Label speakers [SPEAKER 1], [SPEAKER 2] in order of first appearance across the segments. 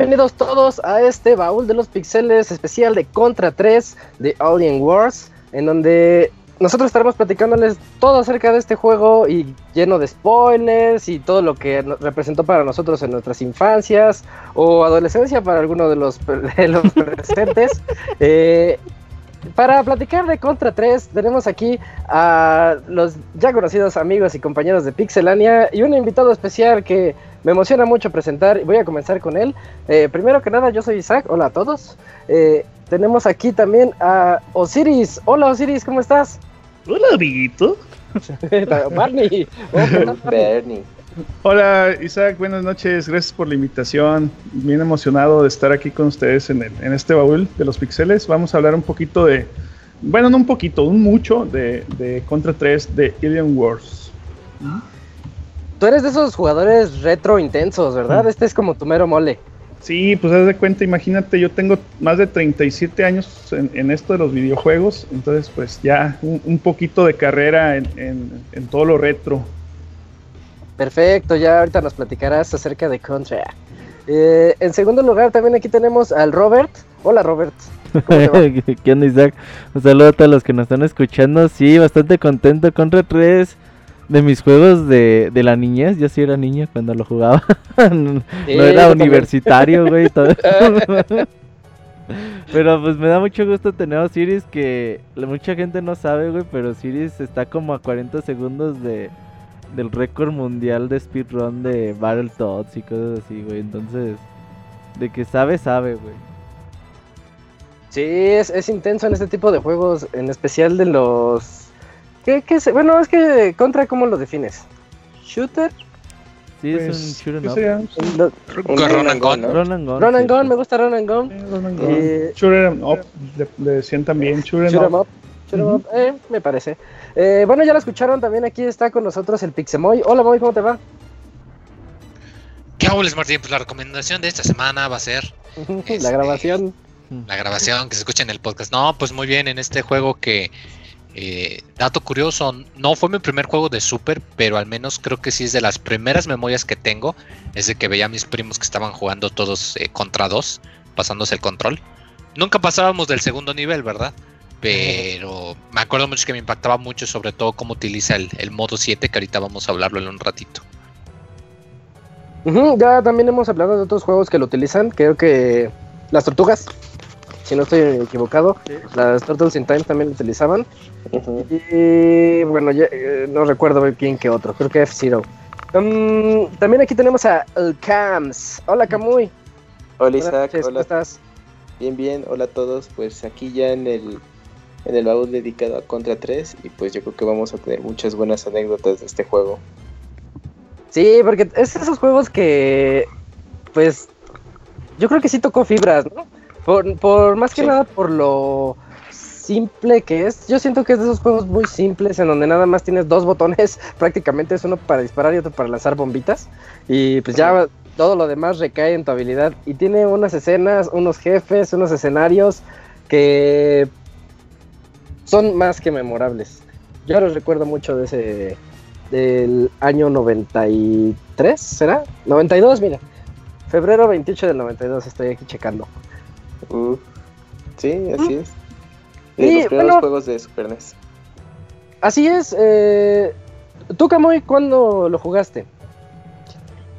[SPEAKER 1] Bienvenidos todos a este baúl de los pixeles especial de Contra 3 de Alien Wars, en donde nosotros estaremos platicándoles todo acerca de este juego y lleno de spoilers y todo lo que representó para nosotros en nuestras infancias o adolescencia para algunos de los, presentes. Eh, para platicar de Contra 3 tenemos aquí a los ya conocidos amigos y compañeros de Pixelania y un invitado especial que me emociona mucho presentar y voy a comenzar con él. Eh, primero que nada, yo soy Isaac, hola a todos. Eh, tenemos aquí también a Osiris. Hola Osiris, ¿cómo estás?
[SPEAKER 2] Hola, amiguito.
[SPEAKER 1] Barney.
[SPEAKER 3] Hola, Bernie.
[SPEAKER 2] Hola, Isaac, buenas noches. Gracias por la invitación. Bien emocionado de estar aquí con ustedes en, en este baúl de los pixeles. Vamos a hablar un poquito de. Bueno, no un poquito, un mucho de, de Contra 3 de Alien Wars.
[SPEAKER 1] Tú eres de esos jugadores retro intensos, ¿verdad? Este es como tu mero mole.
[SPEAKER 2] Sí, pues haz de cuenta, imagínate, yo tengo más de 37 años en, esto de los videojuegos, entonces pues ya un, poquito de carrera en, todo lo retro.
[SPEAKER 1] Perfecto, ya ahorita nos platicarás acerca de Contra. Eh, en segundo lugar también aquí tenemos al Robert. Hola Robert.
[SPEAKER 4] ¿Qué onda Isaac? Un saludo a todos los que nos están escuchando. Sí, bastante contento. Contra 3 de mis juegos de, de la niñez, yo sí era niña cuando lo jugaba. no, era universitario, güey. pero pues me da mucho gusto tener a Osiris que mucha gente no sabe, güey, pero Osiris está como a 40 segundos de del récord mundial de speedrun de Battletoads y cosas así, güey. Entonces, de que sabe, sabe, güey.
[SPEAKER 1] Sí, es, es intenso en este tipo de juegos, en especial de los ¿Qué, qué Bueno, es que contra, ¿cómo lo defines? ¿Shooter?
[SPEAKER 4] Sí, es un pues, shooter up.
[SPEAKER 3] Run and gun.
[SPEAKER 1] Run and gun. Run and gun, me gusta Run and gun.
[SPEAKER 2] Eh, shooter up, le decían también. Shooter em up.
[SPEAKER 1] Up, eh, me parece. Eh, bueno, ya lo escucharon, también aquí está con nosotros el Pixemoy. Hola, Moy, ¿cómo te va?
[SPEAKER 3] ¿Qué hables, Martín? Pues la recomendación de esta semana va a ser...
[SPEAKER 1] la este, grabación.
[SPEAKER 3] La grabación, que se escuche en el podcast. No, pues muy bien, en este juego que eh, dato curioso, no fue mi primer juego de Super, pero al menos creo que sí es de las primeras memorias que tengo. Es de que veía a mis primos que estaban jugando todos eh, contra dos, pasándose el control. Nunca pasábamos del segundo nivel, ¿verdad? Pero me acuerdo mucho que me impactaba mucho, sobre todo cómo utiliza el, modo 7, que ahorita vamos a hablarlo en un ratito.
[SPEAKER 1] ya también hemos hablado de otros juegos que lo utilizan. Creo que las tortugas si no estoy equivocado. Las Turtles in Time también lo utilizaban. Y bueno, eh, no recuerdo quién que otro, creo que F-Zero. Um, también aquí tenemos a El Cams. Hola Camuy.
[SPEAKER 5] Hola Isaac,
[SPEAKER 1] hola. ¿cómo estás?
[SPEAKER 5] Bien, bien, hola a todos. Pues aquí ya en el, en el baúl dedicado a Contra 3 y pues yo creo que vamos a tener muchas buenas anécdotas de este juego.
[SPEAKER 1] Sí, porque es esos juegos que pues yo creo que sí tocó fibras, ¿no? Por, más que nada por lo simple que es. Yo siento que es de esos juegos muy simples en donde nada más tienes dos botones, prácticamente es uno para disparar y otro para lanzar bombitas. Y pues ya todo lo demás recae en tu habilidad. Y tiene unas escenas, unos jefes, unos escenarios que son más que memorables. Yo los recuerdo mucho de ese del año 93, ¿será? 92, mira. Febrero 28 del 92 estoy aquí checando
[SPEAKER 5] sí, así es. De los primeros juegos de Super NES.
[SPEAKER 1] Así es. Eh, ¿Tú, Camoy, cuándo lo jugaste?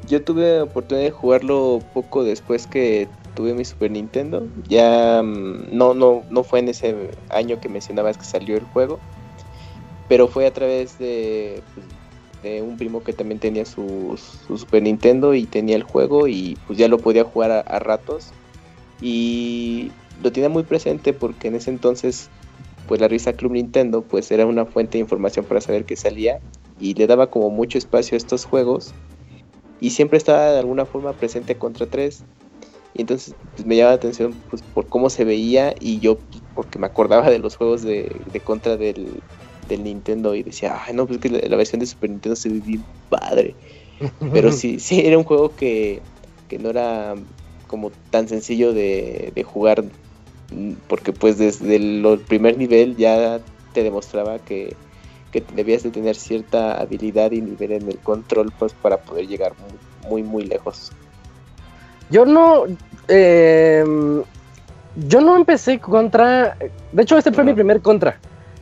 [SPEAKER 5] Yo tuve oportunidad de jugarlo poco después que tuve mi Super Nintendo. Ya mm, no, no, no fue en ese año que mencionabas que salió el juego. Pero fue a través de, pues, de un primo que también tenía su, Super Nintendo y tenía el juego y pues ya lo podía jugar a ratos y lo tenía muy presente porque en ese entonces pues la revista Club Nintendo pues era una fuente de información para saber qué salía y le daba como mucho espacio a estos juegos y siempre estaba de alguna forma presente contra 3 y entonces pues, me llamaba la atención pues, por cómo se veía y yo porque me acordaba de los juegos de, contra del, Nintendo y decía, ay no, pues que la, versión de Super Nintendo se ve bien padre. Pero sí, sí, era un juego que, que no era como tan sencillo de, jugar porque pues desde el primer nivel ya te demostraba que, debías de tener cierta habilidad y nivel en el control pues para poder llegar muy muy, lejos.
[SPEAKER 1] Yo no. eh, yo no empecé contra. De hecho, este fue mi primer contra.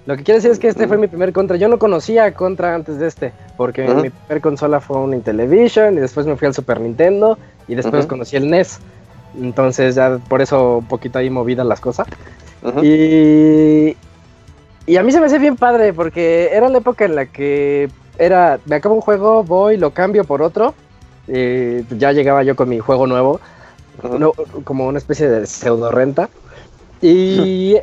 [SPEAKER 1] Lo que quiere decir es que este fue mi primer contra. Yo no conocía contra antes de este. Porque mi primer consola fue un Intellivision. Y después me fui al Super Nintendo. Y después conocí el NES. Entonces, ya por eso un poquito ahí movidas las cosas. Y, y a mí se me hace bien padre porque era la época en la que era, me acabo un juego, voy, lo cambio por otro. Y ya llegaba yo con mi juego nuevo, como una especie de pseudo renta. Y,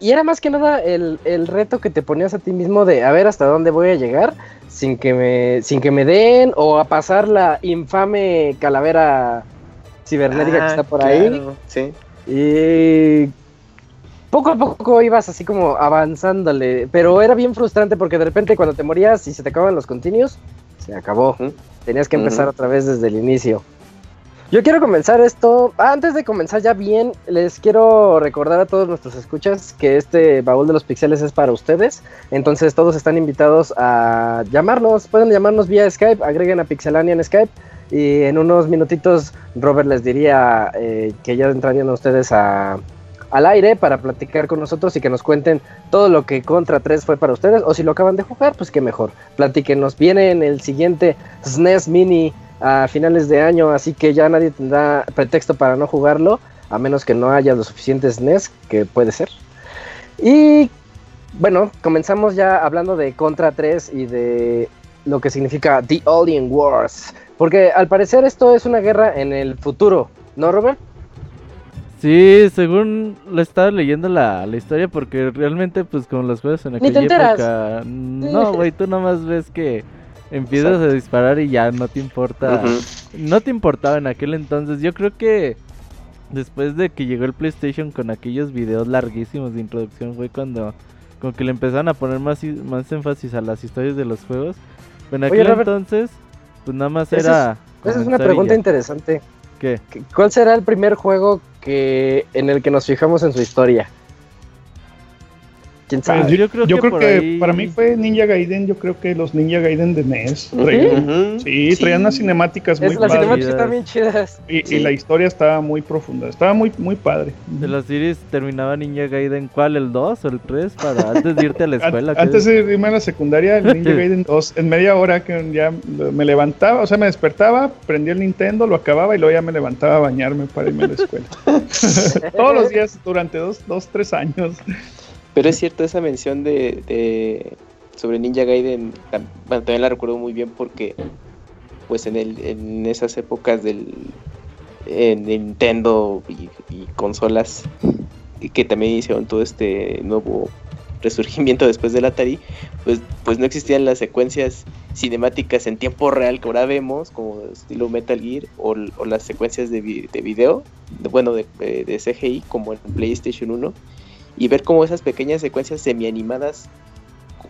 [SPEAKER 1] y era más que nada el, el reto que te ponías a ti mismo de a ver hasta dónde voy a llegar sin que me, sin que me den o a pasar la infame calavera cibernética que
[SPEAKER 5] Ah,
[SPEAKER 1] está por ahí.
[SPEAKER 5] Sí.
[SPEAKER 1] Y poco a poco ibas así como avanzándole, pero era bien frustrante porque de repente cuando te morías y se te acababan los continuos, se acabó. Tenías que empezar otra vez desde el inicio. Yo quiero comenzar esto, ah, antes de comenzar ya bien, les quiero recordar a todos nuestros escuchas que este baúl de los pixeles es para ustedes, entonces todos están invitados a llamarnos, pueden llamarnos vía Skype, agreguen a Pixelania en Skype y en unos minutitos Robert les diría eh, que ya entrarían ustedes a, al aire para platicar con nosotros y que nos cuenten todo lo que Contra 3 fue para ustedes o si lo acaban de jugar, pues qué mejor. Platíquenos. Viene en el siguiente SNES Mini a finales de año, así que ya nadie tendrá pretexto para no jugarlo, a menos que no haya los suficientes SNES, que puede ser. Y bueno, comenzamos ya hablando de Contra 3 y de lo que significa The Alien Wars. Porque al parecer esto es una guerra en el futuro, ¿no, Robert?
[SPEAKER 4] Sí, según lo estaba leyendo la, la historia, porque realmente, pues, con los juegos en aquella época. No, güey, tú nomás ves que empiezas a disparar y ya no te importa. No te importaba en aquel entonces. Yo creo que después de que llegó el PlayStation con aquellos videos larguísimos de introducción, fue cuando como que le empezaron a poner más, i- más énfasis a las historias de los juegos. Pero en
[SPEAKER 1] Oye,
[SPEAKER 4] aquel
[SPEAKER 1] Robert,
[SPEAKER 4] entonces, pues nada más
[SPEAKER 1] esa
[SPEAKER 4] era.
[SPEAKER 1] Esa es una pregunta interesante.
[SPEAKER 4] ¿Qué-
[SPEAKER 1] ¿Cuál será el primer juego que en el que nos fijamos en su historia? ¿Quién sabe?
[SPEAKER 2] Pues
[SPEAKER 4] yo creo
[SPEAKER 2] yo
[SPEAKER 4] que
[SPEAKER 2] creo
[SPEAKER 4] por
[SPEAKER 2] que
[SPEAKER 4] ahí-
[SPEAKER 2] para mí fue Ninja Gaiden, yo creo que los Ninja Gaiden de NES. Traían-
[SPEAKER 5] Ujú.
[SPEAKER 2] Sí, traían unas cinemáticas muy
[SPEAKER 1] Es, las
[SPEAKER 2] padres.
[SPEAKER 1] cinemáticas están bien chidas.
[SPEAKER 2] Y, y
[SPEAKER 5] Sí.
[SPEAKER 2] la historia estaba muy profunda, estaba muy, muy padre.
[SPEAKER 4] De la series terminaba Ninja Gaiden, ¿cuál? ¿El 2 o el 3? Para antes de irte a la escuela.
[SPEAKER 2] Antes de irme a la secundaria, el Ninja Gaiden 2, en media hora que ya me levantaba, o sea, me despertaba, prendía el Nintendo, lo acababa y luego ya me levantaba a bañarme para irme a la escuela. Todos los días durante dos, dos, tres años.
[SPEAKER 5] Pero es cierto esa mención de, sobre Ninja Gaiden, también la recuerdo muy bien porque pues en esas épocas del en Nintendo y, consolas que también hicieron todo este nuevo resurgimiento después del Atari, pues pues no existían las secuencias cinemáticas en tiempo real que ahora vemos, como estilo Metal Gear, o, las secuencias de, vi- de video, de- bueno, de, de- de CGI, como en PlayStation 1, y ver cómo esas pequeñas secuencias semi-animadas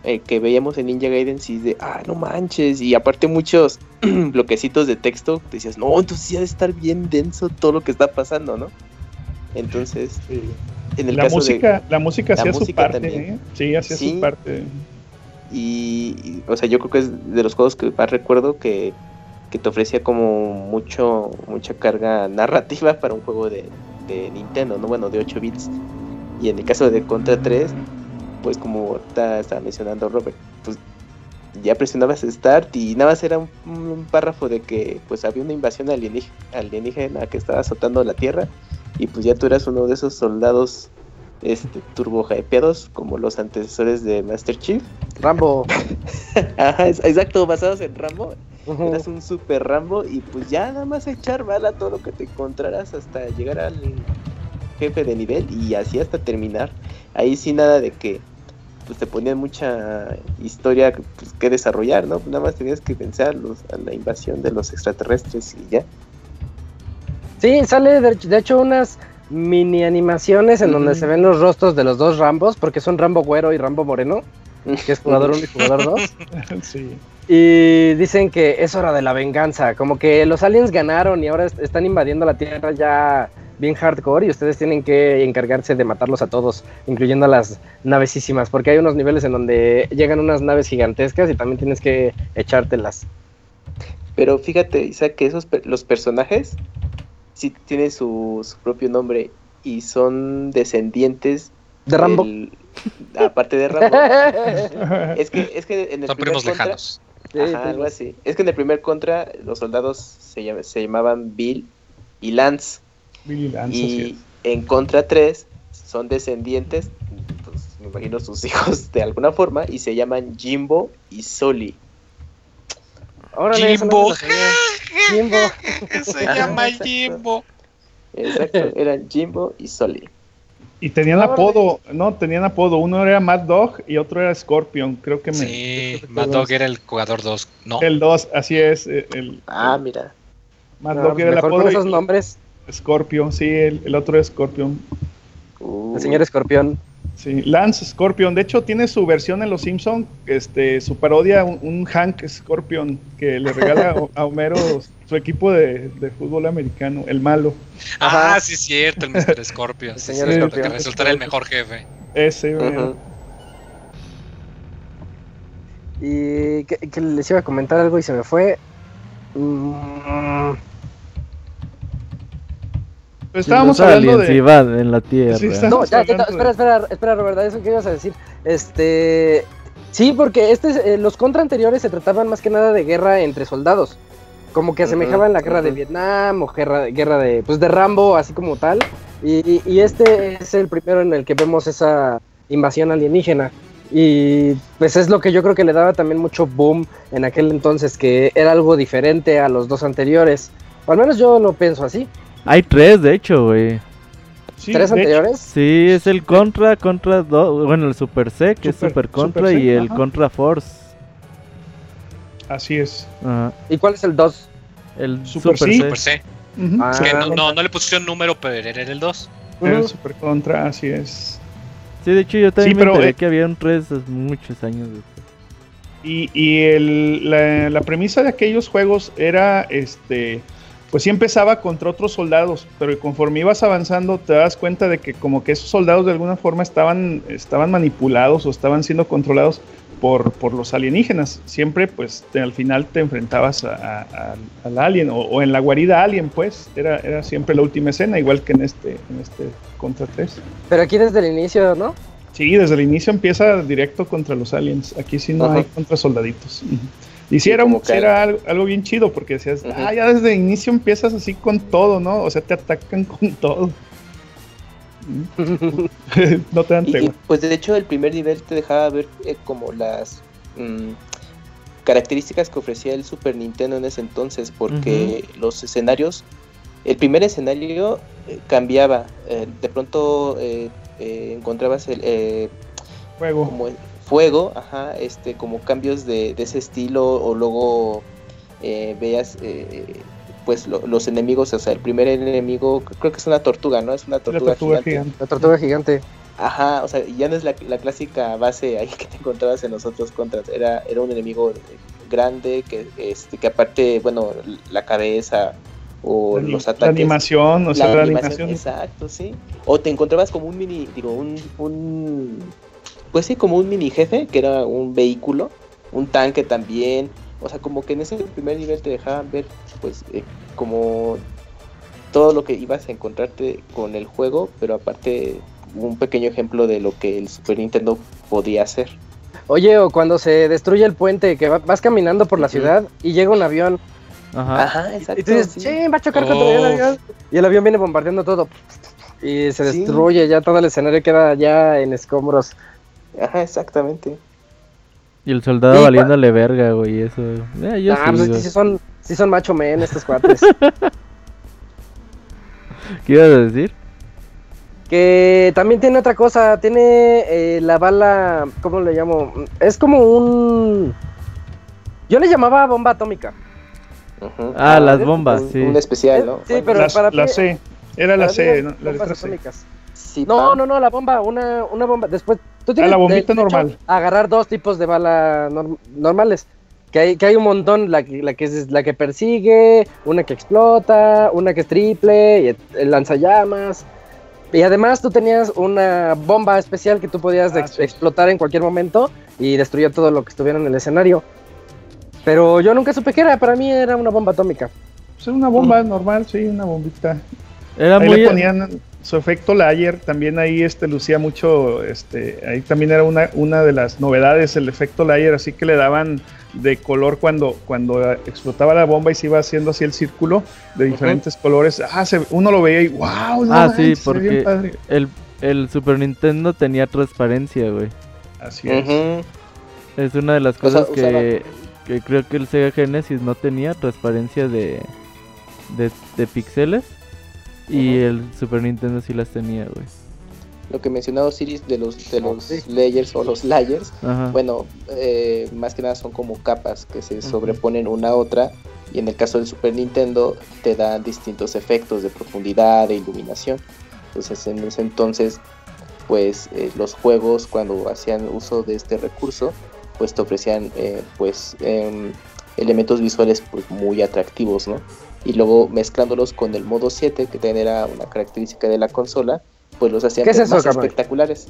[SPEAKER 5] eh, que veíamos en Ninja Gaiden, sí, de, ah, no manches, y aparte muchos bloquecitos de texto, te decías, no, entonces ya debe estar bien denso todo lo que está pasando, ¿no? Entonces, en el
[SPEAKER 2] La
[SPEAKER 5] caso de...
[SPEAKER 2] música, la música hacía su parte,
[SPEAKER 5] también.
[SPEAKER 2] ¿eh? Sí, hacía
[SPEAKER 5] Sí.
[SPEAKER 2] su parte.
[SPEAKER 5] Y, y, o sea, yo creo que es de los juegos que más recuerdo que, que te ofrecía como mucho mucha carga narrativa para un juego de, de Nintendo, ¿no? Bueno, de 8 bits. Y en el caso de Contra 3, pues como ahorita estaba mencionando Robert, pues ya presionabas Start y nada más era un, un párrafo de que pues había una invasión alienígena, alienígena que estaba azotando la Tierra y pues ya tú eras uno de esos soldados este, turbo hypeados como los antecesores de Master Chief
[SPEAKER 1] Rambo.
[SPEAKER 5] Ajá, exacto, basados en Rambo. Eras un super Rambo y pues ya nada más echar bala todo lo que te encontraras hasta llegar al jefe de nivel y así hasta terminar. Ahí sí nada de que pues te ponían mucha historia pues, que desarrollar, ¿no? Nada más tenías que pensar los, a la invasión de los extraterrestres y ya.
[SPEAKER 1] Sí, sale de, de hecho unas mini animaciones en donde se ven los rostros de los dos Rambos, porque son Rambo Güero y Rambo Moreno, que es jugador 1 y jugador 2.
[SPEAKER 2] sí.
[SPEAKER 1] Y dicen que es hora de la venganza, como que los aliens ganaron y ahora est- están invadiendo la Tierra ya bien hardcore y ustedes tienen que encargarse de matarlos a todos, incluyendo a las navesísimas, porque hay unos niveles en donde llegan unas naves gigantescas y también tienes que echártelas.
[SPEAKER 5] Pero fíjate, Isaac, que esos per- los personajes sí tiene su, su propio nombre y son descendientes
[SPEAKER 1] De Rambo.
[SPEAKER 5] del- aparte de Rambo. es que es que en el
[SPEAKER 3] Son
[SPEAKER 5] primer
[SPEAKER 3] primos
[SPEAKER 5] contra-
[SPEAKER 3] lejanos.
[SPEAKER 5] Ajá, algo así. Es que en el primer contra los soldados se, llama- se llamaban Bill y Lance.
[SPEAKER 2] Billy Lance, así
[SPEAKER 5] Y en contra 3 son descendientes, pues me imagino sus hijos de alguna forma, y se llaman Jimbo y Soli.
[SPEAKER 1] Órale, eso no
[SPEAKER 3] Jimbo.
[SPEAKER 1] Jimbo.
[SPEAKER 3] Se llama
[SPEAKER 5] exacto.
[SPEAKER 3] Jimbo.
[SPEAKER 5] Exacto, eran Jimbo y Soli.
[SPEAKER 2] Y tenían
[SPEAKER 1] Órale.
[SPEAKER 2] apodo, no, tenían apodo. Uno era Mad Dog y otro era Scorpion. Creo que me.
[SPEAKER 3] Sí, Mad Dog era el jugador 2. No,
[SPEAKER 2] El 2, así es. eh, El,
[SPEAKER 5] Ah, mira.
[SPEAKER 2] Mad
[SPEAKER 1] No,
[SPEAKER 2] Dog era el
[SPEAKER 1] mejor
[SPEAKER 2] apodo.
[SPEAKER 1] con esos
[SPEAKER 2] y-
[SPEAKER 1] nombres.
[SPEAKER 2] Scorpion, sí, el, el otro es Scorpion.
[SPEAKER 5] Uh,
[SPEAKER 1] El señor Escorpión.
[SPEAKER 2] Sí, Lance Scorpion. De hecho, tiene su versión en Los Simpson, este, su parodia, un, un Hank Scorpion que le regala a- Homero su equipo de, de fútbol americano, el malo.
[SPEAKER 3] Ah,
[SPEAKER 1] Ajá.
[SPEAKER 3] sí, es cierto, el Mr. Scorpio.
[SPEAKER 1] El señor
[SPEAKER 3] sí,
[SPEAKER 1] Scorpio.
[SPEAKER 3] Que resultara el mejor jefe.
[SPEAKER 2] Ese.
[SPEAKER 1] Y que, que les iba a comentar algo y se me fue. Mm,
[SPEAKER 2] Estábamos hablando
[SPEAKER 4] aliens
[SPEAKER 2] de.
[SPEAKER 4] en la Tierra.
[SPEAKER 2] Sí,
[SPEAKER 1] No, ya, ya, espera, espera, espera, Roberta, eso que ibas a decir. Este. Sí, porque este, eh, los contra anteriores se trataban más que nada de guerra entre soldados. Como que asemejaban la guerra de. Vietnam o guerra, guerra de, pues de Rambo, así como tal. Y, y- y este es el primero en el que vemos esa invasión alienígena. Y pues es lo que yo creo que le daba también mucho boom en aquel entonces, que era algo diferente a los dos anteriores. O al menos yo lo pienso así.
[SPEAKER 4] Hay tres, de hecho, güey.
[SPEAKER 2] Sí,
[SPEAKER 1] ¿Tres
[SPEAKER 2] hecho,
[SPEAKER 1] anteriores?
[SPEAKER 4] Sí, es el Contra, Contra 2, bueno, el Super C, que es
[SPEAKER 2] Super-
[SPEAKER 4] Contra,
[SPEAKER 2] Super C,
[SPEAKER 4] y el
[SPEAKER 2] ajá.
[SPEAKER 4] Contra Force.
[SPEAKER 2] Así es.
[SPEAKER 4] Ajá.
[SPEAKER 1] ¿Y cuál es el 2?
[SPEAKER 4] El
[SPEAKER 2] Super
[SPEAKER 4] Super,
[SPEAKER 2] C.
[SPEAKER 4] C.
[SPEAKER 3] Super C.
[SPEAKER 1] Ah,
[SPEAKER 3] Es que no, no, no le pusieron número, pero era el 2.
[SPEAKER 2] Era el Super Contra, así es.
[SPEAKER 4] Sí, de hecho yo también
[SPEAKER 2] Sí,
[SPEAKER 4] me enteré
[SPEAKER 2] eh,
[SPEAKER 4] que había un 3 muchos años después.
[SPEAKER 2] Y, y el- la, la premisa de aquellos juegos era, este, pues sí empezaba contra otros soldados, pero conforme ibas avanzando te das cuenta de que como que esos soldados de alguna forma estaban, estaban manipulados o estaban siendo controlados por, por los alienígenas. Siempre pues te- al final te enfrentabas a- al alien o, o en la guarida alien, pues era, era siempre la última escena, igual que en este, en este Contra 3.
[SPEAKER 1] Pero aquí desde el inicio, ¿no?
[SPEAKER 2] Sí, desde el inicio empieza directo contra los aliens. Aquí sí no
[SPEAKER 5] Ajá.
[SPEAKER 2] hay contra soldaditos. Y sí, era, un-
[SPEAKER 5] como
[SPEAKER 2] sí
[SPEAKER 5] que-
[SPEAKER 2] era algo, algo bien chido porque decías, ah, ya desde el inicio empiezas así con todo, ¿no? O sea, te atacan con todo. No te dan
[SPEAKER 5] Y, pues de hecho el primer nivel te dejaba ver eh, como las mm, características que ofrecía el Super Nintendo en ese entonces, porque los escenarios, el primer escenario eh, cambiaba, eh, de pronto eh, encontrabas el eh,
[SPEAKER 2] Juego.
[SPEAKER 5] como el fuego, ajá, este, como cambios de, de ese estilo, o luego eh, veas eh, pues lo- los enemigos, o sea, el primer enemigo creo que es una tortuga, ¿no? Es una
[SPEAKER 2] La
[SPEAKER 5] tortuga,
[SPEAKER 2] tortuga
[SPEAKER 5] gigante.
[SPEAKER 2] gigante.
[SPEAKER 1] La tortuga gigante.
[SPEAKER 5] Ajá, o sea, ya no es la, la clásica base ahí que te encontrabas en los otros contras. Era, era un enemigo grande que, este, que aparte, bueno, la cabeza o
[SPEAKER 2] La,
[SPEAKER 5] los
[SPEAKER 2] la
[SPEAKER 5] ataques.
[SPEAKER 2] animación, o sea, la, animación.
[SPEAKER 5] Exacto, sí. O te encontrabas como un mini, digo, un, un, pues sí, como un mini jefe, que era un vehículo, un tanque también. O sea, como que en ese primer nivel te dejaban ver, pues, eh, como todo lo que ibas a encontrarte con el juego, pero aparte un pequeño ejemplo de lo que el Super Nintendo podía hacer.
[SPEAKER 1] Oye, o cuando se destruye el puente, que va- vas caminando por la ciudad y llega un avión.
[SPEAKER 4] Ajá.
[SPEAKER 5] Ajá, exacto.
[SPEAKER 1] y tú dices,
[SPEAKER 5] sí.
[SPEAKER 1] sí, va a chocar contra el
[SPEAKER 3] Oh.
[SPEAKER 1] avión. Y el avión viene bombardeando todo. Y se
[SPEAKER 5] Sí.
[SPEAKER 1] destruye, ya todo el escenario queda ya en escombros.
[SPEAKER 5] Ajá, exactamente.
[SPEAKER 4] Y el soldado
[SPEAKER 1] Sí,
[SPEAKER 4] valiéndole verga, güey, eso. Eh, yo
[SPEAKER 1] ah, pues sí son, sí son macho men estos cuates.
[SPEAKER 4] ¿Qué ibas a decir?
[SPEAKER 1] que también tiene otra cosa, tiene eh, la bala, ¿cómo le llamo? Es como un... Yo le llamaba bomba atómica.
[SPEAKER 4] Ah, las
[SPEAKER 1] es
[SPEAKER 4] bombas,
[SPEAKER 5] un,
[SPEAKER 4] sí.
[SPEAKER 5] un especial, ¿no?
[SPEAKER 1] Sí, pero
[SPEAKER 2] la,
[SPEAKER 1] para
[SPEAKER 2] la C. Era la
[SPEAKER 1] Para
[SPEAKER 2] C, ¿no? la
[SPEAKER 1] bombas
[SPEAKER 2] letra C.
[SPEAKER 5] Sí,
[SPEAKER 1] No, no, no, la bomba, una, una bomba. Después, tú tienes
[SPEAKER 2] Ah, la bombita
[SPEAKER 1] de- de hecho,
[SPEAKER 2] normal.
[SPEAKER 1] agarrar dos tipos de bala norm- normales. Que hay, que hay un montón, la que, la que es la que persigue, una que explota, una que es triple, y lanzallamas. Y además tú tenías una bomba especial que tú podías
[SPEAKER 2] Ah,
[SPEAKER 1] ex-
[SPEAKER 2] sí.
[SPEAKER 1] explotar en cualquier momento y destruía todo lo que estuviera en el escenario. Pero yo nunca supe que era, para mí era una bomba atómica.
[SPEAKER 2] Pues una bomba normal, sí, una bombita.
[SPEAKER 4] Era
[SPEAKER 2] ahí
[SPEAKER 4] muy.
[SPEAKER 2] le ponían su efecto layer, también ahí este lucía mucho, este, ahí también era una, una de las novedades el efecto layer, así que le daban de color cuando, cuando explotaba la bomba y se iba haciendo así el círculo de diferentes colores. Ah, se- uno lo veía y wow, no
[SPEAKER 4] Ah, sí, porque-
[SPEAKER 2] padre".
[SPEAKER 4] El, el Super Nintendo tenía transparencia, güey.
[SPEAKER 2] Así es.
[SPEAKER 4] Es una de las
[SPEAKER 5] O sea,
[SPEAKER 4] cosas que, que creo que el Sega Genesis no tenía, transparencia de, de, de píxeles. Y el Super Nintendo sí las tenía, güey.
[SPEAKER 5] Lo que mencionaba Osiris de los, de los
[SPEAKER 1] Sí.
[SPEAKER 5] layers o los layers,
[SPEAKER 4] Ajá.
[SPEAKER 5] bueno, eh, más que nada son como capas que se sobreponen una a otra. Y en el caso del Super Nintendo te dan distintos efectos de profundidad, de iluminación. Entonces en ese entonces, pues eh, los juegos cuando hacían uso de este recurso, pues te ofrecían eh, pues em, elementos visuales pues muy atractivos, ¿no? Y luego mezclándolos con el modo 7, que también era una característica de la consola, pues los hacían
[SPEAKER 1] ¿Qué es
[SPEAKER 5] ver
[SPEAKER 1] eso,
[SPEAKER 5] más espectaculares.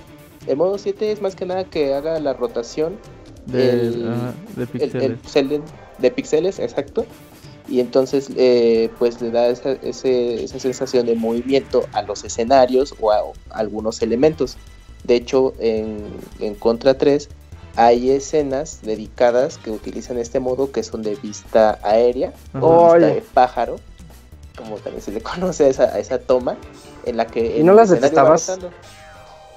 [SPEAKER 5] El modo 7 es más que nada que haga la rotación
[SPEAKER 4] de,
[SPEAKER 5] el-
[SPEAKER 4] ajá, de
[SPEAKER 5] el,
[SPEAKER 4] píxeles.
[SPEAKER 5] el pixel de píxeles, exacto. Y entonces eh, pues le da esa, ese- esa sensación de movimiento a los escenarios o a, algunos elementos. De hecho, en, en Contra 3 hay escenas dedicadas que utilizan este modo que son de vista aérea
[SPEAKER 4] Ajá.
[SPEAKER 5] o vista de pájaro, como también se le conoce a esa, a esa toma, en la que
[SPEAKER 1] ¿Y no las detestabas?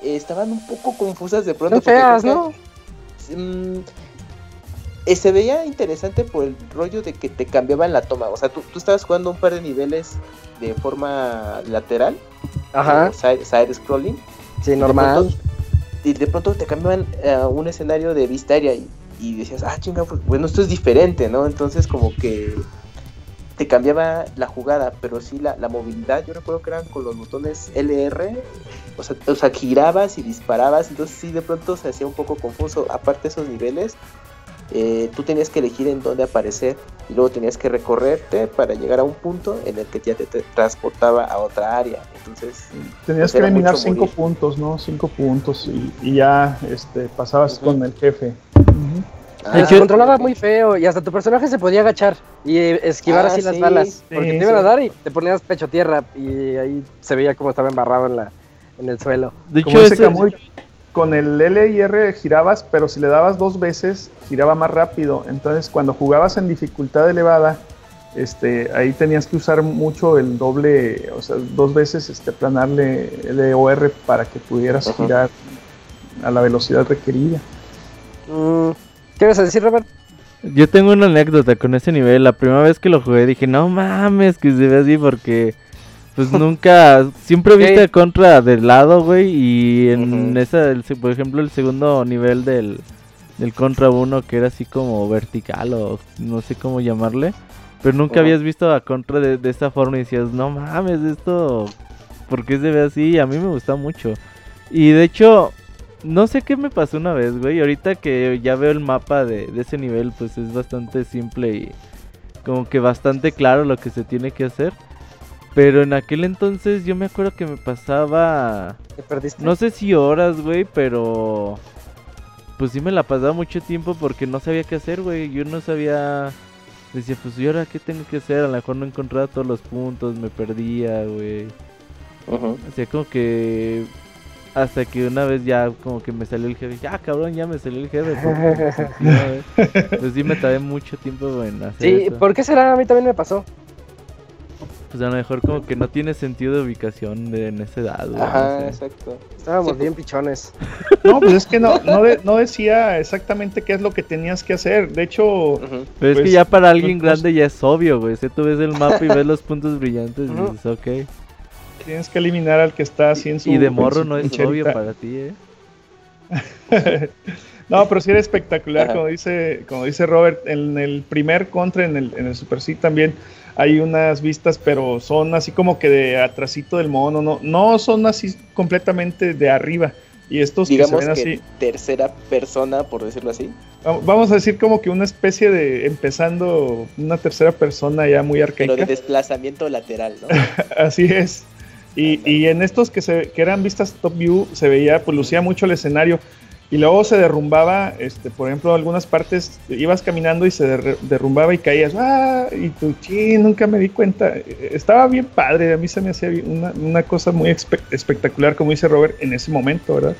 [SPEAKER 5] Eh, estaban un poco confusas de pronto.
[SPEAKER 1] Feas, ¿no?
[SPEAKER 5] Mm, eh, se veía interesante por el rollo de que te cambiaban la toma. O sea, tú, tú estabas jugando un par de niveles de forma lateral,
[SPEAKER 1] Ajá,
[SPEAKER 5] eh, side, side scrolling,
[SPEAKER 1] sí, normal.
[SPEAKER 5] pronto- de pronto te cambiaban a un escenario de vista aérea y, y decías, ah, chinga, pues bueno, esto es diferente, ¿no? Entonces, como que te cambiaba la jugada, pero sí la, la movilidad. Yo recuerdo que eran con los botones LR, o sea, o sea, girabas y disparabas, entonces sí, de pronto se hacía un poco confuso. Aparte, esos niveles, eh, tú tenías que elegir en dónde aparecer y luego tenías que recorrerte para llegar a un punto en el que ya te, te transportaba a otra área. Entonces,
[SPEAKER 2] Tenías
[SPEAKER 5] Pues
[SPEAKER 2] que eliminar cinco
[SPEAKER 5] morir.
[SPEAKER 2] puntos, ¿no? Cinco puntos y, y ya este, pasabas
[SPEAKER 5] Ujú.
[SPEAKER 2] con el jefe. Ujú.
[SPEAKER 5] ah,
[SPEAKER 1] Se
[SPEAKER 4] hecho-
[SPEAKER 1] controlaba muy feo y hasta tu personaje se podía agachar y eh, esquivar
[SPEAKER 5] Ah,
[SPEAKER 1] así las
[SPEAKER 5] sí.
[SPEAKER 1] balas. Porque
[SPEAKER 2] Sí,
[SPEAKER 1] te iban a
[SPEAKER 2] sí.
[SPEAKER 1] dar y te ponías pecho tierra y ahí se veía como estaba embarrado en, la, en el suelo.
[SPEAKER 4] De
[SPEAKER 2] Como
[SPEAKER 4] hecho, ese,
[SPEAKER 2] Camuy, con el L y R girabas, pero si le dabas dos veces, giraba más rápido. Entonces, cuando jugabas en dificultad elevada, este, ahí tenías que usar mucho el doble, o sea, dos veces este, aplanarle L o R para que pudieras
[SPEAKER 5] Ajá.
[SPEAKER 2] girar a la velocidad requerida.
[SPEAKER 1] Mm, ¿Qué ibas a decir, Robert?
[SPEAKER 4] yo tengo una anécdota con ese nivel. La primera vez que lo jugué dije, no mames, que se ve así porque... Pues nunca, siempre viste
[SPEAKER 1] ¿Qué?
[SPEAKER 4] a contra del lado, güey, y en esa, el por ejemplo, el segundo nivel del, del contra uno que era así como vertical o no sé cómo llamarle, pero nunca habías visto a contra de, de esta forma y decías, no mames, esto, ¿por qué se ve así? A mí me gusta mucho. Y de hecho, no sé qué me pasó una vez, güey, ahorita que ya veo el mapa de, de ese nivel, pues es bastante simple y como que bastante claro lo que se tiene que hacer. Pero en aquel entonces yo me acuerdo que me pasaba,
[SPEAKER 1] ¿Te perdiste?
[SPEAKER 4] no sé si horas, güey, pero pues sí me la pasaba mucho tiempo porque no sabía qué hacer, güey. Yo no sabía, decía, pues ¿y ahora qué tengo que hacer? A lo mejor no encontraba todos los puntos, me perdía, güey.
[SPEAKER 5] ujú.
[SPEAKER 4] O sea, como que hasta que una vez ya como que me salió el jefe, ya cabrón, ya me salió el jefe. porque, pues, sí. Pues me tardé mucho tiempo en hacer
[SPEAKER 1] Sí,
[SPEAKER 4] eso.
[SPEAKER 1] ¿por qué será? A mí también me pasó.
[SPEAKER 4] Pues a lo mejor como que no tiene sentido de ubicación de, en esa edad, güey. no
[SPEAKER 5] Ajá,
[SPEAKER 4] sé.
[SPEAKER 5] exacto.
[SPEAKER 1] Estábamos
[SPEAKER 5] Sí,
[SPEAKER 1] bien pichones.
[SPEAKER 2] No, pues es que no, no, de- no decía exactamente qué es lo que tenías que hacer. De hecho.
[SPEAKER 4] Pero es que
[SPEAKER 2] Pues,
[SPEAKER 4] ya para alguien
[SPEAKER 2] pues,
[SPEAKER 4] grande ya es obvio, güey. Si tú ves el mapa y ves los puntos brillantes y dices, ok.
[SPEAKER 2] tienes que eliminar al que está así en su.
[SPEAKER 4] Y de morro no es obvio para ti, eh.
[SPEAKER 2] No, pero sí era espectacular,
[SPEAKER 5] Ajá.
[SPEAKER 2] como dice, como dice Robert, en el primer contra, en el, en el Super C también hay unas vistas, pero son así como que de atrasito del mono, no, no son así completamente de arriba. Y estos que se
[SPEAKER 5] Digamos
[SPEAKER 2] ven
[SPEAKER 5] que
[SPEAKER 2] así,
[SPEAKER 5] tercera persona, por decirlo así.
[SPEAKER 2] va- vamos a decir como que una especie de, empezando una tercera persona ya muy
[SPEAKER 5] Pero
[SPEAKER 2] arcaica.
[SPEAKER 5] de desplazamiento lateral, ¿no?
[SPEAKER 2] Así es. Y, y en estos que, se, que eran vistas top view se veía, pues lucía mucho el escenario. Y luego se derrumbaba, este, por ejemplo, algunas partes ibas caminando y se derr- derrumbaba y caías, ¡ah! Y tú, "Chin, nunca me di cuenta. Estaba bien padre, a mí se me hacía una, una cosa muy espe- espectacular, como dice Robert, en ese momento, ¿verdad?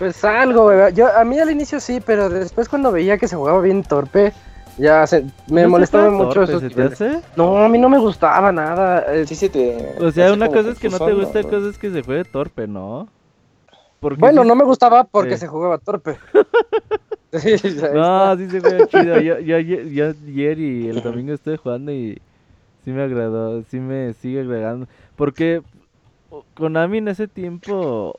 [SPEAKER 1] Pues algo, ¿verdad? Yo, a mí al inicio sí, pero después cuando veía que se jugaba bien torpe, ya se, me
[SPEAKER 4] ¿No
[SPEAKER 1] molestaba mucho
[SPEAKER 4] torpe,
[SPEAKER 1] esos
[SPEAKER 4] ¿se te
[SPEAKER 1] niveles.
[SPEAKER 4] hace?
[SPEAKER 1] No, a mí no me gustaba nada. eh,
[SPEAKER 5] Sí, sí te.
[SPEAKER 4] O sea, una cosa es que no te gusta,
[SPEAKER 5] ¿no?
[SPEAKER 4] cosa es que se juegue torpe, ¿no? Porque
[SPEAKER 1] Bueno,
[SPEAKER 4] sí-
[SPEAKER 1] no me gustaba porque
[SPEAKER 4] Sí.
[SPEAKER 1] se jugaba torpe. Sí,
[SPEAKER 4] No, sí se juega chido. Yo, yo, ayer- yo ayer y el domingo estuve jugando y sí me agradó, sí me sigue agradando. Porque Konami en ese tiempo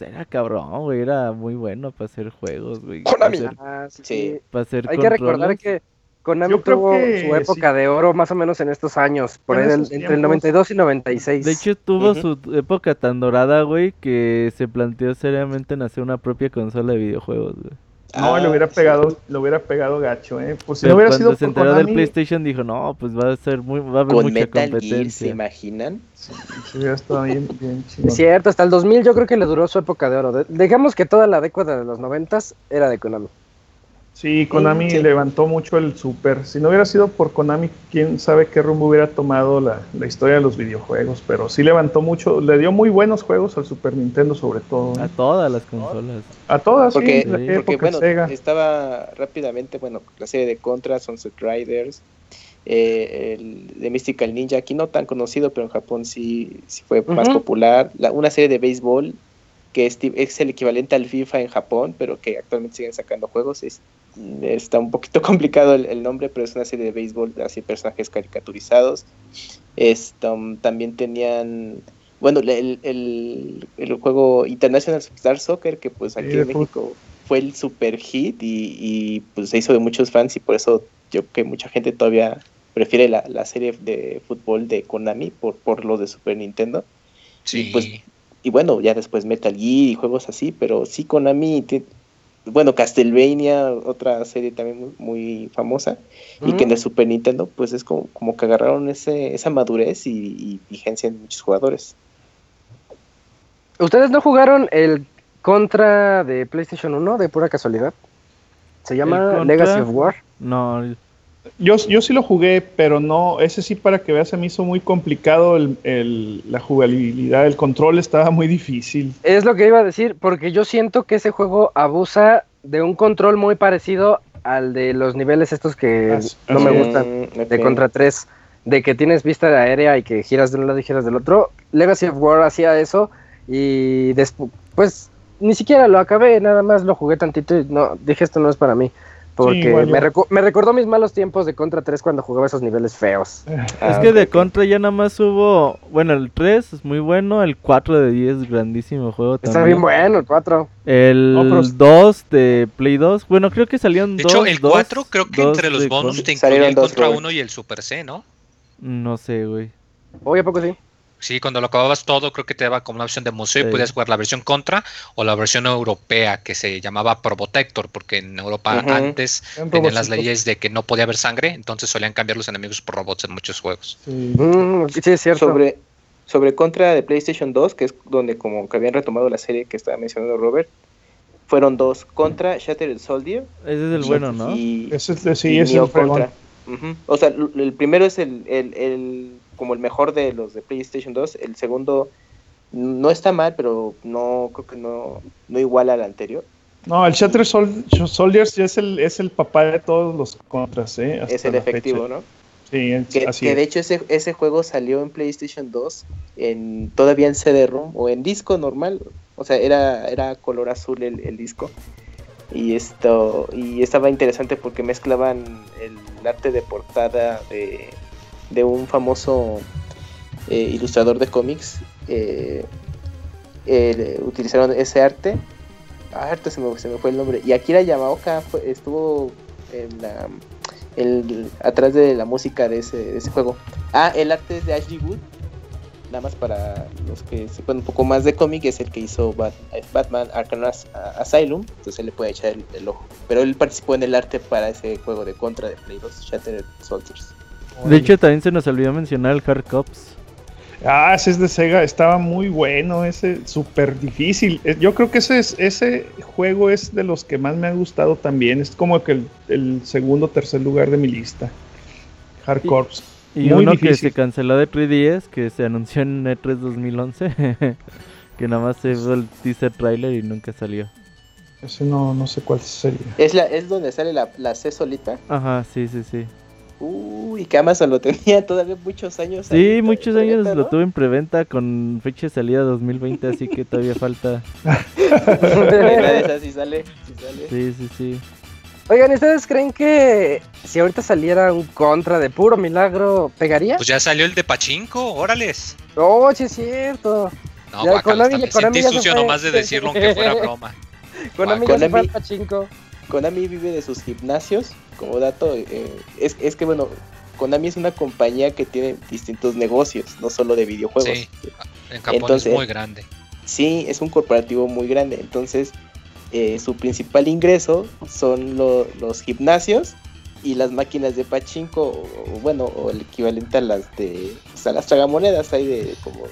[SPEAKER 4] era cabrón, güey, era muy bueno para hacer juegos, güey. Para
[SPEAKER 1] Konami.
[SPEAKER 4] hacer,
[SPEAKER 1] Ah, sí,
[SPEAKER 4] para hacer
[SPEAKER 1] Hay que recordar
[SPEAKER 4] controles.
[SPEAKER 1] que Konami
[SPEAKER 2] Yo creo
[SPEAKER 1] tuvo
[SPEAKER 2] que
[SPEAKER 1] su época
[SPEAKER 2] sí.
[SPEAKER 1] de oro más o menos en estos años, por
[SPEAKER 2] En
[SPEAKER 1] ahí del- entre el
[SPEAKER 2] tiempos.
[SPEAKER 1] 92 y 96.
[SPEAKER 4] De hecho, tuvo su época tan dorada, güey, que se planteó seriamente en hacer una propia consola de videojuegos, güey.
[SPEAKER 2] No,
[SPEAKER 5] Ah,
[SPEAKER 2] le hubiera
[SPEAKER 5] sí.
[SPEAKER 2] pegado, le hubiera pegado gacho, ¿eh? Pues si
[SPEAKER 4] Pero
[SPEAKER 2] no hubiera
[SPEAKER 4] cuando
[SPEAKER 2] sido
[SPEAKER 4] se enteró
[SPEAKER 2] Konami,
[SPEAKER 4] del PlayStation dijo, no, pues va a ser muy, va a haber
[SPEAKER 5] Con
[SPEAKER 4] mucha
[SPEAKER 5] Metal Gear, ¿se
[SPEAKER 4] competencia.
[SPEAKER 5] imaginan?
[SPEAKER 2] sí, sí hubiera estado bien, bien chingón.
[SPEAKER 1] Es cierto, hasta el 2000 yo creo que le duró su época de oro. De- Digamos que toda la década de los 90 era de Konami.
[SPEAKER 2] Sí, Konami
[SPEAKER 5] sí.
[SPEAKER 2] levantó mucho el Super. Si no hubiera sido por Konami, quién sabe qué rumbo hubiera tomado la, la historia de los videojuegos. Pero sí levantó mucho, le dio muy buenos juegos al Super Nintendo, sobre todo. ¿eh?
[SPEAKER 4] A todas las consolas.
[SPEAKER 2] A todas,
[SPEAKER 5] Porque,
[SPEAKER 2] sí,
[SPEAKER 5] porque bueno,
[SPEAKER 2] Sega.
[SPEAKER 5] estaba rápidamente, bueno, la serie de Contra, Sunset Riders, eh, el de Mystical Ninja, aquí no tan conocido, pero en Japón sí, sí fue más popular. La- una serie de béisbol que es, el equivalente al FIFA en Japón, pero que actualmente siguen sacando juegos. Es, está un poquito complicado el, el nombre, pero es una serie de béisbol, así personajes caricaturizados. Esto, mm, también tenían, bueno, el, el, el juego International Star Soccer, que pues aquí en México fue el super hit y, y, pues se hizo de muchos fans y por eso yo creo que mucha gente todavía prefiere la, la serie de fútbol de Konami por, por los de Super Nintendo.
[SPEAKER 3] Sí.
[SPEAKER 5] pues, Y bueno, ya después Metal Gear y juegos así, pero sí Konami, ti- bueno, Castlevania, otra serie también muy, muy famosa, y que en el Super Nintendo pues es como, como que agarraron ese, esa madurez y, y vigencia en muchos jugadores.
[SPEAKER 1] ¿Ustedes no jugaron el Contra de PlayStation 1 de pura casualidad? Se llama? Legacy of War.
[SPEAKER 4] No,
[SPEAKER 2] Yo, yo sí lo jugué, pero no, ese sí para que veas se me hizo muy complicado el, el- la jugabilidad, el control estaba muy difícil.
[SPEAKER 1] Es lo que iba a decir, porque yo siento que ese juego abusa de un control muy parecido al de los niveles estos que
[SPEAKER 2] As-
[SPEAKER 1] no me gustan. De. Contra 3, de que tienes vista de aérea y que giras de un lado y giras del otro. Legacy of War hacía eso y después, pues ni siquiera lo acabé, nada más lo jugué tantito y no, dije esto no es para mí. Porque
[SPEAKER 2] igual yo.
[SPEAKER 1] me, recu- me recordó mis malos tiempos de Contra 3 cuando jugaba esos niveles feos.
[SPEAKER 5] Ah,
[SPEAKER 4] es que
[SPEAKER 5] ok,
[SPEAKER 4] de. Contra ya nada más hubo, bueno, el 3 es muy bueno, el 4 de 10 grandísimo juego
[SPEAKER 1] Está
[SPEAKER 4] también.
[SPEAKER 1] bien bueno el 4.
[SPEAKER 4] El
[SPEAKER 2] No, pero-
[SPEAKER 4] 2 de Play 2, bueno, creo que salieron
[SPEAKER 3] De
[SPEAKER 4] dos.
[SPEAKER 3] hecho, el
[SPEAKER 4] dos-
[SPEAKER 3] 4 creo que entre los
[SPEAKER 4] de
[SPEAKER 3] bonus te incluía
[SPEAKER 5] Salieron
[SPEAKER 3] el Contra
[SPEAKER 5] Robert.
[SPEAKER 3] 1 y el Super C, ¿no?
[SPEAKER 4] No sé, güey.
[SPEAKER 1] Oye, ¿a poco sí?
[SPEAKER 3] Sí, cuando lo acababas todo, creo que te daba como una opción de museo y podías jugar la versión contra o la versión europea que se llamaba Probotector, porque en Europa antes tenían las leyes de que no podía haber sangre, entonces solían cambiar los enemigos por robots en muchos juegos.
[SPEAKER 2] Sí.
[SPEAKER 1] Mm, sí, es cierto.
[SPEAKER 5] sobre, sobre Contra de PlayStation 2, que es donde como que habían retomado la serie que estaba mencionando Robert, fueron dos, Contra Shattered Soldier.
[SPEAKER 4] Ese es el
[SPEAKER 5] y-
[SPEAKER 4] bueno, ¿no?
[SPEAKER 5] Y,
[SPEAKER 2] Ese es, sí,
[SPEAKER 5] y
[SPEAKER 2] ese es el.
[SPEAKER 5] Contra. O sea, el primero es el, el, el- como el mejor de los de PlayStation 2, el segundo no está mal, pero no creo que no, no iguala al anterior.
[SPEAKER 2] No, el Shattered Sol- Soldiers ya es el, es el papá de todos los contras, ¿eh? Hasta
[SPEAKER 5] es el efectivo,
[SPEAKER 2] fecha.
[SPEAKER 5] ¿no?
[SPEAKER 2] Sí, es-
[SPEAKER 5] Que,
[SPEAKER 2] así
[SPEAKER 5] que
[SPEAKER 2] es.
[SPEAKER 5] de hecho ese, ese juego salió en PlayStation 2 en todavía en CD-ROM o en disco normal, o sea, era, era color azul el, el disco. Y esto y estaba interesante porque mezclaban el arte de portada de, de un famoso eh, ilustrador de cómics. eh, utilizaron ese arte. Ah, ahorita se me, se me fue el nombre. Y Akira Yamaoka fue- estuvo en la, el, atrás de la música de ese, juego. Ah, el arte es de Ashley Wood. Nada más para los que sepan un poco más de cómic, es el que hizo Bat- Batman Arkham As- Asylum. Entonces le puede echar el, el ojo. Pero él participó en el arte para ese juego de contra de Play 2, Shattered Soldiers.
[SPEAKER 4] De hecho, también se nos olvidó mencionar el Hard Cops.
[SPEAKER 2] Ah, ese es de Sega, estaba muy bueno, ese súper difícil. Yo creo que ese, es, ese juego es de los que más me ha gustado también. Es como que el, el segundo o tercer lugar de mi lista. Hard Corps.
[SPEAKER 4] Y
[SPEAKER 2] Muy
[SPEAKER 4] uno que
[SPEAKER 2] difícil.
[SPEAKER 4] se canceló de 3DS, que se anunció en E E3 2011, que nada más se hizo el teaser trailer y nunca salió.
[SPEAKER 2] Ese no, no sé cuál sería.
[SPEAKER 5] Es, la, es donde sale la, la C solita.
[SPEAKER 4] Ajá, sí, sí, sí.
[SPEAKER 5] Uy, que Amazon lo tenía todavía muchos años.
[SPEAKER 4] Sí,
[SPEAKER 5] ahí,
[SPEAKER 4] muchos años lo
[SPEAKER 5] ¿no?
[SPEAKER 4] tuve en preventa con fecha de salida 2020, así que todavía falta.
[SPEAKER 5] Sí sale, sí sale.
[SPEAKER 4] Sí, sí, sí.
[SPEAKER 1] Oigan, ¿y ¿ustedes creen que si ahorita saliera un contra de puro milagro, pegaría?
[SPEAKER 3] Pues ya salió el de Pachinko, órales.
[SPEAKER 1] Oh, sí es cierto.
[SPEAKER 3] No,
[SPEAKER 1] Ya,
[SPEAKER 3] guácala,
[SPEAKER 1] Konami-
[SPEAKER 3] me
[SPEAKER 1] Konami
[SPEAKER 3] sentí sucio nomás de decirlo aunque fuera broma.
[SPEAKER 1] Konami
[SPEAKER 3] Guau,
[SPEAKER 1] ya se fue al
[SPEAKER 5] Konami.
[SPEAKER 1] pachinko.
[SPEAKER 5] Konami vive de sus gimnasios, como dato, eh, es, es que bueno, Konami es una compañía que tiene distintos negocios, no solo de videojuegos.
[SPEAKER 3] Sí. En Japón
[SPEAKER 5] Entonces-
[SPEAKER 3] es muy grande.
[SPEAKER 5] Sí, es un corporativo muy grande, entonces eh, su principal ingreso son lo- los gimnasios y las máquinas de pachinko, o, o bueno, o el equivalente a las de, a las tragamonedas, hay de como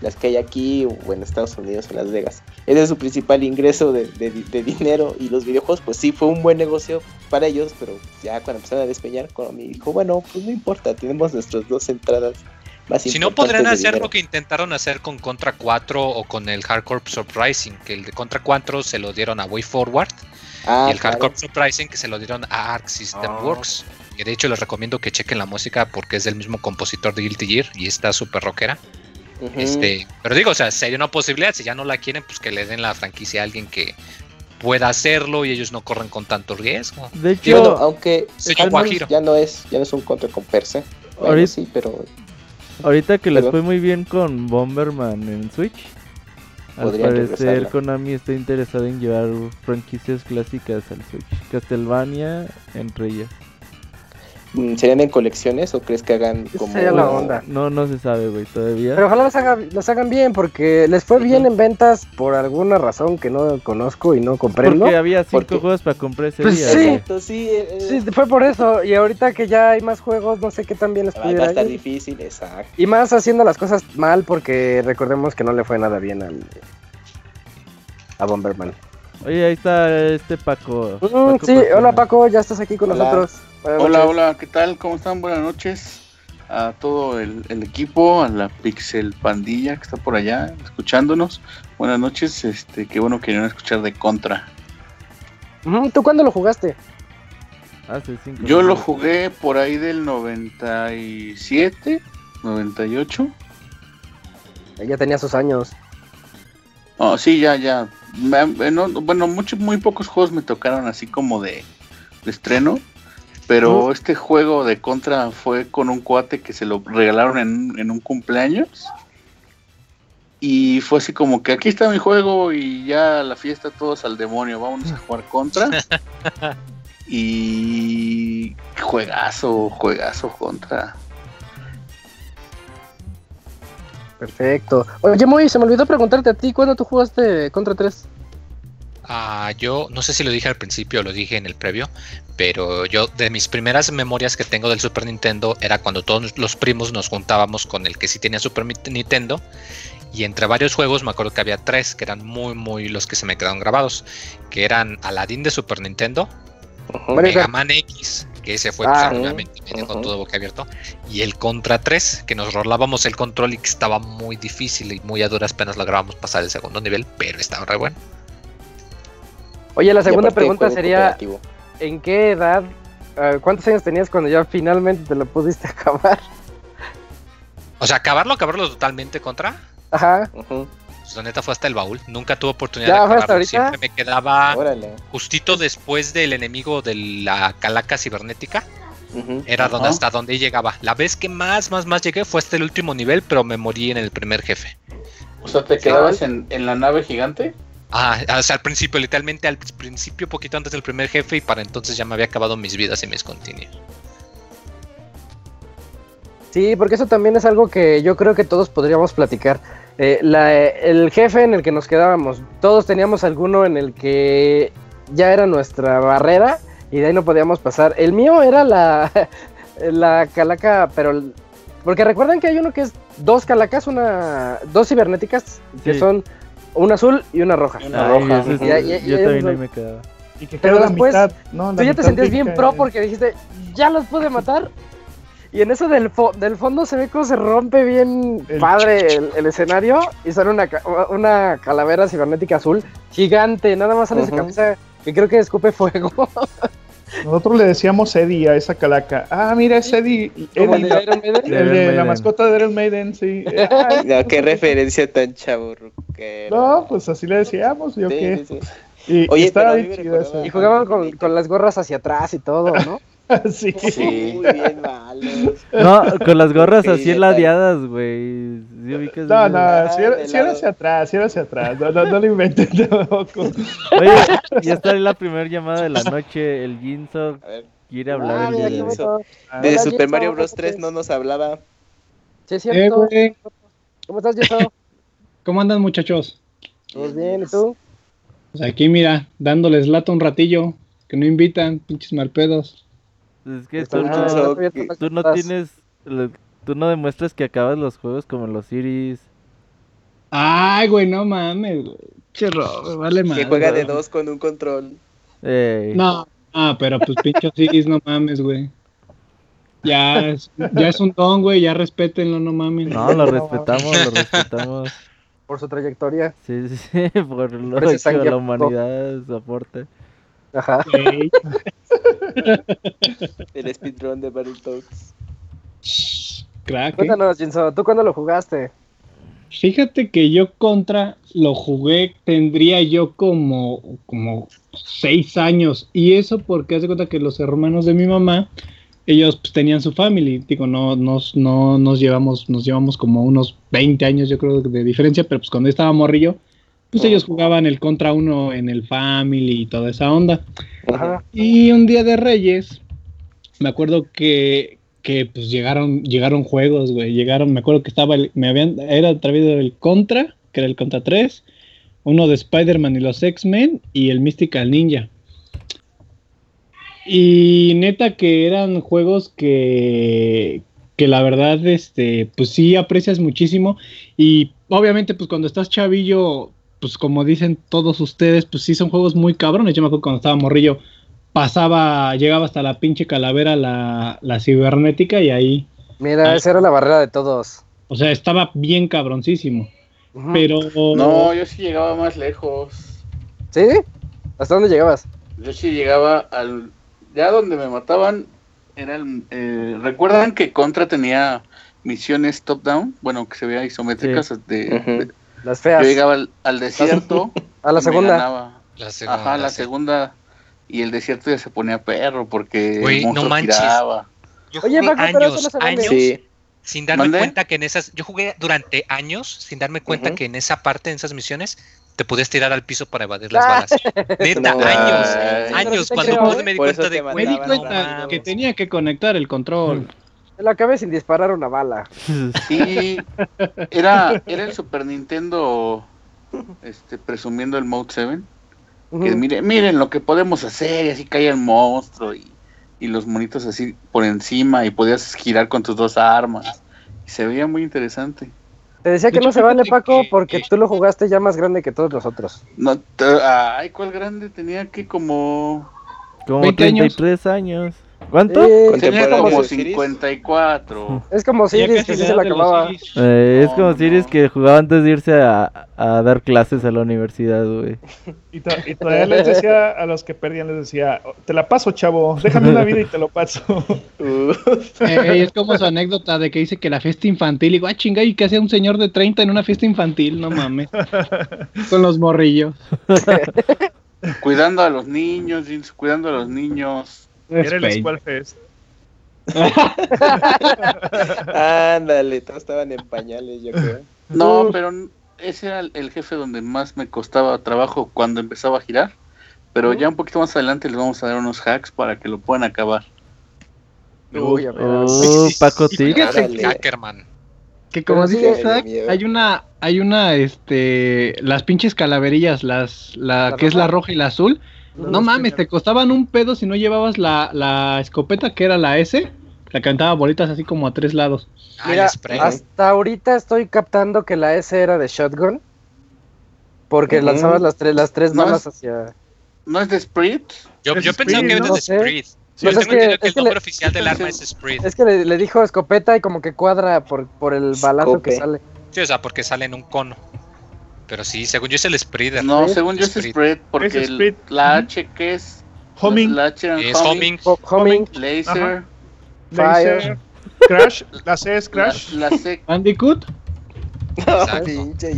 [SPEAKER 5] las que hay aquí o en Estados Unidos, en Las Vegas. Ese es su principal ingreso de, de- de dinero y los videojuegos, pues sí, fue un buen negocio para ellos, pero ya cuando empezaron a despeñar, Konami dijo, bueno, pues no importa, tenemos nuestras dos entradas más
[SPEAKER 3] Si no,
[SPEAKER 5] de
[SPEAKER 3] hacer
[SPEAKER 5] dinero".
[SPEAKER 3] lo que intentaron hacer con Contra 4 o con el Hardcore Surprising, que el de Contra 4 se lo dieron a Way Forward
[SPEAKER 5] Ah,
[SPEAKER 3] y el
[SPEAKER 5] claro.
[SPEAKER 3] Hardcore Surprising que se lo dieron a Arc System
[SPEAKER 1] Ah.
[SPEAKER 3] Works. Y de hecho les recomiendo que chequen la música porque es del mismo compositor de Guilty Gear y está súper rockera. Este, pero digo, o sea, sería una posibilidad, si ya no la quieren, pues que le den la franquicia a alguien que pueda hacerlo y ellos no corren con tanto riesgo.
[SPEAKER 4] De
[SPEAKER 5] bueno,
[SPEAKER 4] hecho,
[SPEAKER 5] aunque ya no es, ya no es un contra con per se. Bueno,
[SPEAKER 4] Ahorita-
[SPEAKER 5] sí, pero
[SPEAKER 4] ahorita que les fue muy bien con Bomberman en Switch, al parecer
[SPEAKER 5] regresarla.
[SPEAKER 4] Konami está interesado en llevar franquicias clásicas al Switch. Castlevania entre ellas.
[SPEAKER 5] Mm, ¿serían en colecciones o crees que hagan como
[SPEAKER 1] sería la onda.
[SPEAKER 4] No, no se sabe, güey, todavía.
[SPEAKER 1] Pero ojalá las, haga, las hagan bien, porque les fue bien en ventas por alguna razón que no conozco y no comprendo.
[SPEAKER 4] Porque había cinco
[SPEAKER 5] Porque-
[SPEAKER 4] juegos para comprar ese
[SPEAKER 1] Pues
[SPEAKER 4] día.
[SPEAKER 1] sí.
[SPEAKER 5] Exacto, sí, eh, eh,
[SPEAKER 1] Sí, fue por eso. Y ahorita que ya hay más juegos, no sé qué tan bien les
[SPEAKER 5] va, va a
[SPEAKER 1] pudiera
[SPEAKER 5] estar
[SPEAKER 1] ir.
[SPEAKER 5] difícil, exacto.
[SPEAKER 1] Y más haciendo las cosas mal, porque recordemos que no le fue nada bien al, a Bomberman.
[SPEAKER 4] Oye, ahí está este Paco.
[SPEAKER 1] Mm,
[SPEAKER 4] Paco
[SPEAKER 1] sí, hola Paco, ya estás aquí con
[SPEAKER 5] Hola.
[SPEAKER 1] nosotros. Buenas
[SPEAKER 6] Hola,
[SPEAKER 1] noches.
[SPEAKER 6] hola, ¿qué tal? ¿Cómo están? Buenas noches a todo el, el equipo, a la Pixel Pandilla que está por allá escuchándonos. Buenas noches, este, qué bueno que vinieron a escuchar de Contra.
[SPEAKER 1] ¿Tú cuándo lo jugaste?
[SPEAKER 4] Hace cinco
[SPEAKER 6] Yo lo jugué por ahí del 97, 98.
[SPEAKER 1] Ya tenía sus años.
[SPEAKER 6] Oh, sí, ya, ya. No, bueno, muchos, muy pocos juegos me tocaron así como de, de estreno. Pero este juego de Contra fue con un cuate que se lo regalaron en, en un cumpleaños. Y fue así como que aquí está mi juego y ya la fiesta todos al demonio, vámonos a jugar Contra. y juegazo, juegazo Contra.
[SPEAKER 1] Perfecto. Oye, Moy, se me olvidó preguntarte a ti, ¿cuándo tú jugaste Contra 3?
[SPEAKER 3] Ah, yo no sé si lo dije al principio o lo dije en el previo, pero yo de mis primeras memorias que tengo del Super Nintendo era cuando todos los primos nos juntábamos con el que sí tenía Super Nintendo y entre varios juegos me acuerdo que había tres que eran muy muy los que se me quedaron grabados, que eran Aladdin de Super Nintendo, Mega. Man X, que ese fue
[SPEAKER 1] Ah,
[SPEAKER 3] pues, obviamente me dejó
[SPEAKER 5] ujú.
[SPEAKER 3] todo boquiabierto, y el Contra 3, que nos rolábamos el control y que estaba muy difícil y muy a duras penas lográbamos pasar el segundo nivel, pero estaba re bueno.
[SPEAKER 1] Oye, la segunda pregunta sería. ¿en qué edad, cuántos años tenías cuando ya finalmente te lo pudiste acabar?
[SPEAKER 3] O sea, acabarlo, acabarlo totalmente contra.
[SPEAKER 1] Ajá.
[SPEAKER 3] Pues la neta fue hasta el baúl. Nunca tuve oportunidad
[SPEAKER 1] ¿Ya
[SPEAKER 3] de acabarlo.
[SPEAKER 1] ahorita?
[SPEAKER 3] Siempre me quedaba
[SPEAKER 5] Órale.
[SPEAKER 3] justito después del enemigo de la calaca cibernética. Era donde hasta donde llegaba. La vez que más, más, más llegué fue hasta el último nivel, pero me morí en el primer jefe.
[SPEAKER 6] O sea, ¿te quedabas en, en la nave gigante?
[SPEAKER 3] Ah, o sea, al principio, literalmente al principio, poquito antes del primer jefe, y para entonces ya me había acabado mis vidas y mis continuos.
[SPEAKER 1] Sí, porque eso también es algo que yo creo que todos podríamos platicar. Eh, la- el jefe en el que nos quedábamos, todos teníamos alguno en el que ya era nuestra barrera y de ahí no podíamos pasar. El mío era la, la calaca, pero Porque recuerdan que hay uno que es dos calacas, una dos cibernéticas, que
[SPEAKER 4] Sí.
[SPEAKER 1] son una azul y una roja.
[SPEAKER 5] Una
[SPEAKER 4] Ay,
[SPEAKER 5] roja.
[SPEAKER 4] es-
[SPEAKER 1] Ya- ya-
[SPEAKER 4] yo
[SPEAKER 1] ya-
[SPEAKER 4] también ahí me quedaba.
[SPEAKER 2] Y que
[SPEAKER 1] Pero después,
[SPEAKER 2] mitad, ¿no? La
[SPEAKER 1] Tú ya te sentías bien pro
[SPEAKER 2] eh.
[SPEAKER 1] porque dijiste, ya los pude matar. Y en eso del, fo- del fondo se ve cómo se rompe bien
[SPEAKER 2] El
[SPEAKER 1] padre el, el escenario y sale una, ca- una calavera cibernética azul gigante. Nada más sale su
[SPEAKER 5] Ujú.
[SPEAKER 1] cabeza que creo que escupe fuego.
[SPEAKER 2] Nosotros le decíamos Eddie a esa calaca. Ah, mira, es Eddie.
[SPEAKER 1] El
[SPEAKER 2] Eddie,
[SPEAKER 1] de Iron Maiden.
[SPEAKER 2] el de
[SPEAKER 4] Iron
[SPEAKER 2] la
[SPEAKER 4] Maiden.
[SPEAKER 2] mascota de Iron Maiden, sí. Ay,
[SPEAKER 5] No, qué referencia tan chavo.
[SPEAKER 2] no, pues así le decíamos, yo qué. Y
[SPEAKER 5] Oye,
[SPEAKER 2] estaba bien chido
[SPEAKER 5] recordaba-
[SPEAKER 1] Y jugaban con, con las gorras hacia atrás y todo, ¿no?
[SPEAKER 2] sí.
[SPEAKER 5] Sí, muy bien malos.
[SPEAKER 4] No, con las gorras
[SPEAKER 5] Sí,
[SPEAKER 4] así
[SPEAKER 5] ya
[SPEAKER 4] ladeadas, güey. ¿Sí ubicas
[SPEAKER 2] No, no, si era,
[SPEAKER 5] de
[SPEAKER 2] si era
[SPEAKER 5] lado.
[SPEAKER 2] hacia atrás, si era hacia atrás. No, no, no lo inventen tampoco.
[SPEAKER 4] Oye, ya está ahí la primera llamada de la noche. El Ginzo quiere
[SPEAKER 1] Ah,
[SPEAKER 4] hablar.
[SPEAKER 1] mira
[SPEAKER 4] el de.
[SPEAKER 2] Ah,
[SPEAKER 5] de Super Mario Bros.
[SPEAKER 1] ¿cómo
[SPEAKER 5] 3
[SPEAKER 1] estás?
[SPEAKER 5] no nos hablaba.
[SPEAKER 1] Sí, es
[SPEAKER 7] Eh,
[SPEAKER 1] cierto.
[SPEAKER 7] güey,
[SPEAKER 1] ¿Cómo estás, Yeso?
[SPEAKER 7] ¿cómo andan muchachos?
[SPEAKER 1] Pues bien, ¿y tú?
[SPEAKER 7] Pues aquí mira, dándoles lata un ratillo, que no invitan, pinches malpedos.
[SPEAKER 4] Es que
[SPEAKER 1] Está
[SPEAKER 4] tú no, tú no tienes. Tú no demuestras que acabas los juegos como los Iris.
[SPEAKER 7] Ay, güey, no mames, güey. Che, Robe, vale más.
[SPEAKER 5] Que juega de dos con un control.
[SPEAKER 4] Ey.
[SPEAKER 7] No, ah, pero pues pinchos Iris, no mames, güey. Ya es, ya es un don, güey, ya respétenlo, no mames.
[SPEAKER 4] No, lo respetamos, lo respetamos.
[SPEAKER 1] Por su trayectoria.
[SPEAKER 4] Sí, sí, sí, por lo
[SPEAKER 1] Por ese
[SPEAKER 4] que la humanidad soporte.
[SPEAKER 1] Ajá.
[SPEAKER 5] El speedrun de Battletoads.
[SPEAKER 7] Crack.
[SPEAKER 1] Cuéntanos, Jinso, ¿tú cuándo lo jugaste?
[SPEAKER 7] Fíjate que yo contra lo jugué, tendría yo como, como seis años. Y eso porque hace cuenta que los hermanos de mi mamá, ellos pues, tenían su family. Digo, no nos, no nos llevamos, nos llevamos como unos 20 años, yo creo, de diferencia, pero pues cuando estaba morrillo, pues ellos jugaban el contra uno en el family y toda esa onda.
[SPEAKER 1] Ajá.
[SPEAKER 7] Y un día de Reyes, me acuerdo que, que pues llegaron, llegaron juegos, güey. Llegaron, me acuerdo que estaba, el- me habían, era traído el Contra, que era el Contra 3, uno de Spider-Man y los X-Men y el Mystical Ninja. Y neta que eran juegos que, que la verdad, este, pues sí aprecias muchísimo. Y obviamente, pues cuando estás chavillo, pues como dicen todos ustedes, pues sí son juegos muy cabrones. Yo me acuerdo cuando estaba morrillo, pasaba, llegaba hasta la pinche calavera, la, la cibernética, y ahí,
[SPEAKER 1] Mira,
[SPEAKER 7] Ay.
[SPEAKER 1] esa era la barrera de todos.
[SPEAKER 7] o sea, estaba bien cabroncísimo. Pero
[SPEAKER 6] No, yo sí llegaba más lejos.
[SPEAKER 1] ¿Sí? ¿Hasta dónde llegabas?
[SPEAKER 6] Yo sí llegaba al. Ya donde me mataban, era el. eh, ¿Recuerdan que Contra tenía misiones top-down? Bueno, que se veía isométricas. De,
[SPEAKER 5] Ujú.
[SPEAKER 6] de-
[SPEAKER 1] Las feas.
[SPEAKER 6] yo llegaba al, al desierto.
[SPEAKER 1] A la segunda.
[SPEAKER 3] La segunda,
[SPEAKER 6] Ajá, la
[SPEAKER 3] sí.
[SPEAKER 6] segunda. Y el desierto ya se ponía perro porque el
[SPEAKER 3] no manches.
[SPEAKER 6] giraba.
[SPEAKER 3] Yo
[SPEAKER 1] Oye,
[SPEAKER 3] jugué
[SPEAKER 1] Paco, eso
[SPEAKER 3] años,
[SPEAKER 1] no
[SPEAKER 3] años
[SPEAKER 5] Sí.
[SPEAKER 3] sin darme cuenta que en esas. Yo jugué durante años sin darme cuenta que en esa parte, en esas misiones, te podías tirar al piso para evadir las balas. Neta,
[SPEAKER 5] No,
[SPEAKER 3] años.
[SPEAKER 5] ay.
[SPEAKER 3] Años.
[SPEAKER 1] te
[SPEAKER 3] Cuando
[SPEAKER 1] creo, ¿eh?
[SPEAKER 3] me di cuenta
[SPEAKER 5] te
[SPEAKER 3] de.
[SPEAKER 7] me di cuenta que tenía que conectar el control.
[SPEAKER 1] Me lo acabé sin disparar una bala.
[SPEAKER 6] Sí, era, era el Super Nintendo este, presumiendo el Mode 7. Que miren, miren lo que podemos hacer, y así caía el monstruo y, y los monitos así por encima y podías girar con tus dos armas. Y se veía muy interesante.
[SPEAKER 1] Te decía que no se vale, Paco,
[SPEAKER 7] que-
[SPEAKER 1] porque tú lo jugaste ya más grande que todos nosotros.
[SPEAKER 6] No, te- ay, ¿cuál grande? Tenía que como...
[SPEAKER 4] Como
[SPEAKER 7] 20 años.
[SPEAKER 4] 33 años. ¿Cuánto?
[SPEAKER 6] Tenía como
[SPEAKER 5] de Osiris.
[SPEAKER 6] 54.
[SPEAKER 1] es como Siris, que sí se la acababa.
[SPEAKER 4] Eh, es
[SPEAKER 6] No,
[SPEAKER 4] como
[SPEAKER 6] no.
[SPEAKER 4] que jugaba antes de irse a, a dar clases a la universidad, güey.
[SPEAKER 2] Y, to- y todavía les decía a los que perdían, les decía, te la paso, chavo, déjame una vida y te lo paso.
[SPEAKER 5] Uh,
[SPEAKER 7] Eh, es como su anécdota de que dice que la fiesta infantil, y digo, ah, chinga, ¿y qué hacía un señor de 30 en una fiesta infantil? No mames. Con los morrillos.
[SPEAKER 6] Cuidando a los niños, cuidando a los niños.
[SPEAKER 2] Era el. Squall Fest.
[SPEAKER 5] ándale, todos estaban en pañales, yo creo.
[SPEAKER 6] No, pero ese era el- jefe donde más me costaba trabajo cuando empezaba a girar. Pero ya un poquito más adelante les vamos a dar unos hacks para que lo puedan acabar.
[SPEAKER 1] Uy, a ver.
[SPEAKER 4] Oh, Paco
[SPEAKER 3] Hackerman.
[SPEAKER 7] Que como dice
[SPEAKER 5] miedo.
[SPEAKER 7] hay una, hay una, este, las pinches calaverillas, las, la,
[SPEAKER 1] ¿La
[SPEAKER 7] que es la
[SPEAKER 1] roja?
[SPEAKER 7] roja y la azul. No mames, te costaban un pedo si no llevabas la, la escopeta que era la S, La que aventaba bolitas así como a tres lados.
[SPEAKER 3] Ah,
[SPEAKER 1] Mira,
[SPEAKER 3] el spray.
[SPEAKER 1] hasta ahorita estoy captando que la S era de shotgun. Porque lanzabas las tres, las tres
[SPEAKER 6] No
[SPEAKER 1] balas
[SPEAKER 6] es-
[SPEAKER 1] hacia.
[SPEAKER 6] ¿No es de Spirit?
[SPEAKER 3] Yo, yo pensaba que
[SPEAKER 2] Sprint,
[SPEAKER 3] era
[SPEAKER 1] ¿no?
[SPEAKER 3] de Spirit.
[SPEAKER 2] Sí,
[SPEAKER 3] Yo
[SPEAKER 1] Pues es
[SPEAKER 3] tengo entendido
[SPEAKER 1] que-
[SPEAKER 3] que
[SPEAKER 1] es
[SPEAKER 3] el
[SPEAKER 1] que
[SPEAKER 3] nombre
[SPEAKER 1] le-
[SPEAKER 3] oficial del arma es Spirit.
[SPEAKER 1] Es que le, le dijo escopeta y como que cuadra por, por el balazo que sale.
[SPEAKER 3] Sí, o sea, porque sale en un cono. Pero sí, según yo es el Spreader.
[SPEAKER 6] No,
[SPEAKER 1] Sí,
[SPEAKER 6] según yo es.
[SPEAKER 3] Spirit,
[SPEAKER 6] porque
[SPEAKER 2] Es
[SPEAKER 6] el-
[SPEAKER 2] Spirit.
[SPEAKER 6] la. H que es
[SPEAKER 2] Homing,
[SPEAKER 6] la H en
[SPEAKER 3] Es
[SPEAKER 6] homing,
[SPEAKER 3] homing.
[SPEAKER 1] Ho- Homing,
[SPEAKER 6] laser,
[SPEAKER 1] Fire.
[SPEAKER 2] crash, la C es
[SPEAKER 6] la,
[SPEAKER 2] crash.
[SPEAKER 6] la C
[SPEAKER 7] Bandicoot.
[SPEAKER 3] Exacto.
[SPEAKER 5] Pinche.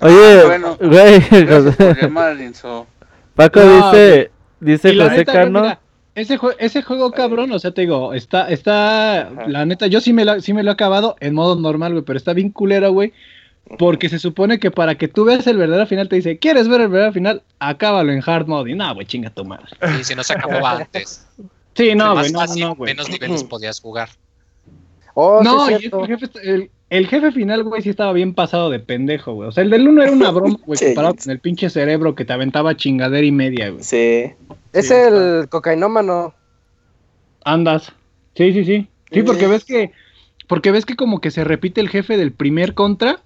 [SPEAKER 4] Oye,
[SPEAKER 6] bueno.
[SPEAKER 4] güey. Paco
[SPEAKER 7] No,
[SPEAKER 4] dice, dice
[SPEAKER 7] Y la
[SPEAKER 4] José
[SPEAKER 7] neta,
[SPEAKER 4] Cano,
[SPEAKER 7] mira, ese, jue- ese juego cabrón, o sea, te digo, está, está,
[SPEAKER 5] Ajá.
[SPEAKER 7] la neta, yo sí me, lo, sí me lo he acabado en modo normal, güey, pero está bien culera, güey, porque se supone que para que tú veas el verdadero final te dice, ¿quieres ver el verdadero final? Acábalo en hard mode, y no, güey, chinga tu madre.
[SPEAKER 3] Y si no se acababa antes.
[SPEAKER 7] Sí, no, güey, no, no, güey.
[SPEAKER 3] menos niveles podías jugar.
[SPEAKER 1] Oh, sí,
[SPEAKER 7] No,
[SPEAKER 1] es
[SPEAKER 7] y es que
[SPEAKER 1] cierto.
[SPEAKER 7] el jefe, el, el jefe final, güey, sí estaba bien pasado de pendejo, güey. O sea, el del uno era una broma, güey,
[SPEAKER 5] Sí.
[SPEAKER 7] comparado con el pinche cerebro que te aventaba chingadera y media, güey.
[SPEAKER 5] Sí.
[SPEAKER 1] Es
[SPEAKER 2] Sí,
[SPEAKER 1] el cocainómano.
[SPEAKER 7] Andas. Sí, sí, sí. Sí,
[SPEAKER 5] Sí.
[SPEAKER 7] porque ves que, porque ves que como que se repite el jefe del primer contra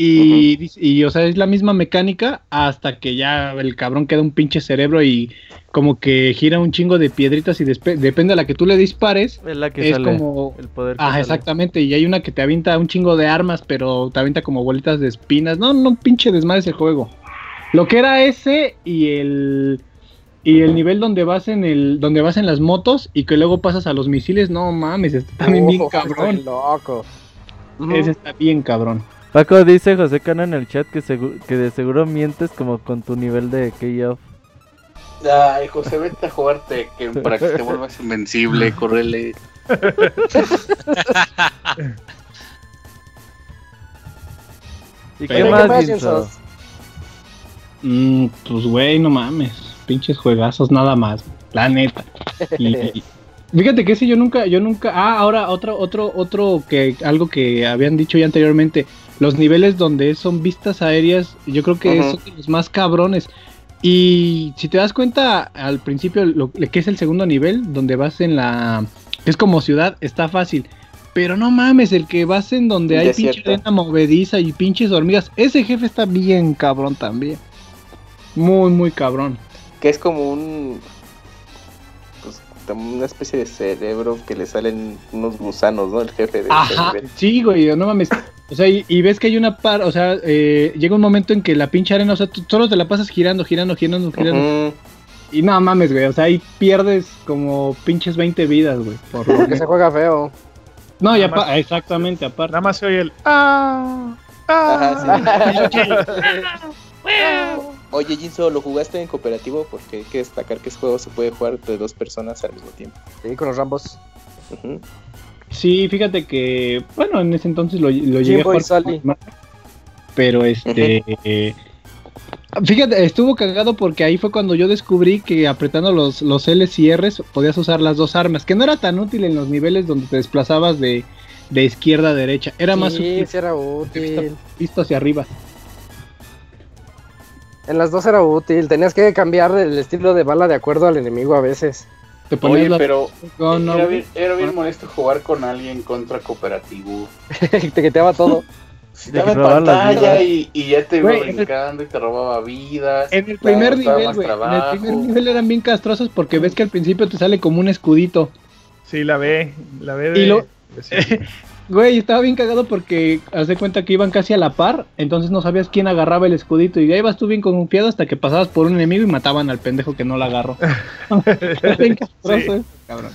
[SPEAKER 7] y, y, o sea, es la misma mecánica hasta que ya el cabrón queda un pinche cerebro y como que gira un chingo de piedritas y depende a la que tú le dispares,
[SPEAKER 4] es la que
[SPEAKER 7] es
[SPEAKER 4] sale,
[SPEAKER 7] como...
[SPEAKER 4] el poder que
[SPEAKER 7] Ah,
[SPEAKER 4] sale.
[SPEAKER 7] exactamente, y hay una que te avienta un chingo de armas, pero te avienta como bolitas de espinas. No, no, pinche desmadre ese juego. Lo que era ese y el y el nivel donde vas en el donde vas en las motos y que luego pasas a los misiles, no mames, está también bien cabrón.
[SPEAKER 1] loco.
[SPEAKER 7] Ese está bien cabrón.
[SPEAKER 4] Paco dice José Cano en el chat que, segu- que de seguro mientes como con tu nivel de KO.
[SPEAKER 6] Ay, José, vete a jugar Tekken para que te vuelvas invencible, correle.
[SPEAKER 4] ¿Y
[SPEAKER 7] Pero-
[SPEAKER 4] qué
[SPEAKER 1] ¿Qué
[SPEAKER 4] más?
[SPEAKER 1] Jinsos?
[SPEAKER 7] Mm, pues güey, no mames, pinches juegazos nada más, la neta. Y, y- fíjate que ese yo nunca, yo nunca, ah, ahora otro, otro, otro que algo que habían dicho ya anteriormente, los niveles donde son vistas aéreas, yo creo que
[SPEAKER 5] Ujú.
[SPEAKER 7] son los más cabrones. Y si te das cuenta al principio lo que es el segundo nivel, donde vas en la, que es como ciudad, está fácil. Pero no mames, el que vas en donde hay pinche arena movediza y pinches hormigas, ese jefe está bien cabrón también. Muy, muy cabrón.
[SPEAKER 5] Que es como un. Pues una especie de cerebro que le salen unos gusanos, ¿no? El jefe de
[SPEAKER 7] Ajá, sí, güey, no mames. O sea, y, y ves que hay una par, o sea, eh, llega un momento en que la pinche arena, o sea, tú solo te la pasas girando, girando, girando, girando. Y no mames, güey, o sea, ahí pierdes como pinches 20 vidas, güey. por
[SPEAKER 1] Porque se juega feo.
[SPEAKER 7] No, y
[SPEAKER 2] Nada más-
[SPEAKER 7] apa- exactamente, aparte.
[SPEAKER 2] Nada más se oye el. ¡Ah! ¡Ah!
[SPEAKER 5] Ajá, Oye, Jinso, ¿lo jugaste en cooperativo? Porque hay que destacar que ese juego se puede jugar de dos personas al mismo tiempo.
[SPEAKER 1] Sí, con los Rambos.
[SPEAKER 5] Ujú.
[SPEAKER 7] Sí, fíjate que, bueno, en ese entonces lo, lo llegué a jugar. Pero este. eh, fíjate, estuvo cagado porque ahí fue cuando yo descubrí que apretando los, los L's y R's podías usar las dos armas. Que no era tan útil en los niveles donde te desplazabas de, de izquierda a derecha. Era más útil
[SPEAKER 1] sí era útil.
[SPEAKER 7] visto hacia arriba.
[SPEAKER 1] En las dos era útil. Tenías que cambiar el estilo de bala de acuerdo al enemigo a veces.
[SPEAKER 7] Te ponías
[SPEAKER 6] Oye,
[SPEAKER 7] la-
[SPEAKER 6] pero
[SPEAKER 7] No, no,
[SPEAKER 6] era, bien, era bien molesto jugar con alguien contra cooperativo.
[SPEAKER 1] Te quiteaba todo.
[SPEAKER 6] Si
[SPEAKER 4] robaba las
[SPEAKER 6] pantalla y, y ya te iba
[SPEAKER 7] el-
[SPEAKER 6] brincando y te robaba vidas.
[SPEAKER 7] En el
[SPEAKER 6] te
[SPEAKER 7] primer nivel, güey. En el primer nivel eran bien castrosos porque ves que al principio te sale como un escudito.
[SPEAKER 2] Sí, la ve. La ve de.
[SPEAKER 7] Y lo-
[SPEAKER 2] de- sí.
[SPEAKER 7] Güey, estaba bien cagado porque haz de cuenta que iban casi a la par, entonces no sabías quién agarraba el escudito y ahí vas tú bien confiado hasta que pasabas por un enemigo y mataban al pendejo que no la agarró. Bien castroso,
[SPEAKER 2] Sí.
[SPEAKER 7] cabrón.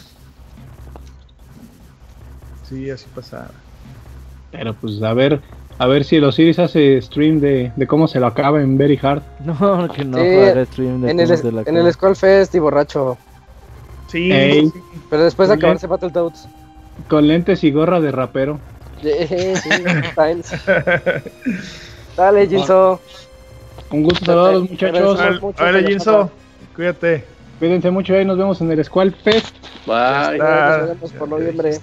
[SPEAKER 2] Sí, así pasaba.
[SPEAKER 7] Pero pues a ver, a ver si los Osiris hace stream de, de cómo se lo acaba en Very Hard.
[SPEAKER 4] No, que no
[SPEAKER 1] Sí,
[SPEAKER 4] stream de
[SPEAKER 1] En
[SPEAKER 4] cómo
[SPEAKER 1] el,
[SPEAKER 4] se
[SPEAKER 1] en el. Skull Fest y borracho.
[SPEAKER 2] Sí,
[SPEAKER 7] Ey.
[SPEAKER 2] sí.
[SPEAKER 1] Pero después de acabarse Battletoads.
[SPEAKER 7] Con lentes y gorra de rapero.
[SPEAKER 1] Sí, sí, times. Dale, Jinso.
[SPEAKER 7] Un gusto saludar a los muchachos.
[SPEAKER 1] La
[SPEAKER 2] Jinso. Cuídate.
[SPEAKER 7] Cuídense mucho ahí, nos vemos en el Squall Fest.
[SPEAKER 6] Bye.
[SPEAKER 1] Nos vemos por noviembre.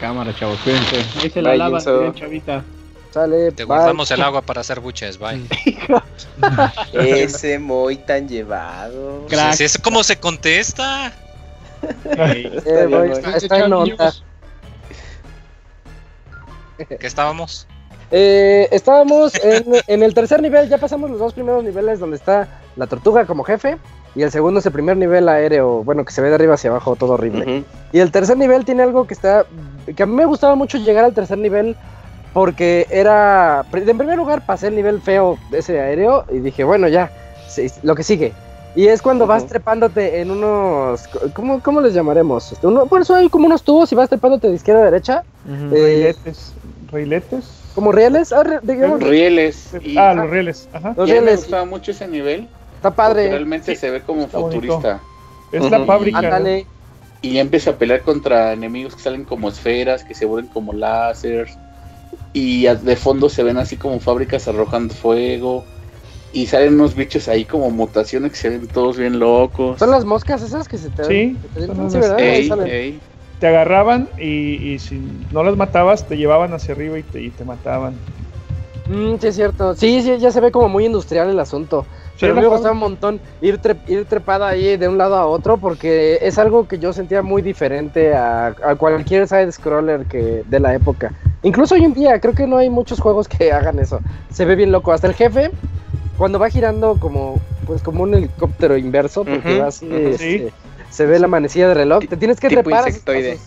[SPEAKER 7] Cámara, chavos, cuídense. Ahí se la
[SPEAKER 5] Bye,
[SPEAKER 7] bien, chavita.
[SPEAKER 1] Sale.
[SPEAKER 3] Te
[SPEAKER 1] bye.
[SPEAKER 3] guardamos el agua para hacer buches, bye.
[SPEAKER 5] Ese muy tan llevado.
[SPEAKER 7] Crack.
[SPEAKER 3] Es como se contesta.
[SPEAKER 1] Eh, voy, está, está en nota.
[SPEAKER 3] ¿Qué estábamos?
[SPEAKER 1] Eh, estábamos en, en el tercer nivel, ya pasamos los dos primeros niveles donde está la tortuga como jefe. Y el segundo es el primer nivel aéreo, bueno, que se ve de arriba hacia abajo, todo horrible. Y el tercer nivel tiene algo que está. que a mí me gustaba mucho llegar al tercer nivel. Porque era. En primer lugar, pasé el nivel feo de ese aéreo. Y dije, bueno, ya. sí, lo que sigue. Y es cuando vas trepándote en unos. ¿Cómo, cómo les llamaremos? Este, uno- por eso hay como unos tubos y vas trepándote de izquierda a derecha.
[SPEAKER 4] Ujú.
[SPEAKER 1] Eh,
[SPEAKER 2] Reiletes. ¿Reiletes?
[SPEAKER 1] como rieles. Ah, digamos,
[SPEAKER 6] Rieles. Y,
[SPEAKER 2] Ah, los rieles. Ajá.
[SPEAKER 1] los
[SPEAKER 6] y a mí me
[SPEAKER 1] rieles.
[SPEAKER 6] gustaba mucho ese nivel.
[SPEAKER 1] Está padre.
[SPEAKER 6] realmente
[SPEAKER 2] Sí,
[SPEAKER 6] se ve como
[SPEAKER 2] está bonito.
[SPEAKER 6] futurista.
[SPEAKER 2] Es la fábrica.
[SPEAKER 1] Ándale.
[SPEAKER 6] Y ya empieza a pelear contra enemigos que salen como esferas, que se vuelven como láseres. Y de fondo se ven así como fábricas arrojando fuego. Y salen unos bichos ahí como mutaciones que se ven todos bien locos.
[SPEAKER 1] Son las moscas esas que se te
[SPEAKER 2] Sí,
[SPEAKER 1] que te-
[SPEAKER 2] son
[SPEAKER 1] sí, ¿verdad? Ahí
[SPEAKER 6] Ey,
[SPEAKER 1] salen.
[SPEAKER 6] ey.
[SPEAKER 2] Te agarraban y, y si no las matabas, te llevaban hacia arriba y te, y te mataban.
[SPEAKER 1] Mm, sí, es cierto. Sí, sí, ya se ve como muy industrial el asunto.
[SPEAKER 2] Sí,
[SPEAKER 1] Pero me gustaba un montón ir, tre- ir trepada ahí de un lado a otro porque es algo que yo sentía muy diferente a, a cualquier side-scroller que de la época. Incluso hoy en día creo que no hay muchos juegos que hagan eso. Se ve bien loco. Hasta el jefe, cuando va girando como pues como un helicóptero inverso, porque
[SPEAKER 5] Ujú,
[SPEAKER 1] va así,
[SPEAKER 5] ujú.
[SPEAKER 1] este, se ve la manecilla de reloj. Te tienes que
[SPEAKER 5] Tipo
[SPEAKER 1] trepar. a sus-
[SPEAKER 5] insectoide.
[SPEAKER 1] a sus-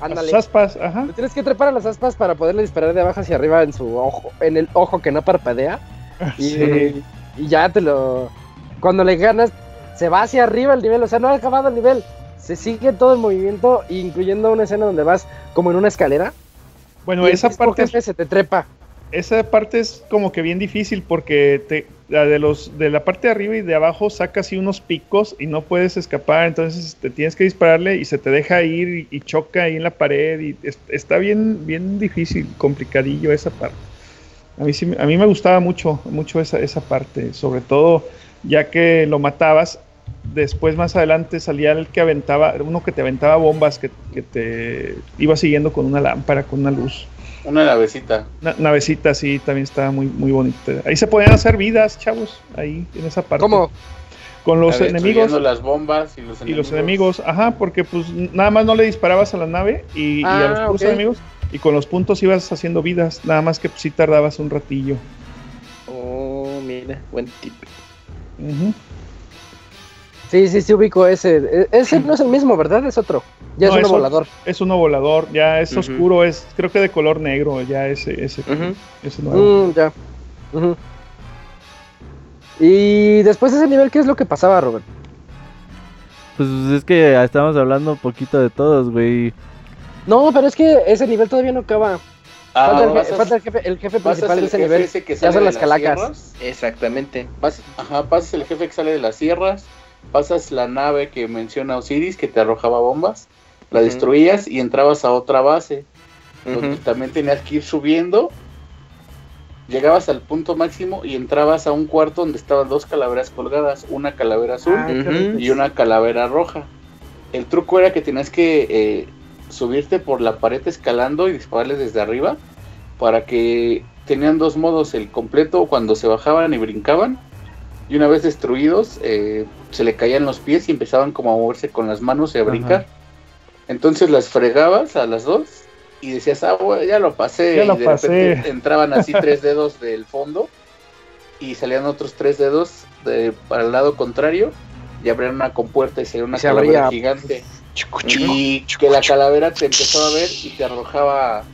[SPEAKER 1] Ándale.
[SPEAKER 2] Las aspas, ajá.
[SPEAKER 1] Te tienes que trepar a las aspas para poderle disparar de abajo hacia arriba en su ojo, en el ojo que no parpadea. Y,
[SPEAKER 2] Sí.
[SPEAKER 1] y ya te lo. Cuando le ganas, se va hacia arriba el nivel. O sea, no ha acabado el nivel. Se sigue todo el movimiento, incluyendo una escena donde vas como en una escalera.
[SPEAKER 2] Bueno,
[SPEAKER 1] y
[SPEAKER 2] esa parte,
[SPEAKER 1] jefe se te trepa.
[SPEAKER 2] Esa parte es como que bien difícil porque te, la de los de la parte de arriba y de abajo saca así unos picos y no puedes escapar, entonces te tienes que dispararle y se te deja ir y, choca ahí en la pared y es- está bien bien difícil, complicadillo esa parte. A mí a mí me gustaba mucho mucho esa esa parte, sobre todo ya que lo matabas Después más adelante salía el que aventaba, uno que te aventaba bombas, que te iba siguiendo con una lámpara, con una luz.
[SPEAKER 6] Una navecita.
[SPEAKER 2] Una navecita así también estaba muy, muy bonita. Ahí se podían hacer vidas, chavos, ahí en esa parte.
[SPEAKER 1] ¿Cómo?
[SPEAKER 2] Con los enemigos
[SPEAKER 6] las bombas y los
[SPEAKER 2] y
[SPEAKER 6] enemigos.
[SPEAKER 2] los enemigos, ajá, porque pues nada más no le disparabas a la nave y, y a los
[SPEAKER 1] Ah,
[SPEAKER 2] puros
[SPEAKER 1] ok.
[SPEAKER 2] enemigos y con los puntos ibas haciendo vidas, nada más que pues, sí tardabas un ratillo.
[SPEAKER 5] Oh, mira, buen tip.
[SPEAKER 2] Ujú.
[SPEAKER 1] Sí, sí, sí, ubico ese. E- Ese no es el mismo, ¿verdad? Es otro. Ya
[SPEAKER 2] No,
[SPEAKER 1] es uno
[SPEAKER 2] es
[SPEAKER 1] volador.
[SPEAKER 2] Es uno volador, ya es oscuro, es creo que de color negro, ya ese, ese,
[SPEAKER 5] Ujú.
[SPEAKER 2] ese nuevo.
[SPEAKER 1] Mm, ya. Ujú. Y después de ese nivel, ¿qué es lo que pasaba, Robert?
[SPEAKER 4] Pues es que estamos hablando un poquito de todos, güey.
[SPEAKER 1] No, pero es que ese nivel todavía no acaba.
[SPEAKER 6] Ah,
[SPEAKER 1] falta, el, je-
[SPEAKER 6] pasas-
[SPEAKER 1] falta el jefe, el jefe principal de ese
[SPEAKER 6] jefe
[SPEAKER 1] nivel.
[SPEAKER 6] ese que
[SPEAKER 1] Ya
[SPEAKER 6] sale
[SPEAKER 1] son
[SPEAKER 6] de
[SPEAKER 1] las calacas.
[SPEAKER 6] sierras.
[SPEAKER 5] Exactamente.
[SPEAKER 6] Pas- ajá, pasas el jefe que sale de las sierras, pasas la nave que menciona Osiris que te arrojaba bombas, la destruías y entrabas a otra base, donde también tenías que ir subiendo. Llegabas al punto máximo y entrabas a un cuarto donde estaban dos calaveras colgadas, una calavera azul
[SPEAKER 1] Ah,
[SPEAKER 6] y una calavera roja. El truco era que tenías que eh, subirte por la pared escalando y dispararles desde arriba para que tenían dos modos, el completo cuando se bajaban y brincaban y una vez destruidos eh, se le caían los pies y empezaban como a moverse con las manos y a
[SPEAKER 4] Ajá.
[SPEAKER 6] brincar. Entonces las fregabas a las dos y decías, ah, bueno, ya lo pasé.
[SPEAKER 2] Ya
[SPEAKER 6] y de
[SPEAKER 2] pasé.
[SPEAKER 6] repente entraban así tres dedos del fondo y salían otros tres dedos de- para el lado contrario y abrían una compuerta y salía una
[SPEAKER 1] Y se
[SPEAKER 6] calavera
[SPEAKER 1] abría.
[SPEAKER 6] gigante. Y que la calavera te empezaba a ver y te arrojaba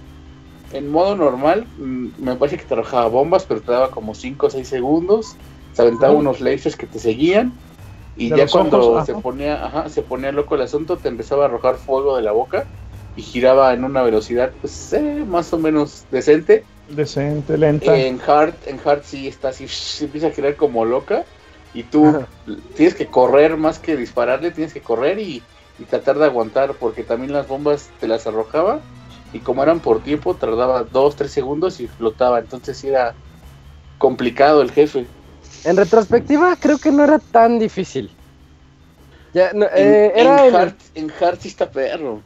[SPEAKER 6] en modo normal, mm, me parece que te arrojaba bombas, pero te daba como 5 o 6 segundos, se aventaba unos lasers que te seguían y
[SPEAKER 2] De
[SPEAKER 6] ya cuando
[SPEAKER 2] ojos,
[SPEAKER 6] se ponía, ajá, se ponía loco el asunto, te empezaba a arrojar fuego de la boca y giraba en una velocidad pues eh, más o menos decente.
[SPEAKER 2] Decente, lenta.
[SPEAKER 6] En Hard, en Hard sí está así, se empieza a girar como loca y tú
[SPEAKER 1] Ajá.
[SPEAKER 6] tienes que correr más que dispararle, tienes que correr y, y tratar de aguantar porque también las bombas te las arrojaba y como eran por tiempo tardaba 2, 3 segundos y explotaba, entonces era complicado el jefe.
[SPEAKER 1] En retrospectiva, creo que no era tan difícil. Ya, no,
[SPEAKER 6] En,
[SPEAKER 1] eh,
[SPEAKER 6] en
[SPEAKER 1] era en el-
[SPEAKER 6] Hard, en sí está perro.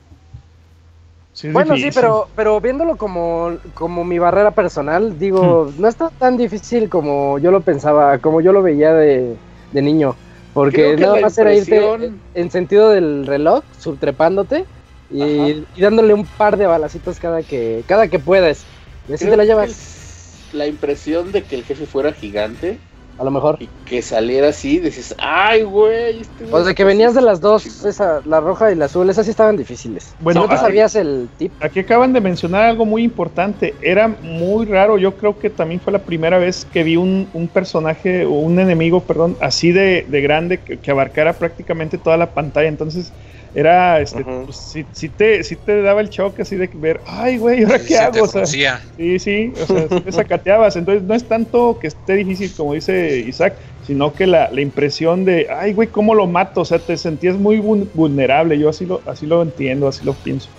[SPEAKER 2] Sí es
[SPEAKER 1] Bueno, sí, pero, pero viéndolo como, como mi barrera personal, digo,
[SPEAKER 2] Hmm.
[SPEAKER 1] no está tan difícil como yo lo pensaba, como yo lo veía de, de niño. Porque nada más era irte en, en sentido del reloj, subtrepándote y, dándole un par de balacitos cada que cada que puedas. Y así
[SPEAKER 6] Creo
[SPEAKER 1] te la llevas,
[SPEAKER 6] La impresión de que el jefe fuera gigante
[SPEAKER 1] a lo mejor.
[SPEAKER 6] y que saliera así, dices, ay, güey. Este
[SPEAKER 1] O sea, que venías de las dos,
[SPEAKER 6] chingón".
[SPEAKER 1] esa, la roja y la azul, esas sí estaban difíciles.
[SPEAKER 2] Bueno,
[SPEAKER 1] si no te sabías el tip,
[SPEAKER 2] Aquí acaban de mencionar algo muy importante. Era muy raro. Yo creo que también fue la primera vez que vi un, un personaje o un enemigo, perdón, así de, de grande que, que abarcara prácticamente toda la pantalla. Entonces era, este,
[SPEAKER 5] Ujú.
[SPEAKER 2] pues, sí, sí te, sí te daba el shock así de ver, ay, güey, ¿ahora
[SPEAKER 3] Sí,
[SPEAKER 2] qué
[SPEAKER 3] se
[SPEAKER 2] hago?
[SPEAKER 3] te
[SPEAKER 2] O sea. Sí, sí, o sea, sí te sacateabas. Entonces no es tanto que esté difícil, como dice Isaac, sino que la, la impresión de, ay, güey, ¿cómo lo mato? O sea, te sentías muy vul- vulnerable. Yo así lo, así lo entiendo, así lo pienso.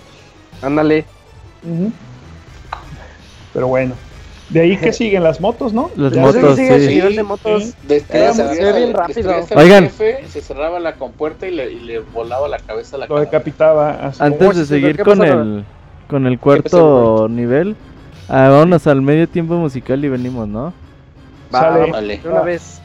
[SPEAKER 1] ándale.
[SPEAKER 2] Pero bueno. De ahí que siguen las motos, ¿no?
[SPEAKER 4] Las
[SPEAKER 2] Ya
[SPEAKER 4] motos, sí.
[SPEAKER 1] nivel de motos. Era
[SPEAKER 6] al-
[SPEAKER 1] muy- se ve bien rápido.
[SPEAKER 6] al
[SPEAKER 4] Oigan.
[SPEAKER 6] jefe, se cerraba la compuerta y le, y le volaba la cabeza a la
[SPEAKER 2] Lo
[SPEAKER 6] cara.
[SPEAKER 2] decapitaba. así.
[SPEAKER 4] Antes de
[SPEAKER 1] sí,
[SPEAKER 4] seguir
[SPEAKER 1] ¿qué
[SPEAKER 4] con el con el cuarto nivel, ah, vámonos al medio tiempo musical y venimos, ¿no?
[SPEAKER 1] Va,
[SPEAKER 6] Vale.
[SPEAKER 1] de una vez.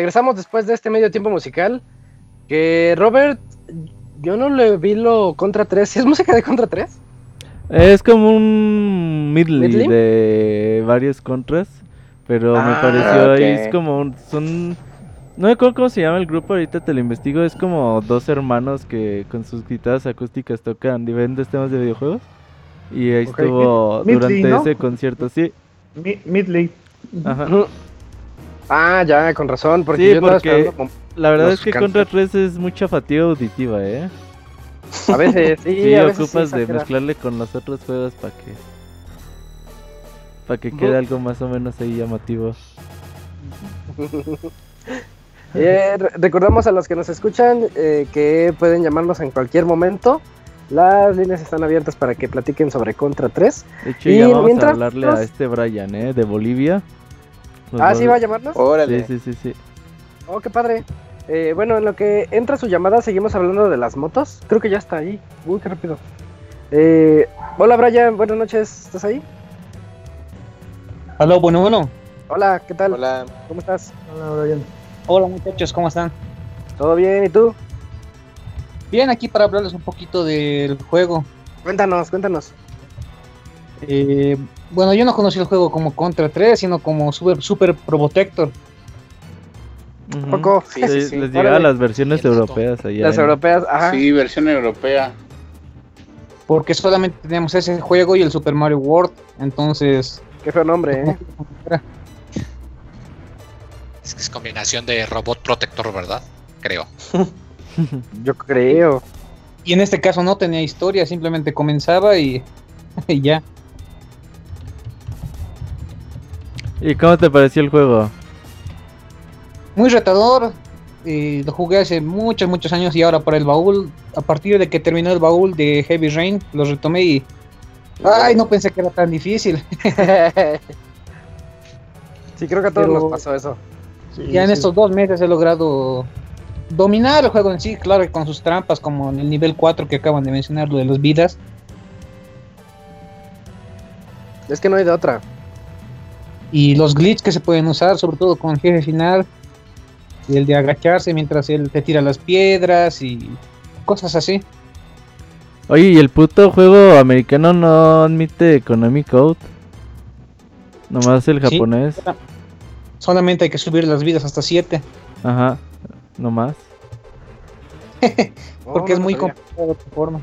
[SPEAKER 1] Regresamos después de este medio tiempo musical. Que Robert, yo no le vi lo Contra 3. ¿Sí es música de Contra 3?
[SPEAKER 4] Es como un medley
[SPEAKER 1] ¿Medley?
[SPEAKER 4] de varios contras, pero me
[SPEAKER 1] Ah,
[SPEAKER 4] pareció ahí es como un- son no me acuerdo cómo se llama el grupo, ahorita te lo investigo, es como dos hermanos que con sus guitarras acústicas tocan diferentes temas de videojuegos. Y ahí estuvo
[SPEAKER 2] Mid-
[SPEAKER 4] durante
[SPEAKER 2] Midley, ¿no?
[SPEAKER 4] ese concierto, sí.
[SPEAKER 2] Mi- Midley.
[SPEAKER 4] Ajá.
[SPEAKER 1] Ah, ya, con razón. Porque
[SPEAKER 4] Sí,
[SPEAKER 1] yo estaba
[SPEAKER 4] porque-
[SPEAKER 1] esperando
[SPEAKER 4] La verdad es que
[SPEAKER 1] cantos.
[SPEAKER 4] Contra 3 es mucha fatiga auditiva, ¿eh?
[SPEAKER 1] A veces, sí,
[SPEAKER 4] Sí,
[SPEAKER 1] a veces sí
[SPEAKER 4] ocupas de mezclarle con los otros juegos para que para que quede algo más o menos ahí llamativo.
[SPEAKER 1] Eh, re- recordamos a los que nos escuchan eh, que pueden llamarnos en cualquier momento. Las líneas están abiertas para que platiquen sobre Contra 3.
[SPEAKER 4] De hecho,
[SPEAKER 1] Y
[SPEAKER 4] ya vamos a hablarle a este Brian, ¿eh? De Bolivia. Nos
[SPEAKER 1] Ah, ¿sí va a llamarnos?
[SPEAKER 4] Sí,
[SPEAKER 5] Órale.
[SPEAKER 4] sí, sí, sí.
[SPEAKER 1] Oh, qué padre. Eh, bueno, en lo que entra su llamada, seguimos hablando de las motos. Creo que ya está ahí. Uy, qué rápido. Eh, hola, Brian. Buenas noches. ¿Estás ahí?
[SPEAKER 8] Aló, bueno, bueno.
[SPEAKER 1] Hola, ¿qué tal?
[SPEAKER 5] Hola.
[SPEAKER 1] ¿Cómo estás?
[SPEAKER 2] Hola, Brian.
[SPEAKER 8] Hola muchachos, ¿cómo están?
[SPEAKER 1] ¿Todo bien? ¿Y tú?
[SPEAKER 8] Bien, aquí para hablarles un poquito del juego.
[SPEAKER 1] Cuéntanos, cuéntanos.
[SPEAKER 8] Eh, bueno, yo no conocí el juego como Contra 3, sino como Super, Super Probotector.
[SPEAKER 4] Ujú.
[SPEAKER 1] Poco.
[SPEAKER 5] Sí,
[SPEAKER 4] Sí,
[SPEAKER 5] sí, sí.
[SPEAKER 4] les llegaba
[SPEAKER 1] Órale.
[SPEAKER 4] las versiones europeas allá.
[SPEAKER 1] Las
[SPEAKER 4] en-
[SPEAKER 1] europeas, ajá.
[SPEAKER 6] Sí, versión europea.
[SPEAKER 8] Porque solamente teníamos ese juego y el Super Mario World. Entonces,
[SPEAKER 1] Qué feo nombre, ¿eh?
[SPEAKER 3] Es que es combinación de robot protector, ¿verdad? Creo.
[SPEAKER 1] Yo creo.
[SPEAKER 8] y en este caso no tenía historia, simplemente comenzaba y, y ya.
[SPEAKER 4] ¿Y cómo te pareció el juego?
[SPEAKER 8] Muy retador. lo jugué hace muchos, muchos años y ahora para el baúl, a partir de que terminó el baúl de Heavy Rain, lo retomé y... Ay, no pensé que era tan difícil.
[SPEAKER 1] sí, creo que a todos
[SPEAKER 8] Pero-
[SPEAKER 1] nos pasó eso.
[SPEAKER 2] Sí,
[SPEAKER 8] Ya en
[SPEAKER 2] sí.
[SPEAKER 8] estos dos meses he logrado dominar el juego en sí, claro que con sus trampas, como en el nivel 4 que acaban de mencionar, lo de las vidas.
[SPEAKER 1] Es que no hay de otra.
[SPEAKER 8] Y los glitches que se pueden usar, sobre todo con el jefe final. Y el de agacharse mientras él te tira las piedras y cosas así.
[SPEAKER 4] Oye, ¿y el puto juego americano no admite Konami Code? Nomás el
[SPEAKER 8] Sí.
[SPEAKER 4] japonés.
[SPEAKER 8] Solamente hay que subir las vidas hasta 7.
[SPEAKER 4] Ajá, nomás.
[SPEAKER 8] Porque
[SPEAKER 1] Oh,
[SPEAKER 8] es muy
[SPEAKER 1] sabía.
[SPEAKER 8] complicado de otra forma.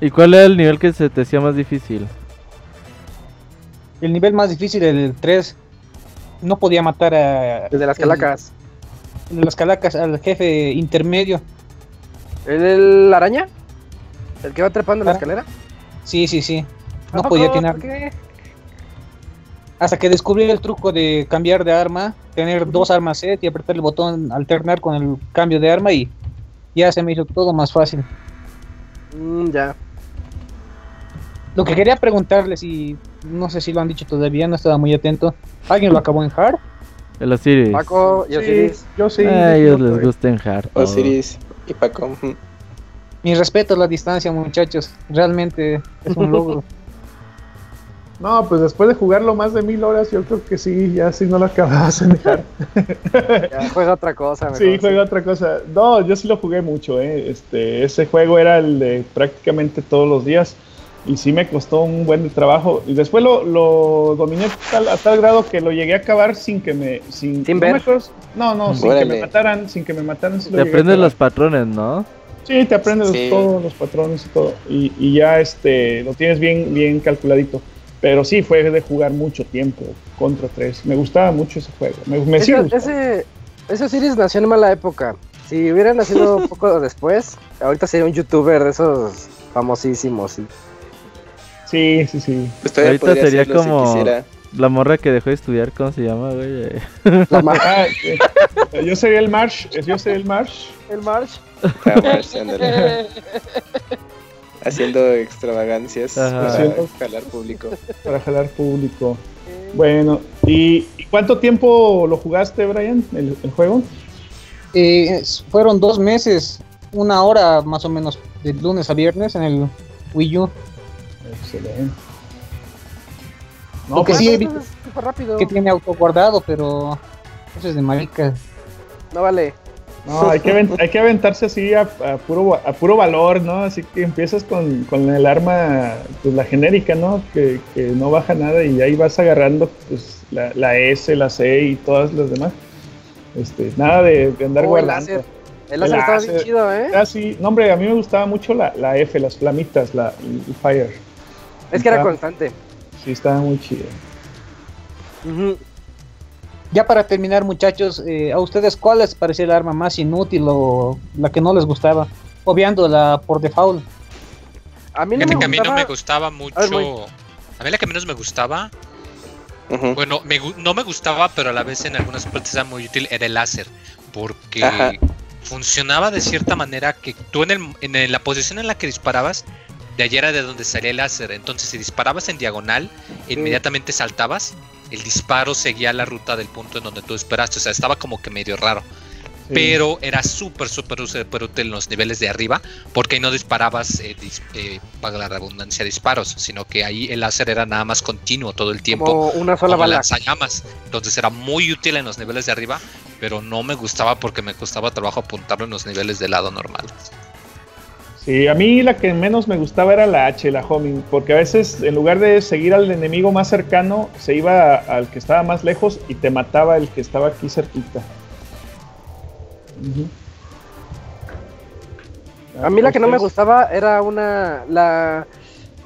[SPEAKER 4] ¿Y cuál era el nivel que se te hacía más difícil?
[SPEAKER 8] El nivel más difícil, el 3, no podía matar a...
[SPEAKER 1] El de las calacas.
[SPEAKER 8] el de las calacas al jefe intermedio.
[SPEAKER 1] ¿El, el araña? ¿El que va trepando en la
[SPEAKER 8] Ah.
[SPEAKER 1] escalera?
[SPEAKER 8] Sí, sí, sí.
[SPEAKER 1] ¿A
[SPEAKER 8] No podía tener...
[SPEAKER 1] ¿Por qué?
[SPEAKER 8] Hasta que descubrí el truco de cambiar de arma, tener dos armas set y apretar el botón alternar con el cambio de arma y ya se me hizo todo más fácil.
[SPEAKER 1] Mm, ya.
[SPEAKER 8] Lo que quería preguntarles y no sé si lo han dicho todavía, no estaba muy atento. ¿Alguien lo acabó en hard?
[SPEAKER 4] El Osiris.
[SPEAKER 1] Paco y
[SPEAKER 2] Sí,
[SPEAKER 1] Osiris.
[SPEAKER 2] yo sí.
[SPEAKER 4] a ellos les gusta en hard. todo.
[SPEAKER 5] Osiris y Paco.
[SPEAKER 8] Mi respeto a la distancia, muchachos. Realmente es un logro.
[SPEAKER 2] No, pues después de jugarlo más de mil horas, yo creo que sí, ya sí no lo acababas en dejar.
[SPEAKER 1] Ya, juega otra cosa. Mejor,
[SPEAKER 2] Sí, juega otra cosa. No, yo sí lo jugué mucho, ¿eh? Este, ese juego era el de prácticamente todos los días y sí me costó un buen trabajo. Y después lo, lo dominé tal- a tal grado que lo llegué a acabar sin que me... Sin,
[SPEAKER 1] Sin
[SPEAKER 2] no
[SPEAKER 1] ver.
[SPEAKER 2] me acuerdo- no, no, sin que me mataran, sin que me mataran. sí
[SPEAKER 4] Te aprendes los patrones, ¿no?
[SPEAKER 2] Sí, te aprendes
[SPEAKER 5] Sí.
[SPEAKER 2] todos los patrones y todo. Y, y ya este, lo tienes bien, bien calculadito. Pero sí, fue de jugar mucho tiempo contra 3. Me gustaba mucho ese juego. Me, me
[SPEAKER 1] Ese, ese, ese Osiris nació en mala época. Si hubiera nacido un poco después, ahorita sería un youtuber de esos famosísimos. sí.
[SPEAKER 2] Sí, sí, sí.
[SPEAKER 5] Pues
[SPEAKER 4] Ahorita sería como-
[SPEAKER 5] si.
[SPEAKER 4] La morra que dejó de estudiar, ¿cómo se llama, güey? Eh,
[SPEAKER 1] La
[SPEAKER 2] Ah, eh, yo sería el Marsh. Yo sería el Marsh.
[SPEAKER 1] el March.
[SPEAKER 5] Jamás, ándale. Haciendo extravagancias
[SPEAKER 4] Ajá.
[SPEAKER 5] para
[SPEAKER 2] Haciendo-
[SPEAKER 5] jalar público.
[SPEAKER 2] para jalar público. Bueno, ¿y, y cuánto tiempo lo jugaste, Brian, el, el juego?
[SPEAKER 8] Eh, fueron dos meses, una hora más o menos, de lunes a viernes en el Wii U.
[SPEAKER 2] Excelente.
[SPEAKER 8] Lo que
[SPEAKER 2] pues,
[SPEAKER 8] sí he
[SPEAKER 1] Entonces,
[SPEAKER 8] visto
[SPEAKER 1] fue rápido.
[SPEAKER 8] que tiene auto guardado, pero eso es de marica.
[SPEAKER 1] No vale.
[SPEAKER 2] No, hay que, aven- hay que aventarse así a, a puro, a puro valor, ¿no? Así que empiezas con, con el arma, pues la genérica, ¿no? Que, que no baja nada y ahí vas agarrando pues, la, la S, la C y todas las demás. Este, nada de, de andar
[SPEAKER 1] Oh, el
[SPEAKER 2] guardando.
[SPEAKER 1] láser. El láser
[SPEAKER 2] El
[SPEAKER 1] estaba bien
[SPEAKER 2] láser.
[SPEAKER 1] chido, ¿eh?
[SPEAKER 2] Ah, sí. No, hombre, a mí me gustaba mucho la, la F, las flamitas, la, el fire.
[SPEAKER 1] Es que era constante.
[SPEAKER 2] Sí, estaba muy chido.
[SPEAKER 8] Ya para terminar, muchachos, eh, ¿a ustedes cuál les parecía el arma más inútil o la que no les gustaba? Obviando la por default.
[SPEAKER 1] A mí no
[SPEAKER 3] Fíjate
[SPEAKER 1] me
[SPEAKER 3] que a mí no me
[SPEAKER 1] gustaba.
[SPEAKER 3] gustaba mucho.
[SPEAKER 1] A ver, voy.
[SPEAKER 3] A mí la que menos me gustaba, bueno, me no me gustaba, pero a la vez en algunas partes era muy útil, era el láser. Porque
[SPEAKER 5] Ajá.
[SPEAKER 3] funcionaba de cierta manera que tú en, el, en la posición en la que disparabas, de allá era de donde salía el láser. Entonces, si disparabas en diagonal, inmediatamente saltabas el disparo seguía la ruta del punto en donde tú esperaste. O sea, estaba como que medio raro.
[SPEAKER 2] Sí.
[SPEAKER 3] Pero era súper, súper, súper útil en los niveles de arriba, porque ahí no disparabas, eh, dis- eh, para la redundancia, disparos, sino que ahí el láser era nada más continuo todo el tiempo.
[SPEAKER 1] Como una sola
[SPEAKER 3] como
[SPEAKER 1] bala.
[SPEAKER 3] lanzallamas. Entonces era muy útil en los niveles de arriba, pero no me gustaba porque me costaba trabajo apuntarlo en los niveles de lado normal.
[SPEAKER 2] Sí, a mí la que menos me gustaba era la H, la homing, porque a veces en lugar de seguir al enemigo más cercano, se iba a- al que estaba más lejos y te mataba el que estaba aquí cerquita.
[SPEAKER 1] A mí la que no me gustaba era una. la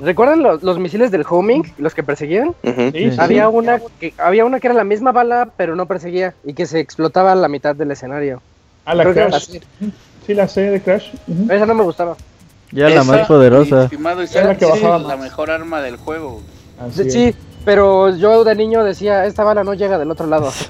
[SPEAKER 1] ¿Recuerdan los, los misiles del homing? Los que perseguían.
[SPEAKER 5] Ujú.
[SPEAKER 2] Sí, sí,
[SPEAKER 1] Había
[SPEAKER 2] sí.
[SPEAKER 1] una que había una que era la misma bala, pero no perseguía y que se explotaba a la mitad del escenario.
[SPEAKER 2] Ah, la
[SPEAKER 1] Creo que era
[SPEAKER 2] Crash. Sí, la C de Crash. Ujú.
[SPEAKER 1] Esa no me gustaba.
[SPEAKER 4] Ya la
[SPEAKER 6] Esa,
[SPEAKER 4] más poderosa.
[SPEAKER 6] estimado
[SPEAKER 2] Es la que bajaba
[SPEAKER 6] es la
[SPEAKER 2] más.
[SPEAKER 6] mejor arma del juego.
[SPEAKER 2] Así
[SPEAKER 1] Sí,
[SPEAKER 2] es.
[SPEAKER 1] pero yo de niño decía, esta bala no llega del otro lado.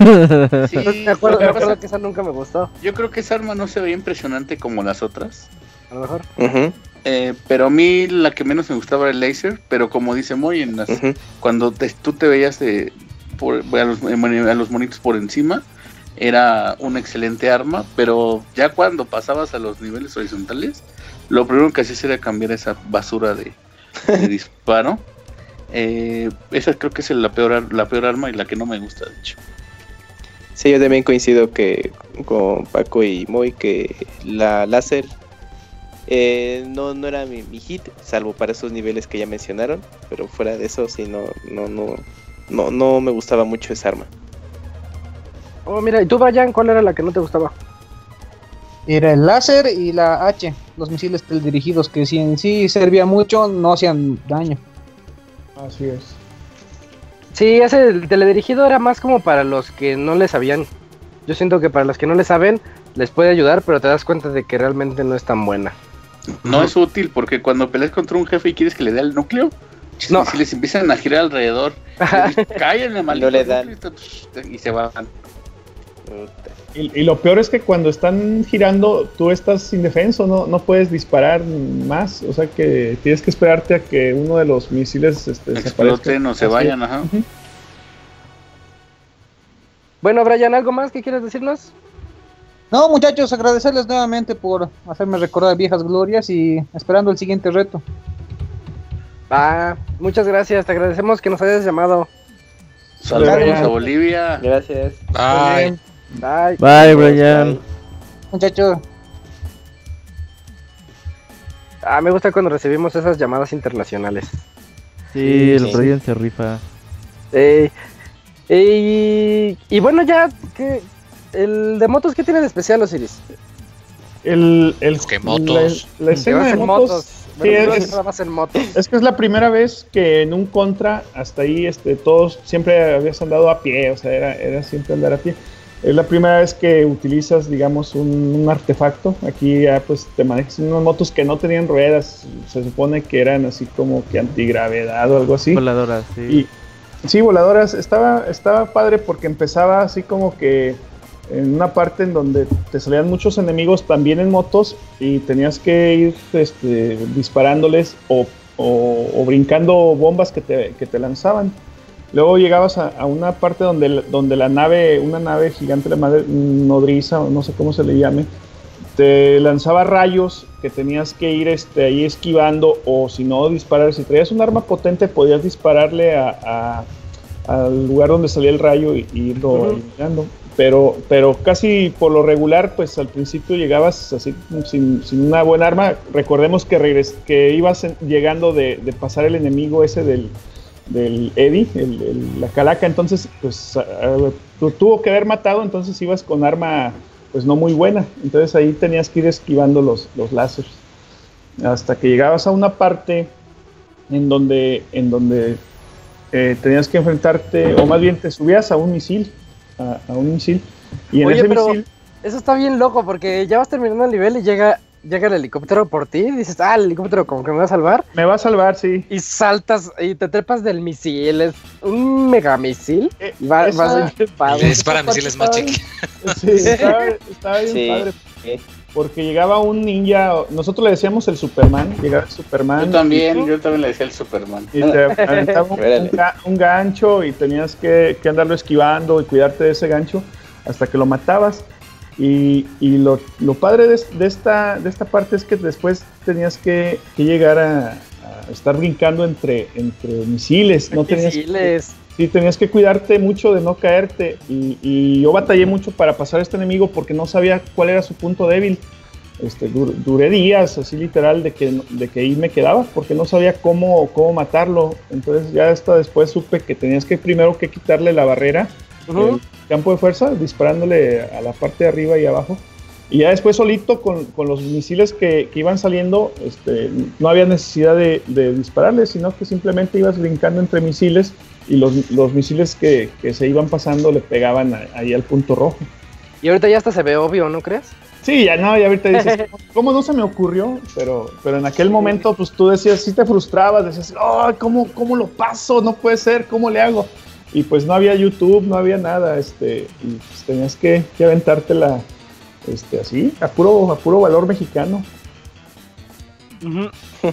[SPEAKER 6] Sí,
[SPEAKER 1] me acuerdo, me acuerdo que esa nunca me gustó.
[SPEAKER 6] yo creo que esa arma no se veía impresionante como las otras.
[SPEAKER 1] A lo mejor.
[SPEAKER 5] Ujú,
[SPEAKER 6] Eh, pero a mí la que menos me gustaba era el laser, pero como dice Moy, en las,
[SPEAKER 5] ujú.
[SPEAKER 6] cuando te- tú te veías de, por, a, los, a los monitos por encima, era una excelente arma, pero ya cuando pasabas a los niveles horizontales, lo primero que hacías era cambiar esa basura de, de disparo. Eh, esa creo que es la peor, la peor arma y la que no me gusta, de hecho.
[SPEAKER 5] Sí, yo también coincido que con Paco y Moy que la láser eh, no, no era mi, mi hit, salvo para esos niveles que ya mencionaron, pero fuera de eso sí no, no, no, no, no me gustaba mucho esa arma.
[SPEAKER 1] Oh, mira, ¿y tú, Brian, cuál era la que no te gustaba?
[SPEAKER 8] Era el láser y la H, los misiles teledirigidos que si en sí servía mucho, no hacían daño.
[SPEAKER 2] Así es.
[SPEAKER 1] Sí, ese el teledirigido era más como para los que no le sabían. Yo siento que para los que no le saben les puede ayudar, pero te das cuenta de que realmente no es tan buena.
[SPEAKER 6] No es útil porque cuando peleas contra un jefe y quieres que le dé el núcleo,
[SPEAKER 1] No.
[SPEAKER 6] si les empiezan a girar alrededor, cállenle maldito
[SPEAKER 5] le dan.
[SPEAKER 6] núcleo", y se van.
[SPEAKER 2] Y, y lo peor es que cuando están girando, tú estás indefenso, no, no puedes disparar más. O sea que tienes que esperarte a que uno de los misiles este, desaparezca.
[SPEAKER 6] exploten o se vayan, ajá.
[SPEAKER 1] Bueno, Brian, ¿algo más que quieres decirnos?
[SPEAKER 8] No, muchachos, agradecerles nuevamente por hacerme recordar viejas glorias y esperando el siguiente reto.
[SPEAKER 1] Ah, muchas gracias, te agradecemos que nos hayas llamado.
[SPEAKER 6] Saludos a Bolivia.
[SPEAKER 5] Gracias.
[SPEAKER 3] Bye.
[SPEAKER 1] Bye.
[SPEAKER 4] Bye, Brian.
[SPEAKER 8] Muchachos,
[SPEAKER 1] Ah, me gusta cuando recibimos esas llamadas internacionales.
[SPEAKER 4] Sí, el
[SPEAKER 5] sí.
[SPEAKER 4] Brian se rifa.
[SPEAKER 1] Eh, y, y bueno, ya, ¿qué, el de motos, ¿qué tiene de especial, Osiris?
[SPEAKER 2] El, el,
[SPEAKER 3] Es que motos.
[SPEAKER 2] La, la
[SPEAKER 1] Que
[SPEAKER 2] escena de
[SPEAKER 1] en
[SPEAKER 2] motos.
[SPEAKER 1] motos. Bueno,
[SPEAKER 2] es-
[SPEAKER 1] es, nada más en motos.
[SPEAKER 2] Es que es la primera vez que en un contra, hasta ahí, este, todos siempre habías andado a pie, o sea, era, era siempre andar a pie. Es la primera vez que utilizas, digamos, un, un artefacto. Aquí ya pues te manejas en unas motos que no tenían ruedas, se supone que eran así como que antigravedad o algo así.
[SPEAKER 4] Voladora, sí.
[SPEAKER 2] Y sí, voladoras, estaba, estaba padre porque empezaba así como que en una parte en donde te salían muchos enemigos también en motos y tenías que ir este, disparándoles o, o- o brincando bombas que te, que te lanzaban. Luego llegabas a, a una parte donde, la- donde la nave, una nave gigante, la madre nodriza, no sé cómo se le llame, te lanzaba rayos que tenías que ir este, ahí esquivando o si no disparar. Si traías un arma potente podías dispararle a, a- al lugar donde salía el rayo y, y irlo
[SPEAKER 1] Ujú.
[SPEAKER 2] eliminando. Pero, pero casi por lo regular, pues al principio llegabas así sin, sin una buena arma. Recordemos que, regres que ibas en- llegando de, de pasar el enemigo ese del, del Eddie, el- el- la calaca, entonces pues tuvo que haber matado, entonces ibas con arma pues no muy buena, entonces ahí tenías que ir esquivando los, los láseres hasta que llegabas a una parte en donde, en donde eh, tenías que enfrentarte, o más bien te subías a un misil, a, a un misil, y en
[SPEAKER 1] Oye,
[SPEAKER 2] ese
[SPEAKER 1] pero-
[SPEAKER 2] misil
[SPEAKER 1] Eso está bien loco porque ya vas terminando el nivel y llega, llega el helicóptero por ti y dices, ah, el helicóptero como que me va a salvar.
[SPEAKER 2] me va a salvar, sí.
[SPEAKER 1] Y saltas y te trepas del misil, es un megamisil.
[SPEAKER 2] Eh,
[SPEAKER 1] Y va,
[SPEAKER 2] esa-
[SPEAKER 1] vas a ir padre.
[SPEAKER 3] Es para misiles más chiquitos.
[SPEAKER 2] Sí, estaba, estaba bien
[SPEAKER 5] Sí.
[SPEAKER 2] padre. porque llegaba un ninja, nosotros le decíamos el Superman, llegaba el Superman.
[SPEAKER 6] Yo también, yo también le decía el Superman.
[SPEAKER 2] Y te aventaba un,
[SPEAKER 5] Órale.
[SPEAKER 2] un ga- un gancho y tenías que, que andarlo esquivando y cuidarte de ese gancho hasta que lo matabas. Y, y lo, lo padre de, es- de esta, de esta parte es que después tenías que, que llegar a, a estar brincando entre, entre misiles. No tenías,
[SPEAKER 1] Misiles.
[SPEAKER 2] Sí, tenías que cuidarte mucho de no caerte. Y, y yo batallé mucho para pasar a este enemigo porque no sabía cuál era su punto débil. Este, dur- duré días, así literal, de que, de que ahí me quedaba porque no sabía cómo, cómo matarlo. Entonces ya hasta después supe que tenías que primero que quitarle la barrera, El campo de fuerza, disparándole a la parte de arriba y abajo. Y ya después solito con, con los misiles que, que iban saliendo, este, no había necesidad de, de dispararles, sino que simplemente ibas brincando entre misiles y los, los misiles que, que se iban pasando le pegaban a- ahí al punto rojo.
[SPEAKER 1] Y ahorita ya hasta se ve obvio, ¿no crees?
[SPEAKER 2] Sí, ya no, ya ahorita dices, ¿cómo no se me ocurrió? Pero, pero en aquel momento, pues tú decías, sí te frustrabas, decías, oh, ¿cómo, ¿cómo lo paso? No puede ser, ¿cómo le hago? Y pues no había YouTube, no había nada, este, y pues tenías que, que aventártela, este, así, a puro, a puro valor mexicano.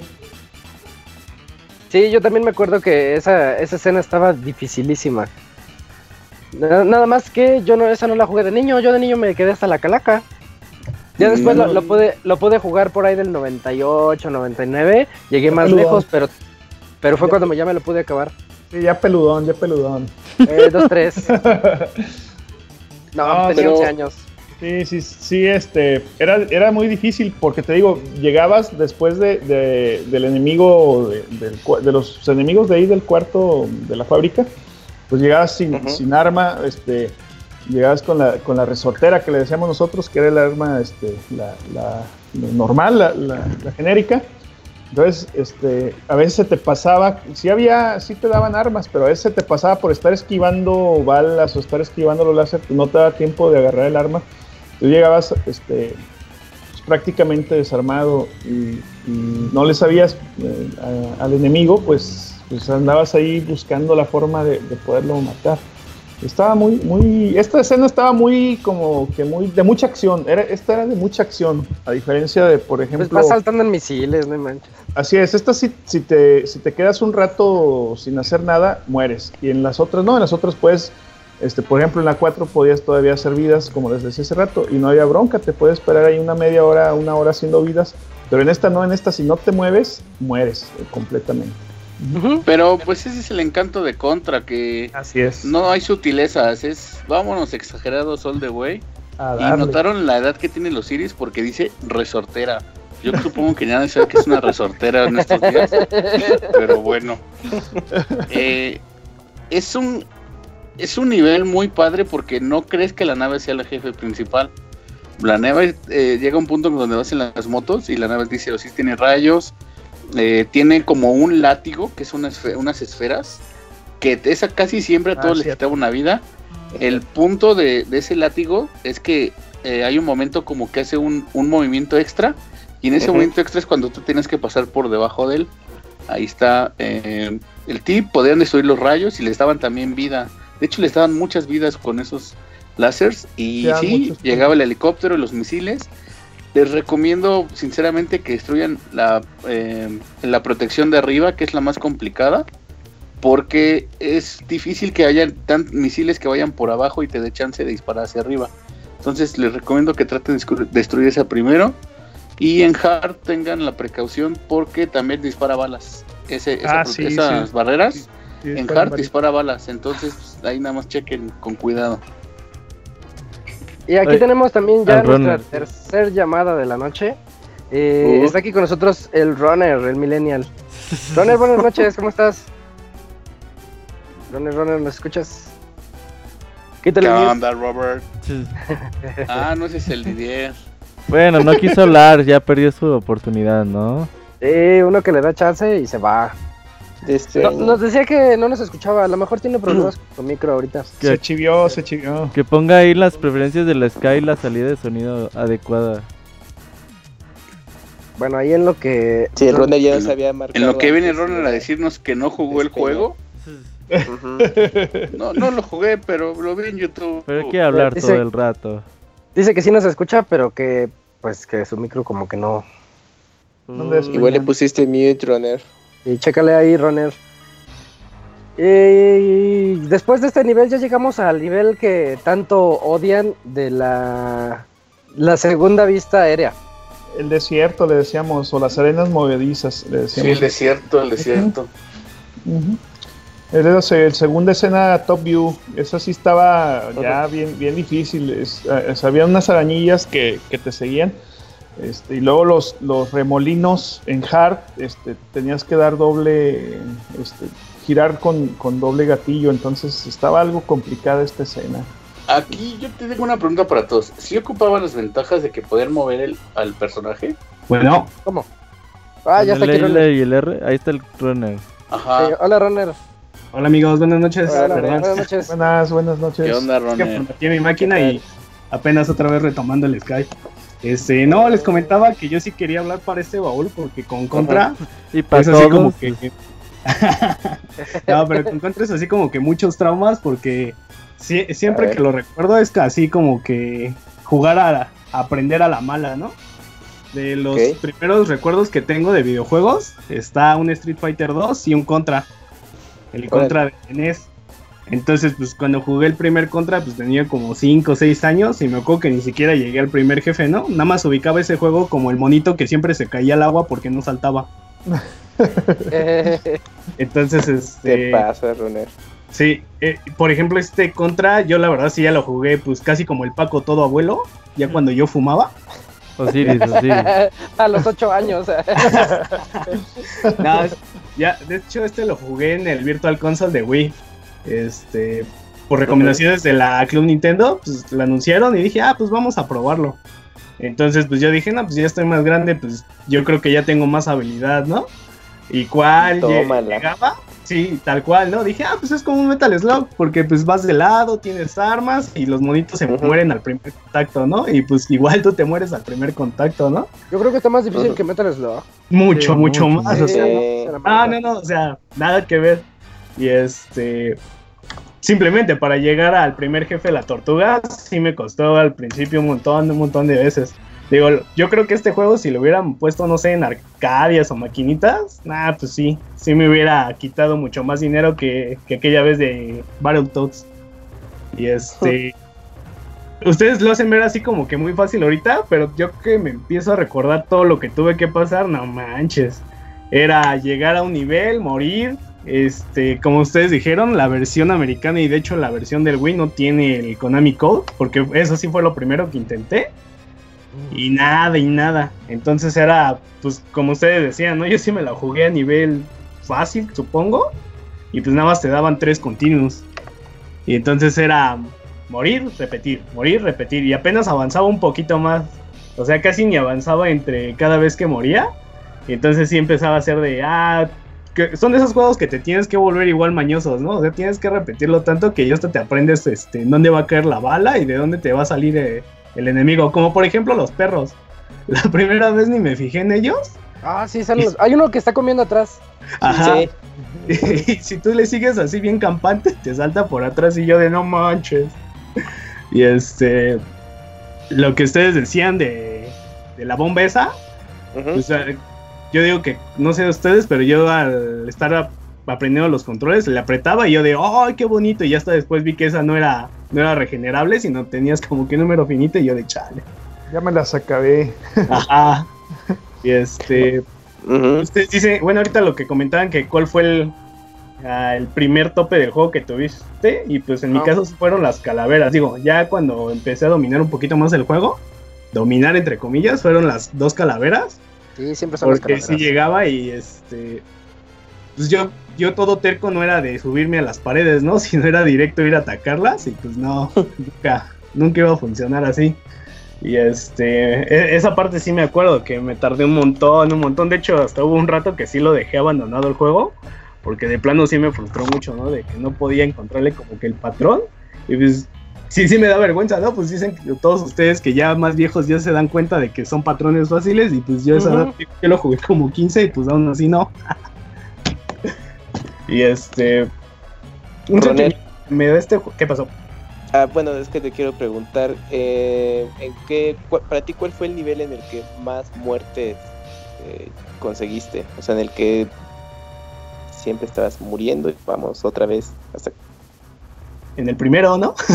[SPEAKER 1] Sí, yo también me acuerdo que esa, esa escena estaba dificilísima. Na- Nada más que yo no, esa no la jugué de niño, yo de niño me quedé hasta la calaca. Ya después lo, lo pude, lo pude jugar por ahí del 98, 99, llegué más lejos, pero, pero fue cuando ya me lo pude acabar.
[SPEAKER 2] Sí, ya peludón, ya peludón.
[SPEAKER 1] Eh, dos, tres. No,
[SPEAKER 2] No,
[SPEAKER 1] tenía
[SPEAKER 6] pero-
[SPEAKER 1] 11 años.
[SPEAKER 2] Sí, sí, sí, este, era, era muy difícil porque te digo, llegabas después de, de- del enemigo, de, los enemigos de ahí del cuarto de la fábrica, pues llegabas sin, sin arma, este, llegabas con la, con la resortera que le decíamos nosotros, que era el arma, este, la, la- la normal, la, la- la genérica. Entonces, este, a veces se te pasaba, sí había, sí te daban armas, pero a veces se te pasaba por estar esquivando balas o estar esquivando los láser, no te daba tiempo de agarrar el arma. Tú llegabas, este, pues, prácticamente desarmado y, no le sabías eh, al enemigo, pues, pues andabas ahí buscando la forma de poderlo matar. Estaba muy, muy, esta escena estaba muy, como que muy, de mucha acción, era, esta era de mucha acción, a diferencia de, por ejemplo...
[SPEAKER 1] Pues vas saltando en misiles, no manches.
[SPEAKER 2] Así es, esta si, si, te, si te quedas un rato sin hacer nada, mueres. Y en las otras no, en las otras puedes, este, por ejemplo en la 4 podías todavía hacer vidas, como les decía hace rato, y no había bronca, te puedes esperar ahí una media hora, una hora haciendo vidas. Pero en esta no, en esta si no te mueves, mueres eh,
[SPEAKER 6] Pero pues ese es el encanto de Contra, que
[SPEAKER 2] Así es.
[SPEAKER 6] no hay sutilezas, es vámonos exagerados all the way. Y notaron la edad que tienen los Iris porque dice resortera. Yo supongo que ya no sabe que es una resortera en estos días. Pero bueno. Eh, es un es un nivel muy padre porque no crees que la nave sea la jefe principal. La nave eh, llega a un punto donde vas en las motos y la nave dice, o sí tiene rayos, eh, tiene como un látigo, que es una esfe- unas esferas, que esa casi siempre a
[SPEAKER 2] Ah,
[SPEAKER 6] todos les
[SPEAKER 2] cierto.
[SPEAKER 6] quitaba una vida. El punto de, de ese látigo es que eh, hay un momento como que hace un, un movimiento extra y en ese
[SPEAKER 5] Ujú.
[SPEAKER 6] movimiento extra es cuando tú tienes que pasar por debajo de él. Ahí está eh, el tip, podían destruir los rayos y les daban también vida. De hecho les daban muchas vidas con esos láseres y sí, llegaba el helicóptero y los misiles. Les recomiendo sinceramente que destruyan la, eh, la protección de arriba, que es la más complicada, porque es difícil que haya tan misiles que vayan por abajo y te dé chance de disparar hacia arriba. Entonces les recomiendo que traten de destruir esa primero. Y en hard tengan la precaución porque también dispara balas. Ese, esa-
[SPEAKER 2] Ah, sí,
[SPEAKER 6] esas
[SPEAKER 2] sí.
[SPEAKER 6] barreras
[SPEAKER 2] Sí,
[SPEAKER 6] en hard dispara balas. Entonces pues, ahí nada más chequen con cuidado.
[SPEAKER 1] Y aquí tenemos también ya
[SPEAKER 4] al
[SPEAKER 1] nuestra
[SPEAKER 4] runner.
[SPEAKER 1] tercer llamada de la noche. Eh,
[SPEAKER 6] Uh.
[SPEAKER 1] Está aquí con nosotros el runner, el millennial. Runner, buenas noches, ¿cómo estás? Runner, runner, ¿nos escuchas? Quítale
[SPEAKER 6] ¿Qué
[SPEAKER 1] el mute.
[SPEAKER 6] onda, Robert? Ah, no, ese es el Didier.
[SPEAKER 4] Bueno, no quiso hablar, ya perdió su oportunidad, ¿no?
[SPEAKER 1] Sí, uno que le da chance y se va.
[SPEAKER 5] Este,
[SPEAKER 1] No- nos decía que no nos escuchaba, a lo mejor tiene problemas con su micro ahorita.
[SPEAKER 2] Se chivió, se chivió.
[SPEAKER 4] Que ponga ahí las preferencias de la Sky y la salida de sonido adecuada.
[SPEAKER 1] Bueno, ahí en lo que...
[SPEAKER 5] sí, el runner ya nos había marcado.
[SPEAKER 6] En lo que viene
[SPEAKER 5] antes,
[SPEAKER 6] Ronald a decirnos que no jugó el juego. No, no lo jugué, pero lo vi en YouTube.
[SPEAKER 4] Pero hay que hablar
[SPEAKER 1] dice-
[SPEAKER 4] todo el rato.
[SPEAKER 1] Dice que sí nos escucha, pero que pues que su micro como que no.
[SPEAKER 2] ¿Dónde es?
[SPEAKER 5] Igual le pusiste mute, runner.
[SPEAKER 1] Y chécale ahí, Runner. Y después de este nivel ya llegamos al nivel que tanto odian de la, la segunda vista aérea.
[SPEAKER 2] El desierto, le decíamos, o las arenas movedizas, le
[SPEAKER 6] Sí,
[SPEAKER 2] decíamos.
[SPEAKER 6] el desierto, el desierto.
[SPEAKER 2] Se- el segunda escena Top View. Esa sí estaba ya bien, bien difícil. Es- eh, había unas arañillas que, que te seguían. Este, y luego los, los remolinos en hard, este, tenías que dar doble, este, girar con, con doble gatillo. Entonces estaba algo complicada esta escena.
[SPEAKER 6] Aquí yo te tengo una pregunta para todos. ¿Sí ocupaban las ventajas de que poder mover el, al personaje?
[SPEAKER 7] Bueno,
[SPEAKER 1] ¿Cómo? Ah, ya está aquí
[SPEAKER 4] el
[SPEAKER 1] Runner.
[SPEAKER 4] L y el R, ahí está el runner.
[SPEAKER 6] Ajá.
[SPEAKER 1] Sí, hola, Runner.
[SPEAKER 7] hola amigos, buenas noches.
[SPEAKER 1] Hola,
[SPEAKER 7] Perdón,
[SPEAKER 1] buenas noches.
[SPEAKER 2] Buenas, buenas noches.
[SPEAKER 6] ¿Qué onda,
[SPEAKER 7] es que mi máquina y apenas otra vez retomando el Skype. Este, no, les comentaba que yo sí quería hablar para este baúl porque con Contra
[SPEAKER 4] Y para
[SPEAKER 7] es así como que... no, pero con Contra es así como que muchos traumas porque
[SPEAKER 5] A
[SPEAKER 7] siempre que lo recuerdo es así como que jugar a, a aprender a la mala, ¿no? De los primeros recuerdos que tengo de videojuegos está un Street Fighter 2 y un Contra. El. Contra de NES. Entonces, pues cuando jugué el primer Contra, pues tenía como 5 o 6 años y me acuerdo que ni siquiera llegué al primer jefe, ¿no? Nada más ubicaba ese juego como el monito que siempre se caía al agua porque no saltaba. Entonces,
[SPEAKER 5] ¿Qué
[SPEAKER 7] este...
[SPEAKER 5] pasa, runner?
[SPEAKER 7] Sí, eh, por ejemplo, este Contra, yo la verdad sí ya lo jugué pues casi como el Paco todo abuelo, ya cuando yo fumaba.
[SPEAKER 4] Osiris, Osiris.
[SPEAKER 1] a los ocho años.
[SPEAKER 7] No, ya, de hecho este lo jugué en el Virtual Console de Wii. Este, por recomendaciones de la Club Nintendo, pues lo anunciaron y dije, ah, pues vamos a probarlo. Entonces, pues yo dije, no, pues ya estoy más grande, pues yo creo que ya tengo más habilidad, ¿no? ¿Y cuál llegaba? Sí, tal cual, ¿no? Dije, ah, pues es como un Metal Slug, porque pues vas de lado, tienes armas y los monitos se mueren al primer contacto, ¿no? Y pues igual tú te mueres al primer contacto, ¿no?
[SPEAKER 1] Yo creo que está más difícil que Metal Slug.
[SPEAKER 7] Mucho,
[SPEAKER 4] Sí,
[SPEAKER 7] mucho
[SPEAKER 4] mucho,
[SPEAKER 7] más,
[SPEAKER 1] Sí,
[SPEAKER 7] o sea,
[SPEAKER 1] ¿no?
[SPEAKER 7] Ah, no, no, o sea, nada que ver. Y este. Simplemente para llegar al primer jefe de la tortuga, sí me costó al principio un montón, un montón de veces. Digo, yo creo que este juego, si lo hubieran puesto, no sé, en arcadias o maquinitas, nah, pues sí, sí me hubiera quitado mucho más dinero que, que aquella vez de Battletoads. Y este. Ustedes lo hacen ver así como que muy fácil ahorita, pero yo que me empiezo a recordar todo lo que tuve que pasar, no manches era llegar a un nivel, morir. Este, como ustedes dijeron, la versión americana y de hecho la versión del Wii no tiene el Konami Code, porque eso sí fue lo primero que intenté. Y nada, y nada. Entonces era, pues como ustedes decían, ¿no? Yo sí me la jugué a nivel fácil, supongo. Y pues nada más te daban tres continuos. Y entonces era morir, repetir, morir, repetir. Y apenas avanzaba un poquito más. O sea, casi ni avanzaba entre cada vez que moría. Y entonces sí empezaba a ser de, ah, que son de esos juegos que te tienes que volver igual mañosos, ¿no? O sea, tienes que repetirlo tanto que ya hasta te aprendes este, en dónde va a caer la bala y de dónde te va a salir eh, el enemigo. Como por ejemplo los perros. La primera vez ni me fijé en ellos.
[SPEAKER 1] Ah, sí, salen los- hay uno que está comiendo atrás.
[SPEAKER 7] Ajá.
[SPEAKER 5] Sí.
[SPEAKER 7] Y si tú le sigues así bien campante, te salta por atrás y yo de no manches. Y este. Lo que ustedes decían de, de la bomba esa, yo digo que, no sé ustedes, pero yo al estar a- aprendiendo los controles, le apretaba y yo de, ¡ay, qué bonito! Y hasta después vi que esa no era, no era regenerable, sino tenías como que un número finito y yo de chale.
[SPEAKER 2] Ya me las acabé.
[SPEAKER 7] Ajá. Y este. Ustedes dicen, bueno, ahorita lo que comentaban que cuál fue el, ah, el primer tope del juego que tuviste, y pues en mi
[SPEAKER 1] Ah.
[SPEAKER 7] caso fueron las calaveras. Digo, ya cuando empecé a dominar un poquito más el juego, dominar entre comillas, fueron las dos calaveras.
[SPEAKER 1] Sí, siempre son
[SPEAKER 7] Porque sí
[SPEAKER 1] calaveras.
[SPEAKER 7] llegaba y este. Pues yo, yo todo terco no era de subirme a las paredes, ¿no? Sino era directo ir a atacarlas y pues no, nunca, nunca iba a funcionar así. Y este, e- esa parte sí me acuerdo que me tardé un montón, un montón. De hecho, hasta hubo un rato que sí lo dejé abandonado el juego, porque de plano sí me frustró mucho, ¿no? De que no podía encontrarle como que el patrón. Y pues sí, sí me da vergüenza, ¿no? Pues dicen que todos ustedes que ya más viejos ya se dan cuenta de que son patrones fáciles y pues yo,
[SPEAKER 1] Ujú.
[SPEAKER 7] yo lo jugué como 15 y pues aún así no. y este... Un me da este ¿Qué pasó?
[SPEAKER 5] Ah, bueno, es que te quiero preguntar, eh, ¿en qué, para ti cuál fue el nivel en el que más muertes eh, conseguiste? O sea, en el que siempre estabas muriendo y vamos otra vez hasta...
[SPEAKER 7] En el primero, ¿no?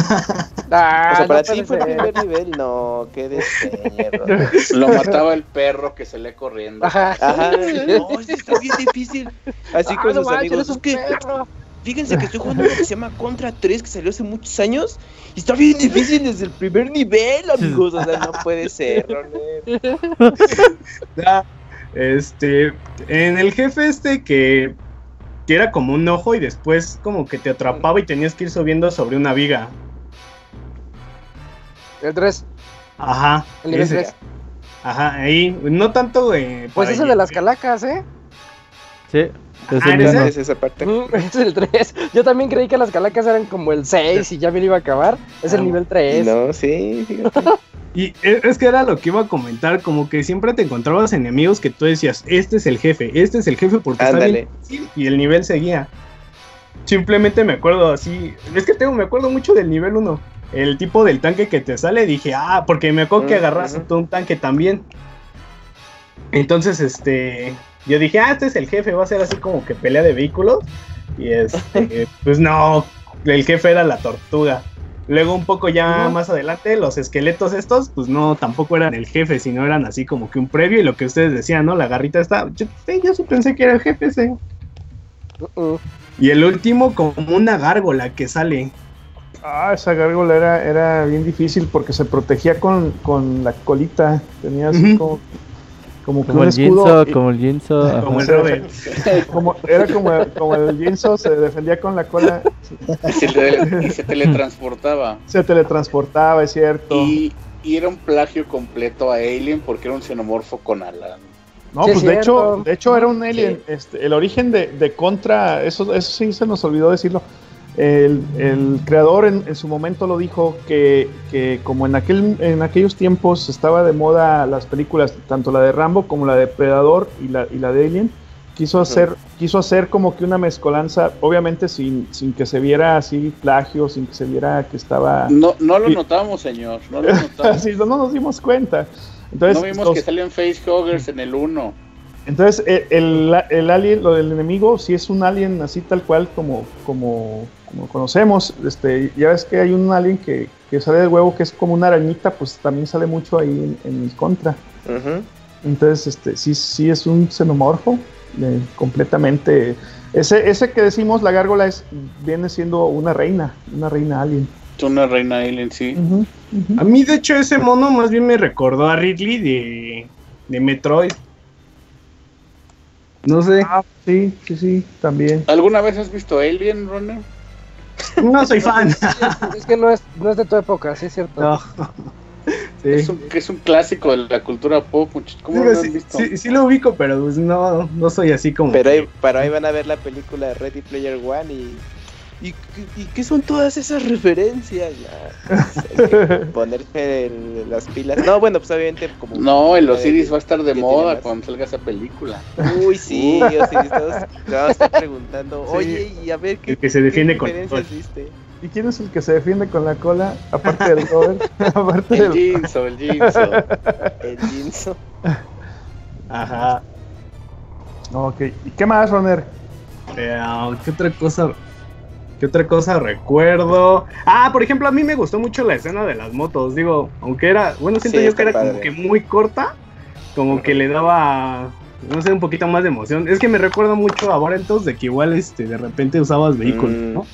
[SPEAKER 1] Ah,
[SPEAKER 5] o sea,
[SPEAKER 1] no
[SPEAKER 5] para ti fue el primer nivel, no, qué despeñero.
[SPEAKER 6] Lo mataba el perro que se le corriendo.
[SPEAKER 1] Ajá.
[SPEAKER 5] Ajá, no, sí está bien difícil. Así
[SPEAKER 1] Ah,
[SPEAKER 5] con
[SPEAKER 1] no
[SPEAKER 5] sus amigos. Es que, fíjense que estoy jugando uno que se llama Contra 3, que salió hace muchos años. Y está bien difícil desde el primer nivel, amigos. O sea, no puede ser, Roner.
[SPEAKER 7] Ya, Este, en el jefe este que, que era como un ojo y después como que te atrapaba y tenías que ir subiendo sobre una viga.
[SPEAKER 1] El 3,
[SPEAKER 7] Ajá.
[SPEAKER 1] el nivel
[SPEAKER 7] ese.
[SPEAKER 1] 3.
[SPEAKER 7] Ajá, ahí. No tanto, eh,
[SPEAKER 1] Pues ese de las calacas, ¿eh?
[SPEAKER 4] Sí, es
[SPEAKER 7] Ah,
[SPEAKER 4] el
[SPEAKER 7] ¿eres
[SPEAKER 4] mismo.
[SPEAKER 5] Es esa parte.
[SPEAKER 1] Mm, Es el 3. Yo también creí que las calacas eran como el 6 y ya me lo iba a acabar. Es el
[SPEAKER 7] Ah,
[SPEAKER 1] nivel 3.
[SPEAKER 5] No, sí, fíjate.
[SPEAKER 7] Y e- es que era lo que iba a comentar, como que siempre te encontrabas enemigos que tú decías, este es el jefe, este es el jefe porque está
[SPEAKER 5] Ándale.
[SPEAKER 7] bien difícil", y el nivel seguía. Simplemente me acuerdo así, es que tengo, me acuerdo mucho del nivel 1. El tipo del tanque que te sale, dije, ah, porque me acuerdo que agarras
[SPEAKER 5] ujú.
[SPEAKER 7] tú un tanque también. Entonces, este, yo dije, ah, este es el jefe, va a ser así como que pelea de vehículos. Y este, pues no, el jefe era la tortuga. Luego un poco ya
[SPEAKER 1] No.
[SPEAKER 7] más adelante, los esqueletos estos, pues no, tampoco eran el jefe, sino eran así como que un previo y lo que ustedes decían, ¿no? La garrita está, yo, sí, yo sí pensé que era el jefe ese.
[SPEAKER 1] Uh-uh.
[SPEAKER 7] Y el último como una gárgola que sale.
[SPEAKER 2] Ah, esa gárgola era, era bien difícil porque se protegía con, con la colita. Tenía así como, como que
[SPEAKER 4] Como
[SPEAKER 2] un
[SPEAKER 4] el
[SPEAKER 2] escudo.
[SPEAKER 4] Jinso, como el Jinso.
[SPEAKER 7] Como el
[SPEAKER 2] como- era como, como el Jinso se defendía con la cola,
[SPEAKER 6] Y se, le- y se teletransportaba.
[SPEAKER 2] se teletransportaba, es cierto.
[SPEAKER 6] Y, y era un plagio completo a Alien porque era un xenomorfo con alas.
[SPEAKER 2] No,
[SPEAKER 1] Sí,
[SPEAKER 2] pues
[SPEAKER 1] es
[SPEAKER 2] de hecho, de hecho era un alien. Este, el origen de, de Contra, eso, eso sí se nos olvidó decirlo. El, el creador en, en su momento lo dijo que, que como en aquel en aquellos tiempos estaba de moda las películas, tanto la de Rambo como la de Predador y la, y la de Alien, quiso hacer, quiso hacer como que una mezcolanza, obviamente sin, sin que se viera así plagio, sin que se viera que estaba
[SPEAKER 6] No, no lo notamos, señor. No lo notamos.
[SPEAKER 2] no nos dimos cuenta. Entonces,
[SPEAKER 6] no vimos
[SPEAKER 2] los-
[SPEAKER 6] que salían facehuggers en el 1.
[SPEAKER 2] Entonces, el, el, el alien, lo del enemigo, si es un alien así tal cual como, como, como conocemos. Este, ya ves que hay un alien que, que sale del huevo que es como una arañita, pues también sale mucho ahí en, en el contra. Entonces, este, sí, sí es un xenomorfo, eh, completamente. Ese, ese que decimos, la gárgola, es, viene siendo una reina, una reina alien.
[SPEAKER 6] Es una reina Alien, sí.
[SPEAKER 7] A mí, de hecho, ese mono más bien me recordó a Ridley de, de Metroid. No sé,
[SPEAKER 2] Ah, sí, sí, sí, también.
[SPEAKER 6] ¿Alguna vez has visto Alien, Runner?
[SPEAKER 7] No soy fan.
[SPEAKER 1] Es que no es, no es de tu época, sí es cierto.
[SPEAKER 7] No. Sí.
[SPEAKER 6] Es, un, que es un clásico de la cultura pop. ¿Cómo lo has
[SPEAKER 7] sí,
[SPEAKER 6] visto?
[SPEAKER 7] sí, sí lo ubico, pero pues no, no soy así como.
[SPEAKER 5] Pero
[SPEAKER 7] que-
[SPEAKER 5] ahí, pero ahí van a ver la película de Ready Player One y. ¿Y, qué- y qué son todas esas referencias? Que ponerse el- las pilas. No, bueno, pues obviamente como.
[SPEAKER 6] No, el Osiris va a estar de moda cuando salga esa película.
[SPEAKER 5] Uy, sí, Osiris, todos a estar preguntando.
[SPEAKER 2] Sí.
[SPEAKER 5] Oye, y a ver qué,
[SPEAKER 7] El que se defiende
[SPEAKER 5] qué
[SPEAKER 7] con-
[SPEAKER 5] referencias viste.
[SPEAKER 2] ¿Y quién es el que se defiende con la cola? Aparte del Robert. aparte
[SPEAKER 6] El
[SPEAKER 2] del.
[SPEAKER 6] Jinso, el Jinso.
[SPEAKER 5] El Jinso.
[SPEAKER 7] Ajá.
[SPEAKER 2] Ok. ¿Y qué más, Roner?
[SPEAKER 7] Eh, ¿Qué otra cosa? ¿Qué otra cosa recuerdo? Ah, por ejemplo, a mí me gustó mucho la escena de las motos. Digo, aunque era, bueno, siento
[SPEAKER 5] Sí,
[SPEAKER 7] yo que era como que muy corta, como que le daba, no sé, un poquito más de emoción. Es que me recuerda mucho a Battletoads de que igual, este, de repente usabas vehículos,
[SPEAKER 5] Mm.
[SPEAKER 7] ¿no?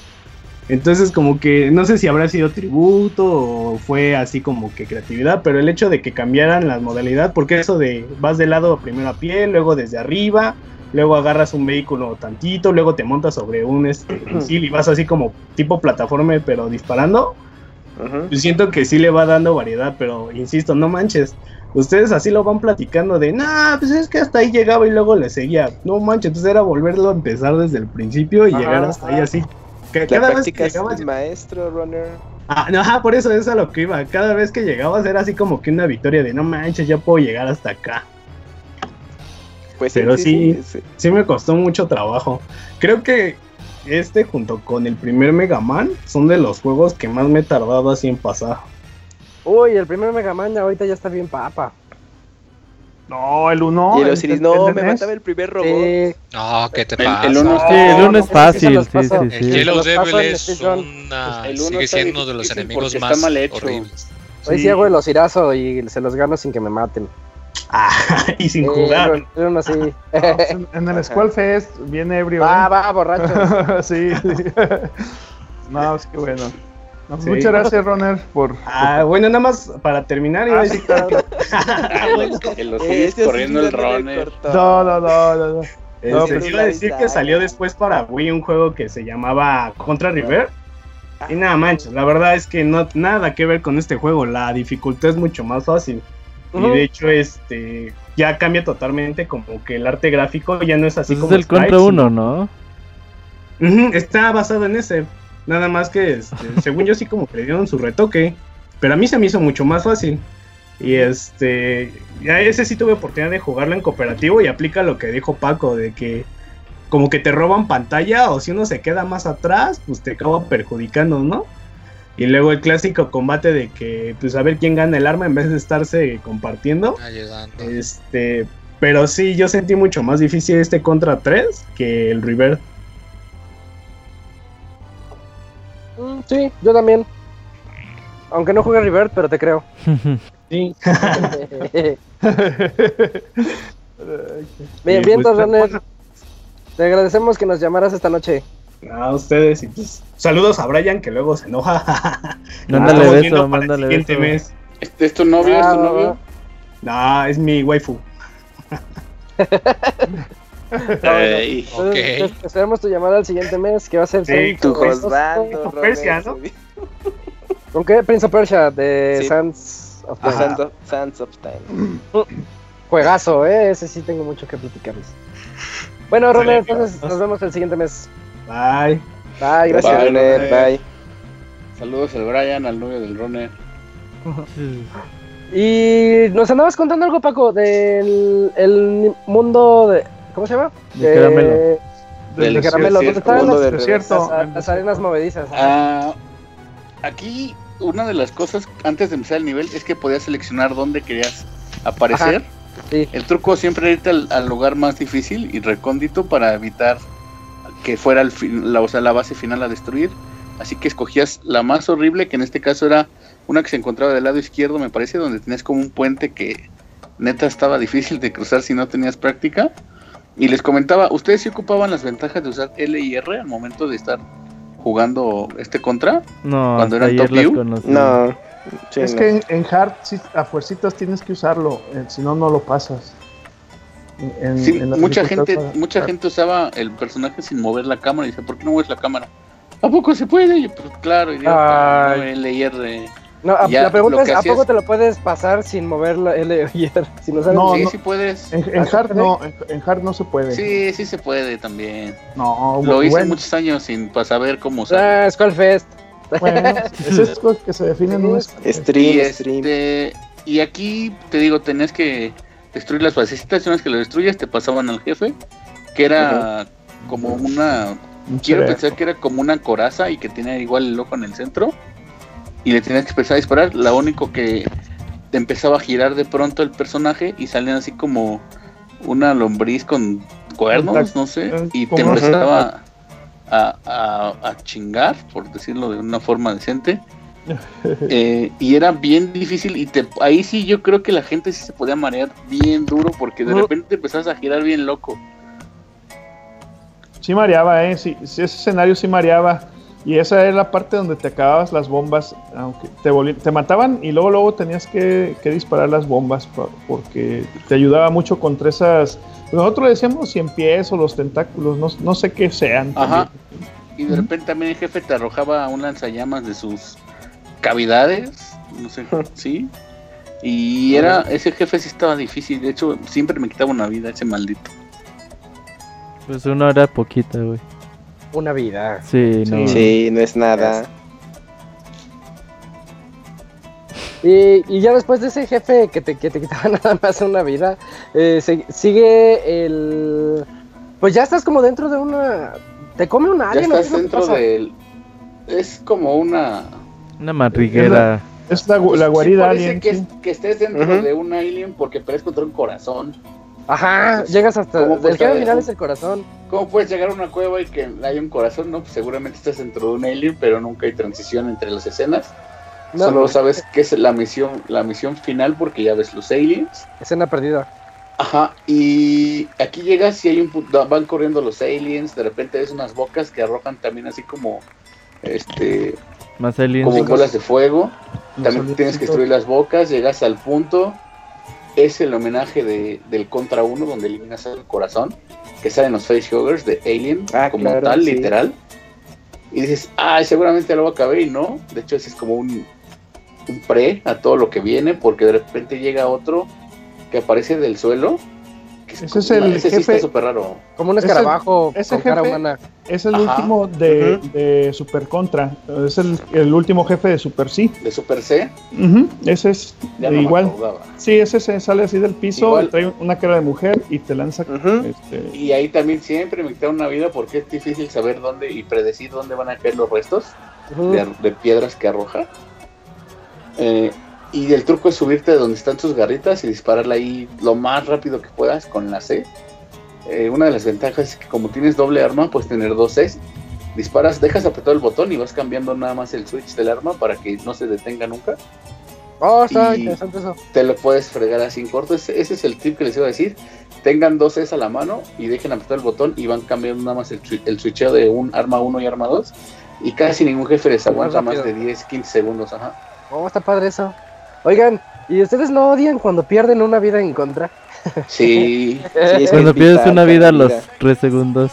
[SPEAKER 7] Entonces, como que no sé si habrá sido tributo o fue así como que creatividad, pero el hecho de que cambiaran las modalidades, porque eso de vas de lado primero a pie, luego desde arriba, luego agarras un vehículo tantito, luego te montas sobre un este, misil y vas así como tipo plataforma, pero disparando. Yo siento que sí le va dando variedad, pero insisto, no manches. Ustedes así lo van platicando de, nah, pues es que hasta ahí llegaba y luego le seguía. No manches, entonces era volverlo a empezar desde el principio y llegar hasta ahí así. Que cada vez que
[SPEAKER 5] es
[SPEAKER 7] llegabas,
[SPEAKER 5] el maestro, Runner.
[SPEAKER 7] Ah, no, ajá, por eso es a lo que iba. Cada vez que llegabas era así como que una victoria de no manches, ya puedo llegar hasta acá.
[SPEAKER 5] Pues
[SPEAKER 7] Pero sí. Sí me costó mucho trabajo. Creo que este junto con el primer Mega Man son de los juegos que más me he tardado así en pasar.
[SPEAKER 1] Uy, el primer Mega Man ahorita ya está bien papa.
[SPEAKER 2] No, el 1.
[SPEAKER 5] y el Osiris, no, me mataba el primer robot.
[SPEAKER 1] Sí.
[SPEAKER 3] No, ¿qué te
[SPEAKER 6] El-
[SPEAKER 3] pasa?
[SPEAKER 6] el uno-
[SPEAKER 4] Sí, el uno es fácil,
[SPEAKER 1] sí,
[SPEAKER 4] sí.
[SPEAKER 3] El Yellow Devil es una,
[SPEAKER 6] El uno
[SPEAKER 3] sigue siendo uno de los enemigos más
[SPEAKER 6] mal hecho.
[SPEAKER 3] horribles.
[SPEAKER 1] Hoy sí hago el osirazo y se los gano sin que me maten.
[SPEAKER 7] Ah, y sin jugar.
[SPEAKER 1] uno así.
[SPEAKER 2] En, en el Squall Fest viene ebrio.
[SPEAKER 1] va,
[SPEAKER 2] ¿eh?
[SPEAKER 1] va, borracho.
[SPEAKER 2] sí, sí. No, es que bueno.
[SPEAKER 7] Sí.
[SPEAKER 2] Muchas gracias, Roner, por.
[SPEAKER 7] Ah, bueno, nada más para terminar, iba a
[SPEAKER 2] Ah,
[SPEAKER 7] decir.
[SPEAKER 6] Ah,
[SPEAKER 5] Este
[SPEAKER 6] corriendo el
[SPEAKER 5] Osiris no.
[SPEAKER 2] No, no, no, no. no.
[SPEAKER 7] Este,
[SPEAKER 2] No,
[SPEAKER 5] pues-
[SPEAKER 7] iba a decir que salió después para Wii un juego que se llamaba Contra River. Y nada manches, la verdad es que no nada que ver con este juego, la dificultad es mucho más fácil. Y de hecho, este ya cambia totalmente como que el arte gráfico ya no es así
[SPEAKER 4] Pues
[SPEAKER 7] como
[SPEAKER 4] es el contra uno, ¿no?
[SPEAKER 7] Está basado en ese. Nada más que, este, según yo, sí como que le dieron su retoque. Pero a mí se me hizo mucho más fácil. Y este, ya ese sí tuve oportunidad de jugarlo en cooperativo y aplica lo que dijo Paco, de que como que te roban pantalla o si uno se queda más atrás, pues te acaba perjudicando, ¿no? Y luego el clásico combate de que, pues a ver quién gana el arma en vez de estarse compartiendo.
[SPEAKER 3] Ayudando.
[SPEAKER 7] Este, pero sí, yo sentí mucho más difícil este contra 3 que el River.
[SPEAKER 1] Mm, sí, yo también. Aunque no juegue River, pero te creo.
[SPEAKER 7] Sí.
[SPEAKER 1] bien, bien,
[SPEAKER 7] pues,
[SPEAKER 1] Runner. Te agradecemos que nos llamaras esta noche.
[SPEAKER 7] A ustedes y pues saludos a Brian que luego se enoja.
[SPEAKER 4] Mándale
[SPEAKER 7] Estamos
[SPEAKER 4] beso,
[SPEAKER 7] el
[SPEAKER 4] mándale
[SPEAKER 7] siguiente
[SPEAKER 4] beso.
[SPEAKER 7] mes.
[SPEAKER 6] ¿Este es tu novio? ¿Es
[SPEAKER 1] Ah,
[SPEAKER 6] tu
[SPEAKER 1] va,
[SPEAKER 6] novio?
[SPEAKER 7] No, es mi waifu.
[SPEAKER 6] Ey.
[SPEAKER 3] Ok.
[SPEAKER 1] Entonces, te- Esperamos tu llamada al siguiente mes, que va a ser
[SPEAKER 7] Sí,
[SPEAKER 5] Tu
[SPEAKER 7] Persia, ¿no?
[SPEAKER 1] ¿Con qué? Prince of Persia, de
[SPEAKER 5] Sí.
[SPEAKER 1] Sands of Time.
[SPEAKER 5] Sands of- Sands of Time.
[SPEAKER 1] Juegazo, eh. Ese sí tengo mucho que platicarles. Bueno,
[SPEAKER 7] Excelente.
[SPEAKER 1] entonces nos vemos el siguiente mes.
[SPEAKER 7] Bye.
[SPEAKER 1] Bye, gracias.
[SPEAKER 6] Bye.
[SPEAKER 5] Runner, bye.
[SPEAKER 6] Saludos al Brian, al novio del runner.
[SPEAKER 1] Y nos andabas contando algo, Paco, del el mundo de. ¿Cómo se llama?
[SPEAKER 4] De caramelo.
[SPEAKER 1] Del
[SPEAKER 6] Del
[SPEAKER 1] caramelo. ¿Dónde
[SPEAKER 5] Mundo
[SPEAKER 1] las,
[SPEAKER 5] de
[SPEAKER 1] las- las arenas movedizas?
[SPEAKER 6] Ah, aquí una de las cosas antes de empezar el nivel es que podías seleccionar dónde querías aparecer.
[SPEAKER 1] Sí.
[SPEAKER 6] El truco siempre era irte al, al lugar más difícil y recóndito para evitar que fuera el fin- la, o sea, la base final a destruir. Así que escogías la más horrible, que en este caso era una que se encontraba del lado izquierdo, me parece, donde tenías como un puente que neta estaba difícil de cruzar si no tenías práctica. Y les comentaba, ¿ustedes sí ocupaban las ventajas de usar L y R al momento de estar jugando este contra?
[SPEAKER 4] No,
[SPEAKER 6] Cuando
[SPEAKER 4] hasta
[SPEAKER 6] era en
[SPEAKER 4] ayer
[SPEAKER 6] Top View.
[SPEAKER 5] No. sí,
[SPEAKER 2] es
[SPEAKER 5] no.
[SPEAKER 2] que en, en Hard, sí, a fuercitas tienes que usarlo, eh, si no, no lo pasas. En- en-
[SPEAKER 6] Sí,
[SPEAKER 2] en la
[SPEAKER 6] mucha gente,
[SPEAKER 2] para-
[SPEAKER 6] mucha gente usaba el personaje sin mover la cámara y dice, ¿por qué no mueves la cámara? ¿A poco se puede? Y pues claro, no, y R.
[SPEAKER 1] No, a-
[SPEAKER 6] Ya,
[SPEAKER 1] la pregunta es: ¿a poco te lo puedes pasar sin mover la L y R? Si no sabes.
[SPEAKER 2] No,
[SPEAKER 6] sí,
[SPEAKER 2] no.
[SPEAKER 6] sí puedes.
[SPEAKER 2] En,
[SPEAKER 1] ¿Ah,
[SPEAKER 2] Hard
[SPEAKER 1] puede?
[SPEAKER 2] no, en, en Hard no se puede.
[SPEAKER 6] Sí, sí se puede también.
[SPEAKER 2] No,
[SPEAKER 6] Lo hice
[SPEAKER 2] bueno,
[SPEAKER 6] muchos años sin para saber cómo usar.
[SPEAKER 1] Ah, Skullfest.
[SPEAKER 2] bueno, eso es lo que se define en un
[SPEAKER 6] Y,
[SPEAKER 5] Stream,
[SPEAKER 6] este, y aquí te digo, tenías que destruir las basecitas. Una vez que lo destruyes, te pasaban al jefe, que era como una
[SPEAKER 2] un
[SPEAKER 6] Quiero pensar que era como una coraza y que tenía igual el ojo en el centro. Y le tenías que empezar a disparar. Lo único que te empezaba a girar de pronto el personaje y salían así como una lombriz con cuernos, no sé. Y te empezaba a, a- a chingar, por decirlo de una forma decente. Eh, y era bien difícil. Y te, ahí sí yo creo que la gente sí se podía marear bien duro porque de repente te empezabas a girar bien loco.
[SPEAKER 2] Sí mareaba, eh, sí, sí, ese escenario sí mareaba. Y esa era la parte donde te acababas las bombas, aunque te, te mataban y luego luego tenías que, que disparar las bombas porque te ayudaba mucho contra esas... Nosotros le decíamos cien pies o los tentáculos, no, no sé qué sean.
[SPEAKER 6] Ajá.
[SPEAKER 2] también.
[SPEAKER 6] Y de repente también el jefe te arrojaba un lanzallamas de sus cavidades, no sé, sí. Y era, ese jefe sí estaba difícil, de hecho siempre me quitaba una vida ese maldito.
[SPEAKER 4] Pues una hora poquita, güey.
[SPEAKER 1] Una vida.
[SPEAKER 4] Sí, no.
[SPEAKER 5] Sí, no es nada.
[SPEAKER 1] Y, y ya después de ese jefe que te, que te quitaba nada más una vida, eh, se- sigue el... Pues ya estás como dentro de una... Te come un
[SPEAKER 6] Ya
[SPEAKER 1] alien, ¿o qué
[SPEAKER 6] estás
[SPEAKER 1] que
[SPEAKER 6] dentro del. Es como una.
[SPEAKER 4] Una madriguera.
[SPEAKER 2] Es la, gu- la
[SPEAKER 6] Sí
[SPEAKER 2] guarida
[SPEAKER 6] parece
[SPEAKER 2] alien.
[SPEAKER 6] que,
[SPEAKER 2] sí.
[SPEAKER 6] que estés dentro de un alien porque peleas contra un corazón.
[SPEAKER 1] Ajá, llegas hasta.
[SPEAKER 6] ¿Cómo
[SPEAKER 1] El
[SPEAKER 6] puedes
[SPEAKER 1] jefe final es el corazón.
[SPEAKER 6] ¿Cómo puedes llegar a una cueva y que haya un corazón? No, pues seguramente estás dentro de un alien, pero nunca hay transición entre las escenas.
[SPEAKER 1] No,
[SPEAKER 6] Solo sabes que es la misión, la misión final porque ya ves los aliens.
[SPEAKER 1] Escena perdida.
[SPEAKER 6] Ajá, y aquí llegas y hay un van corriendo los aliens, de repente ves unas bocas que arrojan también así como este
[SPEAKER 4] Más aliens.
[SPEAKER 6] como bolas de fuego. También tienes que destruir las bocas, llegas al punto. Es el homenaje de, del Contra 1 donde eliminas el corazón, que salen los facehuggers de Alien,
[SPEAKER 5] Ah,
[SPEAKER 6] como
[SPEAKER 5] claro,
[SPEAKER 6] tal,
[SPEAKER 5] sí.
[SPEAKER 6] literal. Y dices, ay, seguramente lo acabé y no. De hecho, ese es como un, un pre a todo lo que viene, porque de repente llega otro que aparece del suelo.
[SPEAKER 2] Ese
[SPEAKER 6] como-
[SPEAKER 2] es el
[SPEAKER 6] ese sí
[SPEAKER 2] jefe-
[SPEAKER 6] súper raro.
[SPEAKER 1] Como un escarabajo
[SPEAKER 2] ese
[SPEAKER 1] con cara
[SPEAKER 2] jefe-
[SPEAKER 1] humana.
[SPEAKER 2] Es el
[SPEAKER 6] Ajá.
[SPEAKER 2] último de, de Super Contra. Es el, el último jefe de Super C.
[SPEAKER 6] De Super C,
[SPEAKER 2] Ujú, Ese es
[SPEAKER 6] ya
[SPEAKER 2] de
[SPEAKER 6] no
[SPEAKER 2] igual. Sí, ese se sale así del piso,
[SPEAKER 6] Igual.
[SPEAKER 2] trae una cara de mujer y te lanza. Este,
[SPEAKER 6] Y ahí también siempre me quita una vida porque es difícil saber dónde y predecir dónde van a caer los restos de, de piedras que arroja. Eh, y el truco es subirte de donde están sus garritas y dispararla ahí lo más rápido que puedas con la C. Eh, una de las ventajas es que como tienes doble arma, puedes tener dos Cs. Disparas, dejas apretado el botón y vas cambiando nada más el switch del arma para que no se detenga nunca.
[SPEAKER 1] Oh, está interesante eso.
[SPEAKER 6] Te lo puedes fregar así en corto. Ese, ese es el tip que les iba a decir. Tengan dos Cs a la mano y dejen apretar el botón y van cambiando nada más el, el switcheo de un arma 1 y arma 2. Y casi ningún jefe les aguanta más de 10, 15 segundos. Ajá.
[SPEAKER 1] Oh, está padre eso. Oigan, ¿y ustedes no odian cuando pierden una vida en contra?
[SPEAKER 6] Sí,
[SPEAKER 4] Cuando
[SPEAKER 5] es
[SPEAKER 4] pierdes
[SPEAKER 5] vital
[SPEAKER 4] una vida a los. 3 segundos.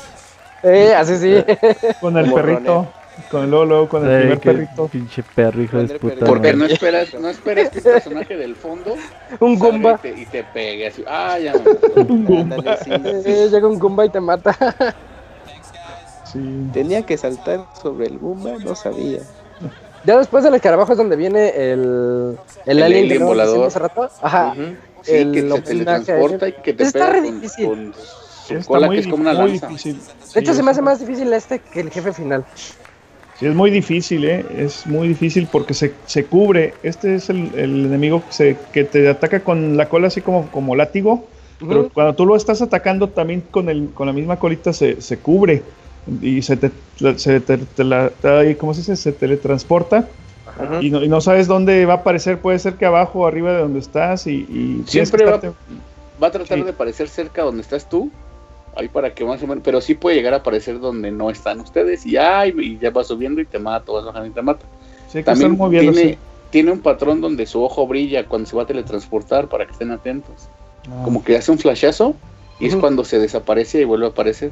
[SPEAKER 1] Eh, así sí.
[SPEAKER 2] con el
[SPEAKER 5] Como
[SPEAKER 2] perrito. Con el Lolo, con el
[SPEAKER 4] Ay,
[SPEAKER 2] primer
[SPEAKER 4] qué
[SPEAKER 2] perrito.
[SPEAKER 4] Pinche perro, hijo de
[SPEAKER 5] Primer
[SPEAKER 4] puta.
[SPEAKER 6] porque no esperas, no esperas que el personaje del fondo
[SPEAKER 1] Un Goomba.
[SPEAKER 6] y te, y te pegue así. Ah, ya. me-
[SPEAKER 5] Ándale, sí, sí.
[SPEAKER 1] Eh, llega un Goomba y te mata.
[SPEAKER 2] Sí.
[SPEAKER 5] Tenía que saltar sobre el Goomba, no sabía.
[SPEAKER 1] Ya después del escarabajo es donde viene el, el,
[SPEAKER 6] El
[SPEAKER 1] alien,
[SPEAKER 6] alien volador.
[SPEAKER 1] hace rato. Ajá.
[SPEAKER 6] Sí,
[SPEAKER 1] El
[SPEAKER 6] que se teletransporta y que te
[SPEAKER 1] Está
[SPEAKER 6] pega
[SPEAKER 1] re
[SPEAKER 6] con,
[SPEAKER 1] difícil.
[SPEAKER 6] con
[SPEAKER 2] Sí,
[SPEAKER 6] su
[SPEAKER 2] está
[SPEAKER 6] cola,
[SPEAKER 2] muy,
[SPEAKER 6] que es como una
[SPEAKER 2] muy
[SPEAKER 6] lanza.
[SPEAKER 2] difícil.
[SPEAKER 1] De hecho,
[SPEAKER 2] Sí,
[SPEAKER 1] se me hace más difícil este que el jefe final.
[SPEAKER 2] Sí, es muy difícil, ¿eh? Es muy difícil porque se, se cubre. Este es el, el enemigo que, se, que te ataca con la cola así como, como látigo. Pero cuando tú lo estás atacando también con, el, con la misma colita se, se cubre. Y se te, se te, te la- ¿cómo se dice? Se teletransporta. Y no, y no sabes dónde va a aparecer. Puede ser que abajo o arriba de donde estás. Y,
[SPEAKER 6] Siempre va- Va a tratar
[SPEAKER 2] Sí.
[SPEAKER 6] de aparecer cerca donde estás tú. Ahí para que más o menos. Pero sí puede llegar a aparecer donde no están ustedes. Y, ay, y ya va subiendo y te mata, vas bajando y te mata.
[SPEAKER 2] sí,
[SPEAKER 6] También tiene, tiene un patrón donde su ojo brilla cuando se va a teletransportar para que estén atentos.
[SPEAKER 2] Ah,
[SPEAKER 6] Como que hace un flashazo y es cuando se desaparece y vuelve a aparecer.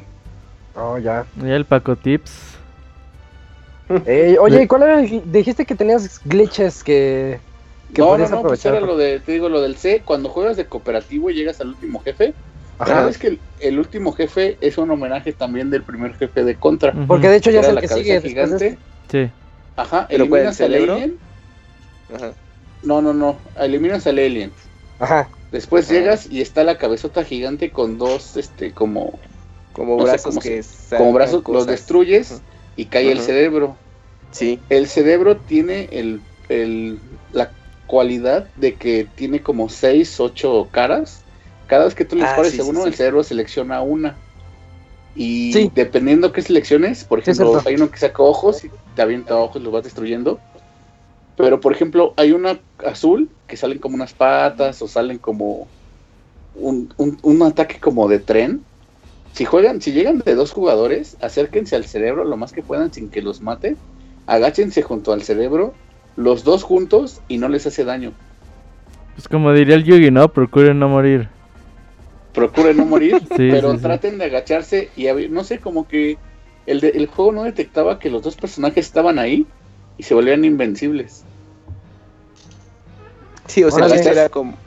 [SPEAKER 1] Oh, ya.
[SPEAKER 4] Y el Paco Tips.
[SPEAKER 1] Eh, oye, ¿y ¿cuál era el, Dijiste que tenías glitches que, que
[SPEAKER 6] no, no,
[SPEAKER 1] podías
[SPEAKER 6] no, pues
[SPEAKER 1] aprovechar.
[SPEAKER 6] era lo de, te digo, lo del C, cuando juegas de cooperativo y llegas al último jefe,
[SPEAKER 1] Ajá.
[SPEAKER 6] sabes que el, el último jefe es un homenaje también del primer jefe de Contra.
[SPEAKER 1] Porque de hecho ya es
[SPEAKER 6] Era
[SPEAKER 1] el
[SPEAKER 6] la
[SPEAKER 1] que sigue de
[SPEAKER 6] gigante.
[SPEAKER 1] este.
[SPEAKER 4] Sí.
[SPEAKER 6] Ajá,
[SPEAKER 5] ¿Pero
[SPEAKER 6] eliminas al alien.
[SPEAKER 5] Ajá.
[SPEAKER 6] No, no, no, eliminas al alien.
[SPEAKER 1] Ajá.
[SPEAKER 6] Después llegas y está la cabezota gigante con dos, este, como,
[SPEAKER 5] Como
[SPEAKER 6] No
[SPEAKER 5] brazos que
[SPEAKER 6] como brazos, los
[SPEAKER 5] cosas.
[SPEAKER 6] destruyes
[SPEAKER 5] Ujú.
[SPEAKER 6] y cae el cerebro.
[SPEAKER 5] Sí.
[SPEAKER 6] El cerebro tiene el, el- la cualidad de que tiene como 6, 8 caras. Cada vez que tú le
[SPEAKER 5] Ah,
[SPEAKER 6] dispares
[SPEAKER 5] sí,
[SPEAKER 6] a uno,
[SPEAKER 5] sí.
[SPEAKER 6] el cerebro selecciona una. Y
[SPEAKER 1] Sí.
[SPEAKER 6] dependiendo qué selecciones, por ejemplo, hay uno que saca ojos y te avienta ojos y los vas destruyendo. Pero, por ejemplo, hay una azul que salen como unas patas o salen como un, un- un ataque como de tren. Si juegan, si llegan de dos jugadores, acérquense al cerebro lo más que puedan sin que los mate. Agáchense junto al cerebro, los dos juntos y no les hace daño.
[SPEAKER 4] Pues como diría el Yugi, ¿no? Procuren no morir.
[SPEAKER 6] Procuren no morir,
[SPEAKER 4] Sí,
[SPEAKER 6] pero
[SPEAKER 4] sí, sí.
[SPEAKER 6] traten de agacharse y no sé, como que el, de- el juego no detectaba que los dos personajes estaban ahí y se volvían invencibles.
[SPEAKER 5] Sí, o sea,
[SPEAKER 1] Órale.
[SPEAKER 5] era como,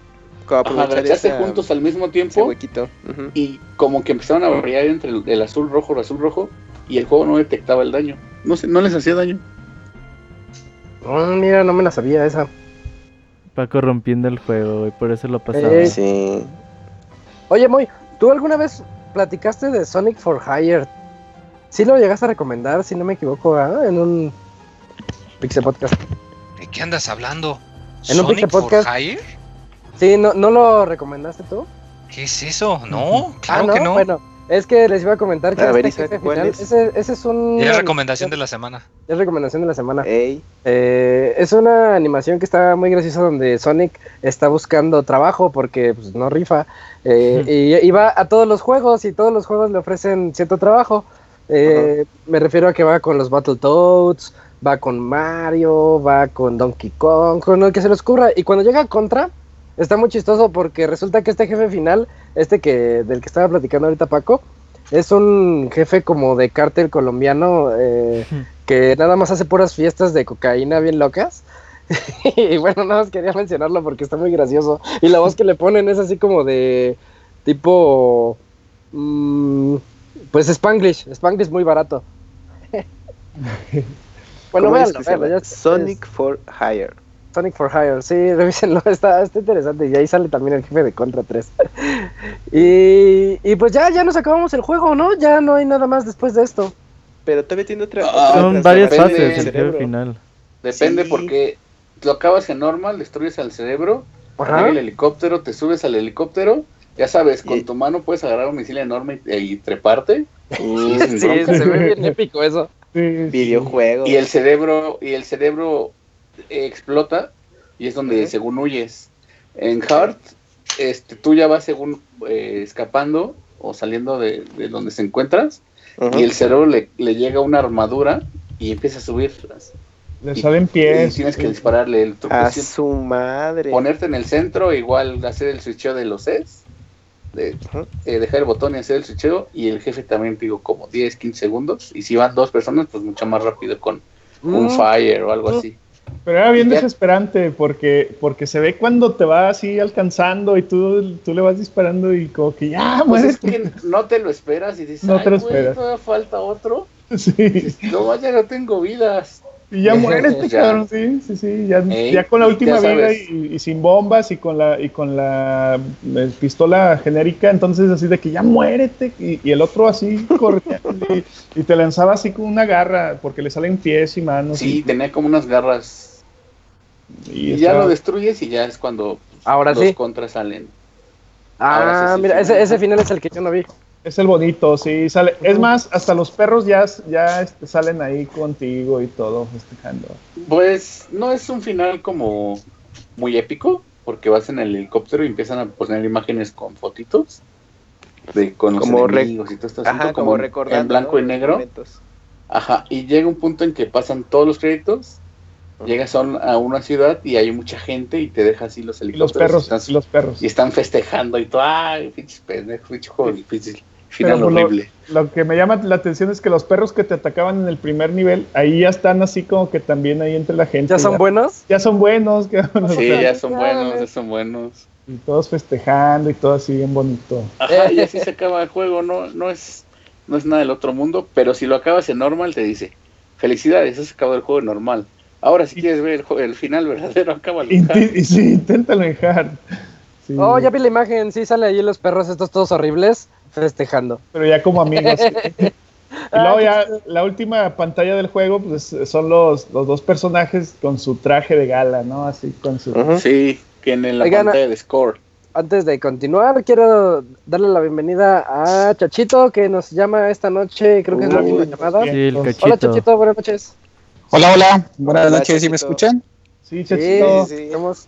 [SPEAKER 6] agacharse
[SPEAKER 5] esa-
[SPEAKER 6] juntos al mismo tiempo
[SPEAKER 5] huequito.
[SPEAKER 6] Y como que empezaron a brillar entre el, el azul rojo, el azul rojo y el juego no detectaba el daño. No sé, no les hacía daño.
[SPEAKER 1] Mm, mira, no me la sabía esa.
[SPEAKER 4] Paco rompiendo el juego, güey. Por eso lo pasaba.
[SPEAKER 1] Eh,
[SPEAKER 5] Sí.
[SPEAKER 1] Oye, Moy, ¿tú alguna vez platicaste de Sonic for Hire sí lo llegaste a recomendar, si no me equivoco, ¿ah? en un Pixel Podcast.
[SPEAKER 3] ¿De qué andas hablando?
[SPEAKER 1] En un
[SPEAKER 3] ¿Sonic
[SPEAKER 1] Pixel
[SPEAKER 3] for
[SPEAKER 1] Podcast.
[SPEAKER 3] Hire?
[SPEAKER 1] Sí, ¿no, ¿no lo recomendaste tú?
[SPEAKER 3] ¿Qué es eso? No, claro
[SPEAKER 1] ah, no,
[SPEAKER 3] que no.
[SPEAKER 1] bueno, es que les iba a comentar que
[SPEAKER 5] A ver,
[SPEAKER 1] este
[SPEAKER 5] Isaac,
[SPEAKER 1] jefe
[SPEAKER 5] ¿cuál
[SPEAKER 1] final,
[SPEAKER 5] es?
[SPEAKER 1] ese, ese es un...
[SPEAKER 3] Y es recomendación de la semana.
[SPEAKER 1] Es recomendación de la semana.
[SPEAKER 5] Ey,
[SPEAKER 1] Eh, es una animación que está muy graciosa donde Sonic está buscando trabajo porque pues, no rifa eh, y, y va a todos los juegos y todos los juegos le ofrecen cierto trabajo. Eh, me refiero a que va con los Battletoads, va con Mario, va con Donkey Kong, con el que se les ocurra. Y cuando llega a Contra, está muy chistoso porque resulta que este jefe final, este que del que estaba platicando ahorita Paco, es un jefe como de cártel colombiano eh, que nada más hace puras fiestas de cocaína bien locas. y bueno, nada más quería mencionarlo porque está muy gracioso. Y la voz que le ponen es así como de tipo... mm, pues Spanglish, Spanglish muy barato. bueno,
[SPEAKER 5] ¿cómo es
[SPEAKER 1] véanlo, véanlo, ya es-
[SPEAKER 5] Sonic for Hire.
[SPEAKER 1] Sonic for Hire, sí, revísenlo, está, está interesante. Y ahí sale también el jefe de Contra 3. y, y pues ya, ya nos acabamos el juego, ¿no? Ya no hay nada más después de esto.
[SPEAKER 5] Pero todavía tiene otra.
[SPEAKER 6] Ah,
[SPEAKER 5] otra
[SPEAKER 4] Son varias
[SPEAKER 6] depende
[SPEAKER 4] fases
[SPEAKER 6] del
[SPEAKER 4] el
[SPEAKER 5] cerebro.
[SPEAKER 4] jefe final.
[SPEAKER 6] Depende
[SPEAKER 5] Sí.
[SPEAKER 6] porque lo acabas en normal, destruyes al cerebro,
[SPEAKER 1] Ajá.
[SPEAKER 6] llega el helicóptero, te subes al helicóptero, ya sabes, con
[SPEAKER 5] Y-
[SPEAKER 6] tu mano puedes agarrar un misil enorme y, y treparte.
[SPEAKER 1] Sí,
[SPEAKER 6] bronca.
[SPEAKER 1] se ve bien épico eso.
[SPEAKER 2] Sí, sí.
[SPEAKER 5] videojuego.
[SPEAKER 6] y el cerebro y el cerebro explota y es donde según huyes en Heart este tú ya vas según eh, escapando o saliendo de, de donde se encuentras y el cerebro le, le llega una armadura y empieza a subir
[SPEAKER 2] Le
[SPEAKER 6] y-
[SPEAKER 2] salen
[SPEAKER 6] y
[SPEAKER 2] pies.
[SPEAKER 6] tienes que dispararle el truco
[SPEAKER 5] A
[SPEAKER 6] es
[SPEAKER 5] su madre.
[SPEAKER 6] ponerte en el centro igual hacer el switcheo de los Cs de
[SPEAKER 5] Ujú.
[SPEAKER 6] eh, dejar el botón y hacer el switcheo y el jefe también digo como 10 15 segundos y si van dos personas pues mucho más rápido con un
[SPEAKER 1] Mm.
[SPEAKER 6] fire o algo así
[SPEAKER 2] Pero era bien desesperante porque, porque se ve cuando te va así alcanzando y tú, tú le vas disparando y como que ya,
[SPEAKER 6] Pues
[SPEAKER 2] muere.
[SPEAKER 6] es que no te lo esperas y dices,
[SPEAKER 2] No
[SPEAKER 6] "Ay,
[SPEAKER 2] te lo esperas".
[SPEAKER 6] todavía falta otro.
[SPEAKER 2] Sí.
[SPEAKER 6] Dices, no, ya no tengo vidas.
[SPEAKER 2] Y ya muere este cabrón, sí, sí, sí. Ya, con la última
[SPEAKER 6] ya
[SPEAKER 2] vida y, y sin bombas y con la y con la eh, pistola genérica, entonces así de que ya muérete. Y, y el otro así corriendo y, y te lanzaba así con una garra porque le salen pies y manos.
[SPEAKER 6] Sí,
[SPEAKER 2] y,
[SPEAKER 6] tenía como unas garras.
[SPEAKER 2] y
[SPEAKER 6] Y ya lo destruyes y ya es cuando
[SPEAKER 1] Ahora
[SPEAKER 6] los
[SPEAKER 1] sí.
[SPEAKER 6] contras salen. Ahora sí
[SPEAKER 1] Ah,
[SPEAKER 6] es el
[SPEAKER 1] mira, ese, ese final es el que yo no vi.
[SPEAKER 2] Es el bonito, sí, sale. Es más, hasta los perros ya, ya este, salen ahí contigo y todo, festejando.
[SPEAKER 6] Pues no es un final como muy épico, porque vas en el helicóptero y empiezan a poner imágenes con fotitos de con los
[SPEAKER 5] Como
[SPEAKER 6] enemigos y todo este
[SPEAKER 5] Ajá,
[SPEAKER 6] asunto,
[SPEAKER 5] como,
[SPEAKER 6] en-
[SPEAKER 5] recordando.
[SPEAKER 6] en blanco
[SPEAKER 5] ¿no?
[SPEAKER 6] y negro.
[SPEAKER 5] momentos.
[SPEAKER 6] Ajá, y llega un punto en que pasan todos los créditos, llegas a, un- a una ciudad y hay mucha gente y te deja así los
[SPEAKER 2] Y los
[SPEAKER 6] helicópteros.
[SPEAKER 2] perros,
[SPEAKER 6] están-
[SPEAKER 2] y los perros.
[SPEAKER 6] y están festejando y todo, ay, pinches pinche juego difícil, final
[SPEAKER 2] Pero, pues, lo-
[SPEAKER 6] horrible.
[SPEAKER 2] Lo que me llama la atención es que los perros que te atacaban en el primer nivel, ahí ya están así como que también ahí entre la gente.
[SPEAKER 1] ¿Ya son buenos?
[SPEAKER 2] Ya son buenos, que- o
[SPEAKER 6] Sí,
[SPEAKER 2] sea,
[SPEAKER 6] ya son buenos, ya son buenos.
[SPEAKER 2] y todos festejando y todo así bien bonito.
[SPEAKER 6] Ajá, y así se acaba el juego, no, no es, no es nada del otro mundo, pero si lo acabas en normal te dice, felicidades, has acabado el juego en normal. Ahora si quieres ver el, el final verdadero, acaba el
[SPEAKER 2] Inti- y sí, inténtalo en hard. Sí,
[SPEAKER 1] Oh, ya vi la imagen, sí sale ahí los perros estos todos horribles festejando.
[SPEAKER 2] Pero ya como amigos. y luego ya la última pantalla del juego pues, son los, los dos personajes con su traje de gala, ¿no? Así con su...
[SPEAKER 6] Sí, que en la
[SPEAKER 1] Oigan,
[SPEAKER 6] pantalla de score.
[SPEAKER 1] Antes de continuar, quiero darle la bienvenida a Chachito, que nos llama esta noche, creo que es la última llamada.
[SPEAKER 4] Sí, el
[SPEAKER 2] Hola,
[SPEAKER 1] Chachito, buenas noches.
[SPEAKER 9] Hola, hola. Buenas
[SPEAKER 5] Hola,
[SPEAKER 9] noches, ¿sí me escuchan?
[SPEAKER 1] Sí,
[SPEAKER 2] Chachito.
[SPEAKER 5] sí, sí.
[SPEAKER 1] estamos-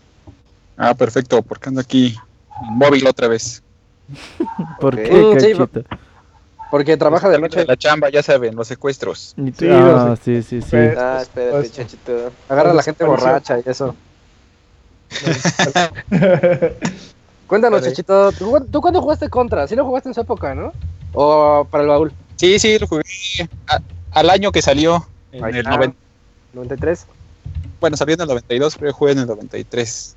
[SPEAKER 9] Ah, perfecto, porque ando aquí en móvil otra vez.
[SPEAKER 4] ¿Por
[SPEAKER 5] Ok.
[SPEAKER 4] qué,
[SPEAKER 1] Mm, sí, porque trabaja de noche.
[SPEAKER 9] La chamba, ya saben, los secuestros.
[SPEAKER 2] Sí,
[SPEAKER 4] ah, sí, sí, sí.
[SPEAKER 2] Pues-
[SPEAKER 5] Ah, espérate,
[SPEAKER 2] Pues-
[SPEAKER 5] chachito.
[SPEAKER 1] Agarra a la gente
[SPEAKER 2] Desapareció.
[SPEAKER 1] borracha y eso. Cuéntanos. Chachito, ¿tú, tú cuándo jugaste contra? Sí lo jugaste en su época, ¿no? O para el baúl,
[SPEAKER 9] Sí, sí, lo jugué a- al año que salió. En el
[SPEAKER 1] está.
[SPEAKER 9] 90
[SPEAKER 1] 93.
[SPEAKER 9] bueno, salió en el 92, pero yo jugué en el 93.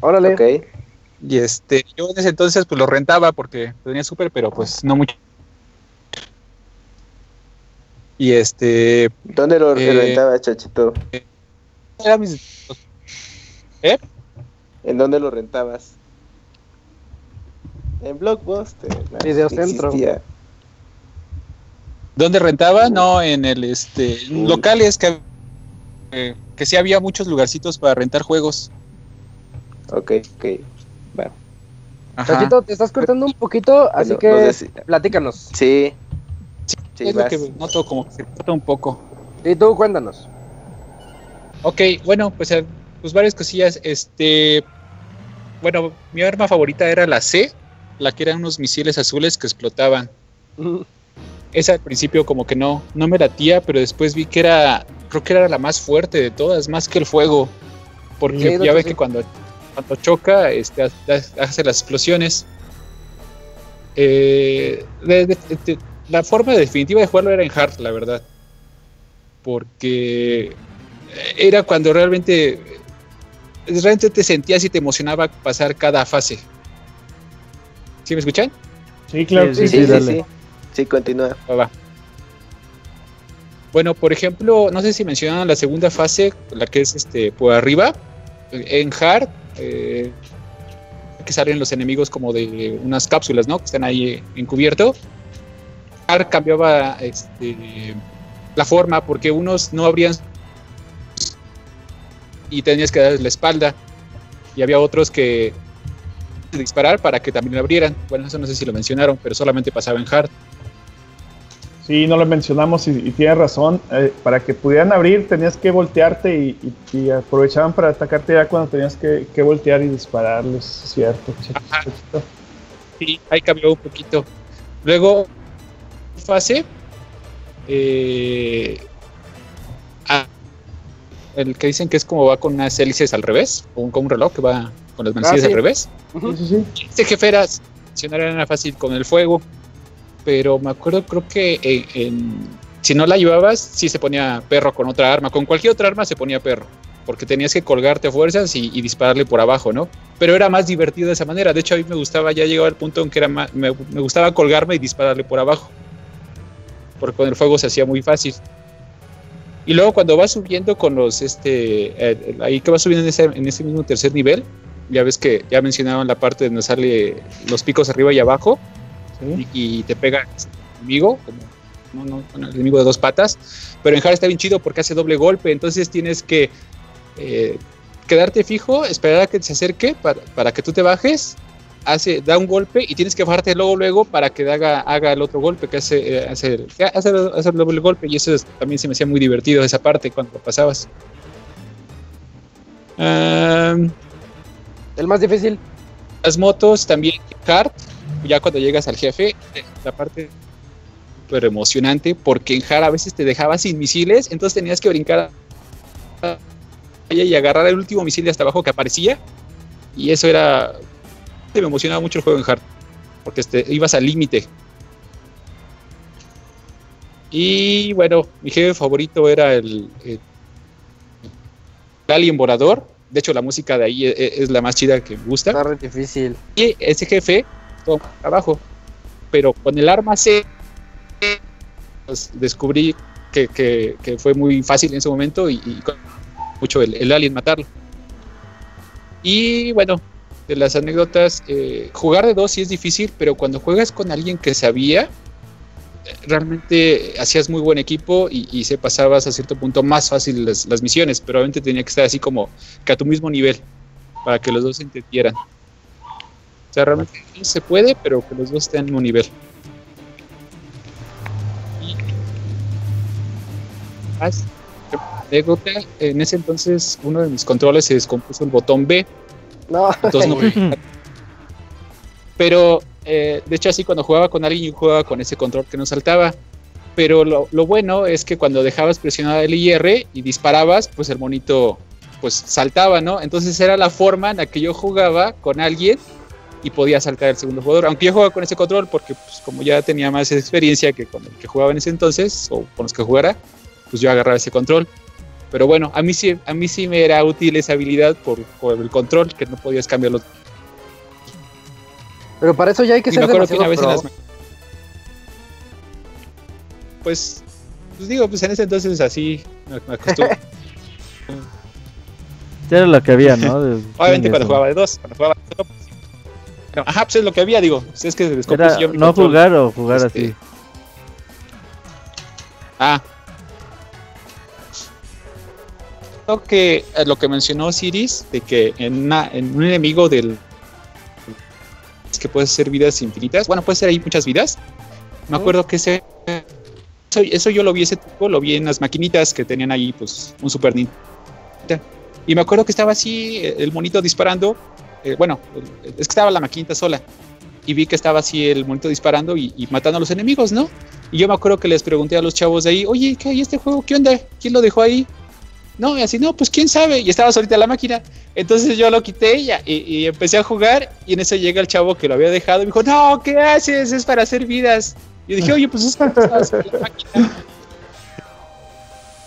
[SPEAKER 1] Órale.
[SPEAKER 5] Ok.
[SPEAKER 9] Y este, yo en ese entonces pues lo rentaba porque tenía súper, pero pues no mucho. Y este,
[SPEAKER 5] ¿Dónde lo
[SPEAKER 9] Eh,
[SPEAKER 5] rentabas, chachito?
[SPEAKER 9] era mis-
[SPEAKER 5] ¿En dónde lo rentabas? En Blockbuster. no,
[SPEAKER 1] Video Centro.
[SPEAKER 5] existía.
[SPEAKER 9] ¿Dónde rentaba? No, en el este locales que, eh, que sí había muchos lugarcitos para rentar juegos.
[SPEAKER 5] Ok, ok. Bueno.
[SPEAKER 9] Ajá.
[SPEAKER 1] Chachito, te estás cortando un poquito, así
[SPEAKER 5] Bueno,
[SPEAKER 1] que platícanos.
[SPEAKER 5] Sí. Sí,
[SPEAKER 9] es lo que noto como que se corta un poco.
[SPEAKER 1] Y tú, cuéntanos.
[SPEAKER 9] Ok, bueno, pues, eh, pues varias cosillas. Este, bueno, mi arma favorita era la C, la que eran unos misiles azules que explotaban. Esa al principio como que no, no me latía, pero después vi que era, creo que era la más fuerte de todas, más que el fuego. Porque
[SPEAKER 1] Sí,
[SPEAKER 9] ya ves
[SPEAKER 1] sí.
[SPEAKER 9] que cuando, cuando choca, este, ha- hace las explosiones. Eh, de- de- de- la forma definitiva de jugarlo era en hard, la verdad. Porque era cuando realmente, realmente te sentías y te emocionaba pasar cada fase. ¿Sí me escuchan?
[SPEAKER 2] Sí, claro.
[SPEAKER 1] Sí,
[SPEAKER 5] Sí, sí, sí,
[SPEAKER 4] dale.
[SPEAKER 5] sí. Sí, continúa.
[SPEAKER 9] Va, va. Bueno, por ejemplo, no sé si mencionaron la segunda fase, la que es este por arriba. En hard, eh, que salen los enemigos como de unas cápsulas, ¿no? Que están ahí eh, encubierto. Hard cambiaba este, la forma porque unos no abrían y tenías que darles la espalda. Y había otros que disparar para que también abrieran. Bueno, eso no sé si lo mencionaron, pero solamente pasaba en hard.
[SPEAKER 2] Sí, no lo mencionamos y, y tienes razón. eh, para que pudieran abrir tenías que voltearte y, y- y aprovechaban para atacarte ya cuando tenías que, que voltear y dispararles, es cierto.
[SPEAKER 9] Ajá. Sí, ahí cambió un poquito. Luego, fase. eh, ah, el que dicen que es como va con unas hélices al revés, o un, como un reloj que va con las manecillas
[SPEAKER 1] sí.
[SPEAKER 9] al revés.
[SPEAKER 2] Sí, sí, sí.
[SPEAKER 9] Este jefe era, era fácil con el fuego, pero me acuerdo, creo que en- en- si no la llevabas, sí se ponía perro con otra arma. Con cualquier otra arma se ponía perro, porque tenías que colgarte a fuerzas y, y dispararle por abajo, ¿no? Pero era más divertido de esa manera. De hecho, a mí me gustaba, ya llegaba al punto en que era más, me, me gustaba colgarme y dispararle por abajo, porque con el fuego se hacía muy fácil. Y luego cuando vas subiendo con los, este, eh, ahí que vas subiendo en ese, en ese mismo tercer nivel, ya ves que ya mencionaban la parte donde sale los picos arriba y abajo
[SPEAKER 2] sí.
[SPEAKER 9] y, y te pega el enemigo, como no, no, bueno, el enemigo de dos patas, pero en Hard está bien chido porque hace doble golpe, entonces tienes que eh, quedarte fijo, esperar a que se acerque para, para que tú te bajes, hace, da un golpe y tienes que bajarte luego luego para que haga, haga el otro golpe que hace, eh, hace, que hace, hace el doble golpe y eso es- también se me hacía muy divertido esa parte cuando lo pasabas.
[SPEAKER 1] El más difícil.
[SPEAKER 9] las motos también hard ya cuando llegas al jefe la parte súper emocionante porque en hard a veces te dejaba sin misiles entonces tenías que brincar y agarrar el último misil de hasta abajo que aparecía y eso era me emocionaba mucho el juego en hard porque este, ibas al límite y bueno mi jefe favorito era el, el Alien Volador de hecho la música de ahí es, es la más chida que me gusta
[SPEAKER 1] Está re difícil.
[SPEAKER 9] y ese jefe todo trabajo. Pero con el arma C pues, descubrí que, fue muy fácil en ese momento y, mucho el, alien matarlo. Y bueno de las anécdotas eh, jugar de dos sí es difícil pero cuando juegas con alguien que sabía realmente hacías muy buen equipo y, se pasabas a cierto punto más fácil las, las misiones pero obviamente tenía que estar así como que a tu mismo nivel para que los dos se entendieran sea, realmente no se puede, pero que los dos estén al mismo nivel. Y más anécdota, en ese entonces uno de mis controles se descompuso el botón B,
[SPEAKER 1] No,
[SPEAKER 9] entonces no Pero eh, de hecho así cuando jugaba con alguien yo jugaba con ese control que no saltaba. Pero lo, lo bueno es que cuando dejabas presionada el IR y disparabas, pues el monito pues saltaba, ¿no? Entonces era la forma en la que yo jugaba con alguien y podía saltar el segundo jugador. Aunque yo jugaba con ese control porque pues, como ya tenía más experiencia que con el que jugaba en ese entonces o con los que jugara, pues yo agarraba ese control. Pero bueno, a mí sí, a mí sí me era útil esa habilidad por, por el control, que no podías cambiarlo.
[SPEAKER 1] Pero para eso ya hay que
[SPEAKER 9] Y me
[SPEAKER 1] ser
[SPEAKER 9] acuerdo que una
[SPEAKER 1] demasiado
[SPEAKER 9] en
[SPEAKER 1] pro.
[SPEAKER 9] las... Pues, pues digo, pues en ese entonces así me, me acostumbré.
[SPEAKER 4] Ya era lo que había, ¿no?
[SPEAKER 9] Obviamente cuando jugaba de dos, cuando jugaba de solo, pues, ajá, pues es lo que había, digo. pues es que se descompuso
[SPEAKER 4] Era
[SPEAKER 9] yo mi
[SPEAKER 4] no
[SPEAKER 9] control.
[SPEAKER 4] jugar o jugar
[SPEAKER 9] Este,
[SPEAKER 4] así.
[SPEAKER 9] Ah. Creo que eh, lo que mencionó Siris, de que en, una- en un enemigo del. Es que puede ser vidas infinitas. Bueno, puede ser ahí muchas vidas. Me acuerdo que ese. Eso, eso yo lo vi ese tipo, lo vi en las maquinitas que tenían ahí, pues, un Super Nintendo. Y me acuerdo que estaba así, eh, el monito disparando. Eh, bueno, es que estaba la maquinita sola. Y vi que estaba así el monito disparando y, y matando a los enemigos, ¿no? Y yo me acuerdo que les pregunté a los chavos de ahí, oye, ¿qué hay este juego? ¿Qué onda? ¿Quién lo dejó ahí? No, y así, no, pues quién sabe. Y estaba solita la máquina. Entonces yo lo quité y, y, y empecé a jugar. Y en eso llega el chavo que lo había dejado y me dijo, no, ¿qué haces? Es para hacer vidas. Y yo dije, oye, pues es para hacer la máquina.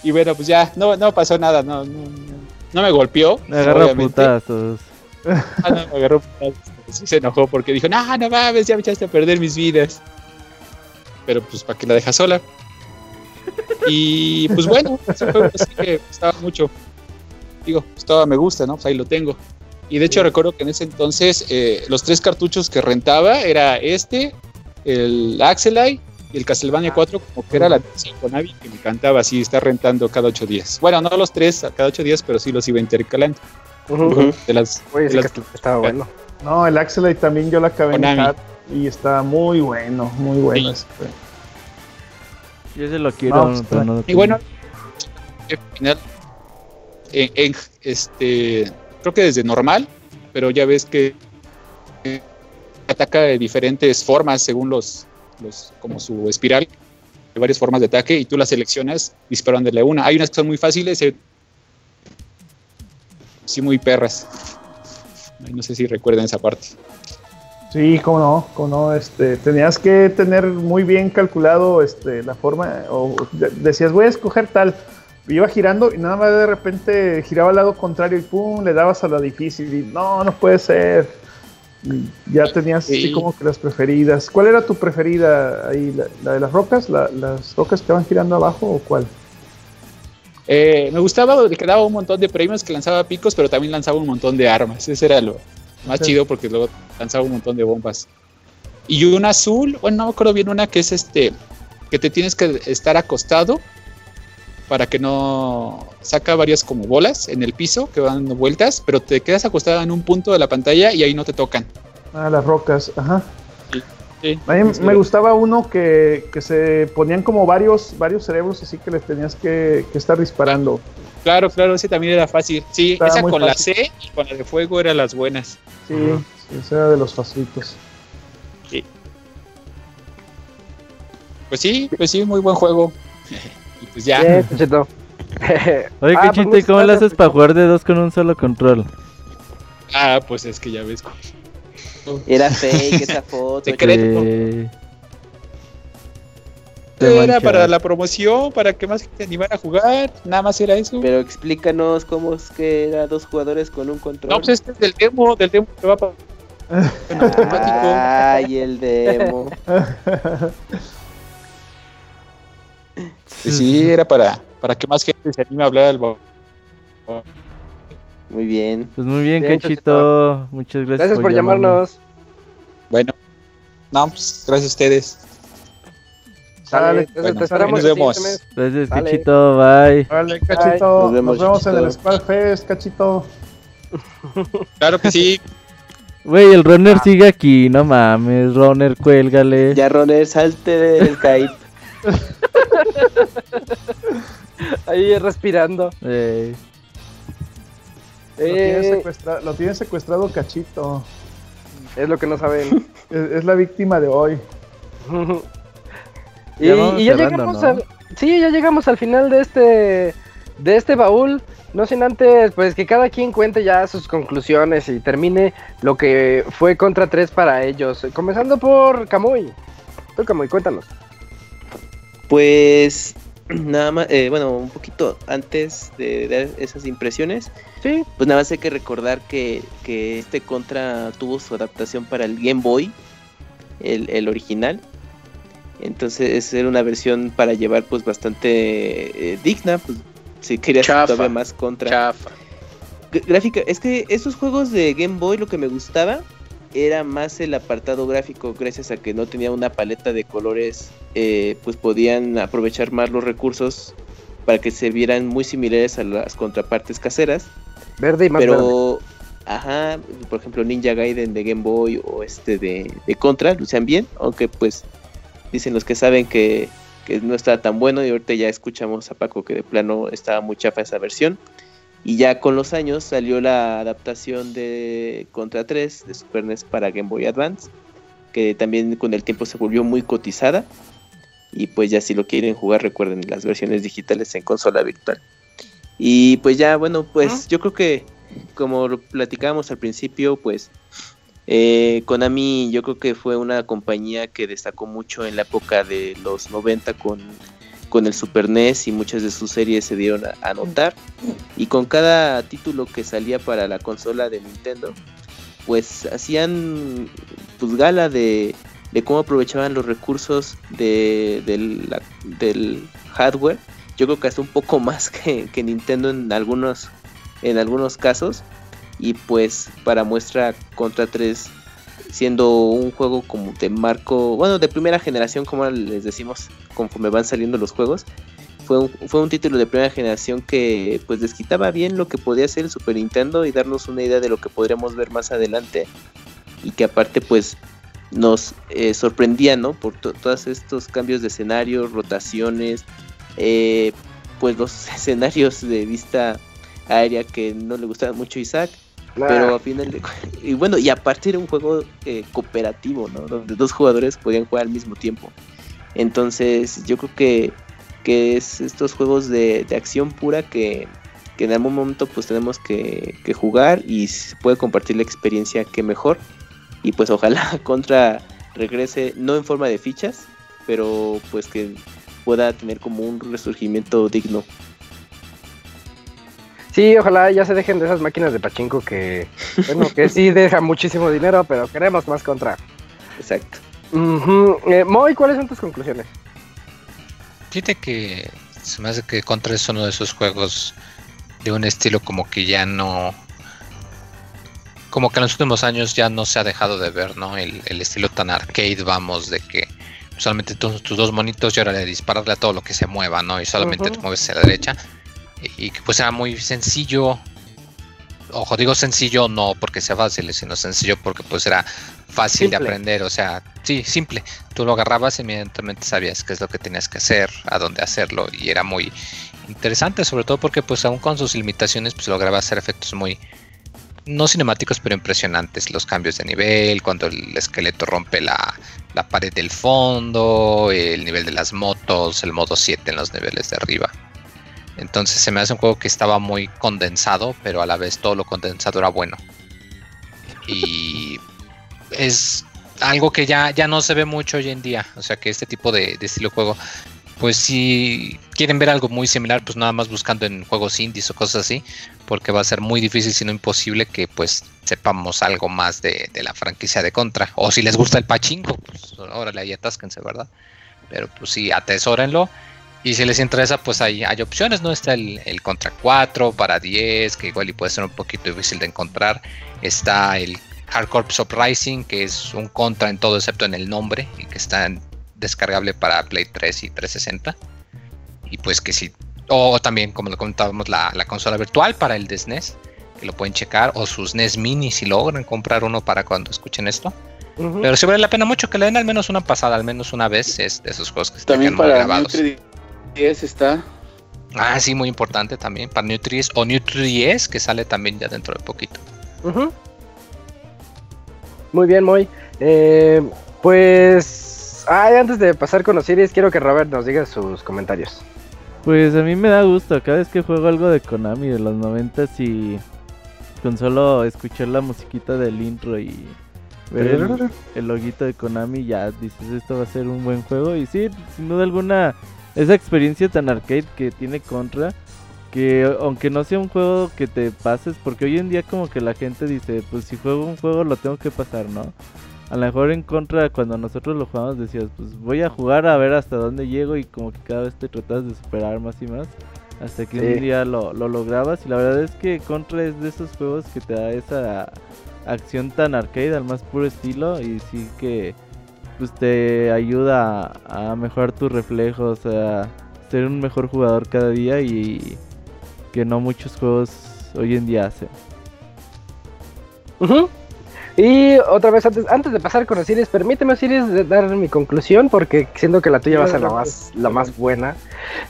[SPEAKER 9] Y bueno, pues ya, no, no pasó nada, no, no, no, no me golpeó.
[SPEAKER 4] Me agarra putazos.
[SPEAKER 9] Ah, no, me agarró. Sí se enojó porque dijo, no, no mames, ya me echaste a perder mis vidas. Pero pues para que la deja sola. Y pues bueno, ese juego sí que me gustaba mucho. Digo, pues todavía me gusta, ¿no? Pues ahí lo tengo. Y de hecho recuerdo que en ese entonces eh, los tres cartuchos que rentaba era este, el Axelite y el Castlevania 4, como que era la con Navi que me encantaba así estar rentando cada ocho días. Bueno, no los tres cada ocho días, pero sí los iba intercalando.
[SPEAKER 1] Ujú.
[SPEAKER 9] De las,
[SPEAKER 1] Oye,
[SPEAKER 9] de
[SPEAKER 1] ese
[SPEAKER 9] las-
[SPEAKER 1] que estaba bueno.
[SPEAKER 2] No, el Axelite también yo lo acabé en chat y está muy bueno, muy bueno.
[SPEAKER 9] Sí.
[SPEAKER 4] Yo se lo quiero,
[SPEAKER 2] No, pues,
[SPEAKER 4] pero no lo
[SPEAKER 9] Y bueno, al final, en, en, este, creo que desde normal, pero ya ves que eh, ataca de diferentes formas según los, los, como su espiral, de varias formas de ataque y tú las seleccionas disparándole una. Hay unas que son muy fáciles, y sí muy perras. No sé si recuerdan esa parte.
[SPEAKER 2] Sí, cómo no, cómo no, este, tenías que tener muy bien calculado este, la forma, o de- decías voy a escoger tal, iba girando y nada más de repente giraba al lado contrario y pum, le dabas a la difícil y no, no puede ser. Y ya tenías así
[SPEAKER 9] Sí.
[SPEAKER 2] como que las preferidas. ¿Cuál era tu preferida ahí? ¿La, la de las rocas? ¿La- ¿Las rocas que van girando abajo o cuál?
[SPEAKER 9] Eh, me gustaba que daba un montón de premios, que lanzaba picos, pero también lanzaba un montón de armas. Ese era lo más chido porque luego lanzaba un montón de bombas. Y una azul, bueno, no me acuerdo bien una que es este, que te tienes que estar acostado para que no saca varias como bolas en el piso que van dando vueltas, pero te quedas acostado en un punto de la pantalla y ahí no te tocan.
[SPEAKER 2] Ah, las rocas, ajá.
[SPEAKER 9] Sí,
[SPEAKER 2] A mí
[SPEAKER 9] sí,
[SPEAKER 2] me gustaba uno que, que se ponían como varios, varios cerebros así que les tenías que, que estar disparando.
[SPEAKER 9] Claro, claro, ese también era fácil. Sí,
[SPEAKER 2] Estaba
[SPEAKER 9] esa con
[SPEAKER 2] fácil.
[SPEAKER 9] la C y con la de fuego eran las buenas.
[SPEAKER 2] Sí, sí, ese era de los facilitos.
[SPEAKER 9] Pues sí, pues sí, muy buen juego. y pues ya.
[SPEAKER 4] Oye,
[SPEAKER 1] Ah, pues
[SPEAKER 4] ¿y cómo le
[SPEAKER 1] muchas
[SPEAKER 4] haces para jugar de dos con un solo control?
[SPEAKER 9] Ah, pues es que ya ves.
[SPEAKER 5] Era fake esa foto.
[SPEAKER 9] Secreto.
[SPEAKER 4] Te
[SPEAKER 9] Era para la promoción, para que más gente animara a jugar. Nada más era eso.
[SPEAKER 5] Pero explícanos cómo es que era dos jugadores con un control.
[SPEAKER 9] No, pues este es del demo, del demo que va para. automático.
[SPEAKER 5] Ay, el demo.
[SPEAKER 9] Pues sí, era para, para que más gente se anime a hablar del
[SPEAKER 5] Muy bien.
[SPEAKER 4] Pues muy bien,
[SPEAKER 1] Bien,
[SPEAKER 4] Cachito. Muchas gracias,
[SPEAKER 1] Gracias por llamarnos.
[SPEAKER 9] Bueno, no, pues gracias a ustedes.
[SPEAKER 1] Sale,
[SPEAKER 9] bueno, nos vemos.
[SPEAKER 4] Gracias. Cachito. Bye.
[SPEAKER 2] Vale, cachito.
[SPEAKER 5] Nos vemos,
[SPEAKER 2] Nos vemos en el. Squad Fest, cachito.
[SPEAKER 9] Claro que sí.
[SPEAKER 4] Güey, el runner sigue aquí, no mames, runner, cuélgale.
[SPEAKER 5] Ya, Roner, salte del kite.
[SPEAKER 1] Ahí respirando.
[SPEAKER 4] Ey.
[SPEAKER 2] Lo tiene,
[SPEAKER 1] Eh,
[SPEAKER 2] lo tiene secuestrado cachito.
[SPEAKER 1] es lo que no saben.
[SPEAKER 2] Es, es la víctima de hoy.
[SPEAKER 1] y,
[SPEAKER 4] Ya
[SPEAKER 1] y llegamos
[SPEAKER 4] ¿no?
[SPEAKER 1] al. Sí, ya llegamos al final de este. De este baúl. No sin antes, pues que cada quien cuente ya sus conclusiones y termine lo que fue contra 3 para ellos. Comenzando por Kamui. Tú, Kamui, cuéntanos.
[SPEAKER 5] Pues nada más, eh, bueno, un poquito antes de dar esas impresiones,
[SPEAKER 1] Sí,
[SPEAKER 5] pues nada más hay que recordar que, que este contra tuvo su adaptación para el Game Boy, el, el original. Entonces era una versión para llevar pues bastante eh, digna, pues si querías
[SPEAKER 6] Chafa.
[SPEAKER 5] todavía más contra.
[SPEAKER 6] Chafa.
[SPEAKER 5] Gráfica, es que esos juegos de Game Boy lo que me gustaba era más el apartado gráfico gracias a que no tenía una paleta de colores, eh, pues podían aprovechar más los recursos para que se vieran muy similares a las contrapartes caseras.
[SPEAKER 1] Verde y más verde.
[SPEAKER 5] Pero, ajá, por ejemplo, Ninja Gaiden de Game Boy o este de, de Contra lucían bien, aunque pues dicen los que saben que, que no estaba tan bueno y ahorita ya escuchamos a Paco que de plano estaba muy chafa esa versión. Y ya con los años salió la adaptación de Contra 3 de Super NES para Game Boy Advance, que también con el tiempo se volvió muy cotizada. Y pues ya si lo quieren jugar recuerden las versiones digitales en consola virtual. Y pues ya bueno, pues yo creo que como lo platicábamos al principio, pues eh, Konami yo creo que fue una compañía que destacó mucho en la época de los 90 con, con el Super NES y muchas de sus series se dieron a, notar. Y con cada título que salía para la consola de Nintendo, pues hacían pues gala de, de cómo aprovechaban los recursos de, del- hardware. Yo creo que hasta un poco más que, que Nintendo en algunos, en algunos casos. Y pues para muestra Contra 3 siendo un juego como de marco, bueno, de primera generación, como les decimos, conforme van saliendo los juegos. Fue un, fue un título de primera generación que pues desquitaba bien lo que podía hacer el Super Nintendo y darnos una idea de lo que podríamos ver más adelante. Y que aparte pues nos eh, sorprendía, ¿no? Por to- todos estos cambios de escenario, rotaciones, eh, pues los escenarios de vista aérea que no le gustaban mucho a Isaac. Pero a final de y bueno, y aparte era un juego eh, cooperativo, ¿no? Donde dos jugadores podían jugar al mismo tiempo. Entonces, yo creo que, que es estos juegos de, de acción pura que, que en algún momento pues tenemos que, que jugar y se puede compartir la experiencia que mejor. Y pues ojalá Contra regrese, no en forma de fichas, pero pues que pueda tener como un resurgimiento digno.
[SPEAKER 1] Sí, ojalá ya se dejen de esas máquinas de pachinko que, bueno, que sí dejan muchísimo dinero, pero queremos más contra.
[SPEAKER 5] Exacto.
[SPEAKER 1] Ujú. Eh, Moy, ¿cuáles son tus conclusiones?
[SPEAKER 3] Fíjate que se me hace que Contra es uno de esos juegos de un estilo como que ya no. Como que en los últimos años ya no se ha dejado de ver, ¿no? El, el estilo tan arcade, vamos, de que solamente tus, tus dos monitos y ahora de dispararle a todo lo que se mueva, ¿no? Y solamente te mueves hacia la derecha. Y, que pues era muy sencillo. Ojo, digo sencillo no porque sea fácil, sino sencillo porque pues era fácil de aprender. O sea, sí, simple. Tú lo agarrabas y inmediatamente sabías qué es lo que tenías que hacer, a dónde hacerlo. Y era muy interesante, sobre todo porque pues aún con sus limitaciones pues lograba hacer efectos muy, no cinemáticos, pero impresionantes. Los cambios de nivel, cuando el esqueleto rompe la, la pared del fondo, el nivel de las motos, el modo 7 en los niveles de arriba. Entonces se me hace un juego que estaba muy condensado, pero a la vez todo lo condensado era bueno. Y es algo que ya, ya no se ve mucho hoy en día. O sea que este tipo de, estilo de juego, pues si quieren ver algo muy similar, pues nada más buscando en juegos indies o cosas así, porque va a ser muy difícil, si no imposible, que pues sepamos algo más de, de la franquicia de Contra. O si les gusta el pachinko, pues órale, ahí atásquense, ¿verdad? Pero pues sí, atesórenlo. Y si les interesa, pues hay, hay opciones, ¿no? Está el, el, contra 4 para 10, que igual y puede ser un poquito difícil de encontrar. Está el hardcore Corps Uprising, que es un contra en todo excepto en el nombre, y que está descargable para Play 3 y 360. Y pues que si. O también, como lo comentábamos, la, la consola virtual para el desnes que lo pueden checar, o sus NES Mini si logran comprar uno para cuando escuchen esto. Pero sí vale la pena mucho que le den al menos una pasada, al menos una vez es de esos juegos que
[SPEAKER 6] están
[SPEAKER 3] grabados.
[SPEAKER 6] Nutries está.
[SPEAKER 3] Ah, sí, muy importante también. Para New Nutries o Nutries, que sale también ya dentro de poquito.
[SPEAKER 1] Uh. Muy bien, muy. Eh, pues. Ah, antes de pasar con los series, quiero que Robert nos diga sus comentarios.
[SPEAKER 4] Pues a mí me da gusto. Cada vez que juego algo de Konami de los 90 y. Con solo escuchar la musiquita del intro y ver el, el, loguito de Konami, ya dices, esto va a ser un buen juego. Y sí, sin duda alguna, esa experiencia tan arcade que tiene Contra que aunque no sea un juego que te pases porque hoy en día como que la gente dice pues si juego un juego lo tengo que pasar, ¿no? A lo mejor en contra cuando nosotros lo jugamos decías pues voy a jugar a ver hasta dónde llego y como que cada vez te tratas de superar más y más hasta que
[SPEAKER 1] Sí.
[SPEAKER 4] un día lo, lo lograbas y la verdad es que contra es de esos juegos que te da esa acción tan arcade al más puro estilo y sí que pues te ayuda a, mejorar tus reflejos, a ser un mejor jugador cada día y que no muchos juegos hoy en día hacen.
[SPEAKER 1] Y otra vez, antes, antes de pasar con Osiris, permíteme, Osiris, dar mi conclusión, porque siento que la tuya va a ser la más, la más buena.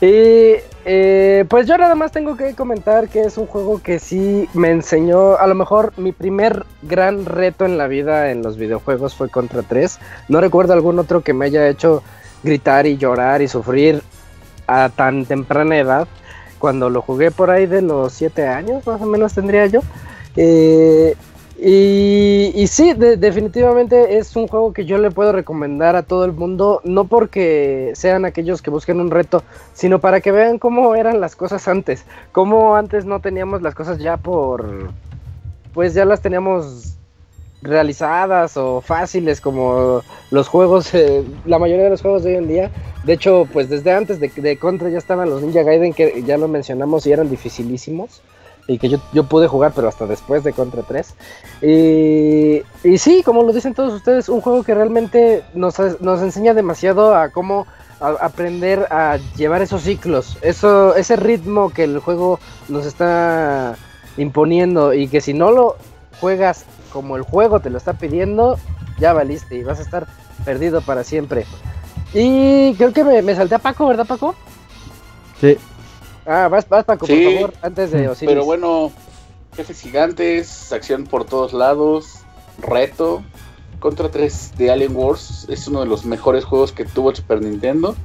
[SPEAKER 1] Y eh, pues yo nada más tengo que comentar que es un juego que sí me enseñó, a lo mejor mi primer gran reto en la vida en los videojuegos fue Contra 3. No recuerdo algún otro que me haya hecho gritar y llorar y sufrir a tan temprana edad. Cuando lo jugué por ahí de los 7 años, más o menos tendría yo. Eh, y, sí, de- definitivamente es un juego que yo le puedo recomendar a todo el mundo, no porque sean aquellos que busquen un reto, sino para que vean cómo eran las cosas antes, cómo antes no teníamos las cosas ya por, pues ya las teníamos realizadas o fáciles como los juegos, eh, la mayoría de los juegos de hoy en día. De hecho, pues desde antes de, de Contra ya estaban los Ninja Gaiden que ya lo mencionamos y eran dificilísimos y que yo, yo pude jugar, pero hasta después de Contra 3. Y, sí, como lo dicen todos ustedes, un juego que realmente nos, nos enseña demasiado a cómo aprender a llevar esos ciclos, eso, ese ritmo que el juego nos está imponiendo y que si no lo juegas como el juego te lo está pidiendo, ya valiste y vas a estar perdido para siempre. Y creo que me salté a Paco, ¿verdad Paco?
[SPEAKER 4] Sí.
[SPEAKER 1] Ah, vas, vas Paco,
[SPEAKER 6] Sí,
[SPEAKER 1] por favor, antes de Osiris.
[SPEAKER 6] Pero bueno, jefes gigantes, acción por todos lados, reto. Contra 3 de Alien Wars es uno de los mejores juegos que tuvo el Super Nintendo.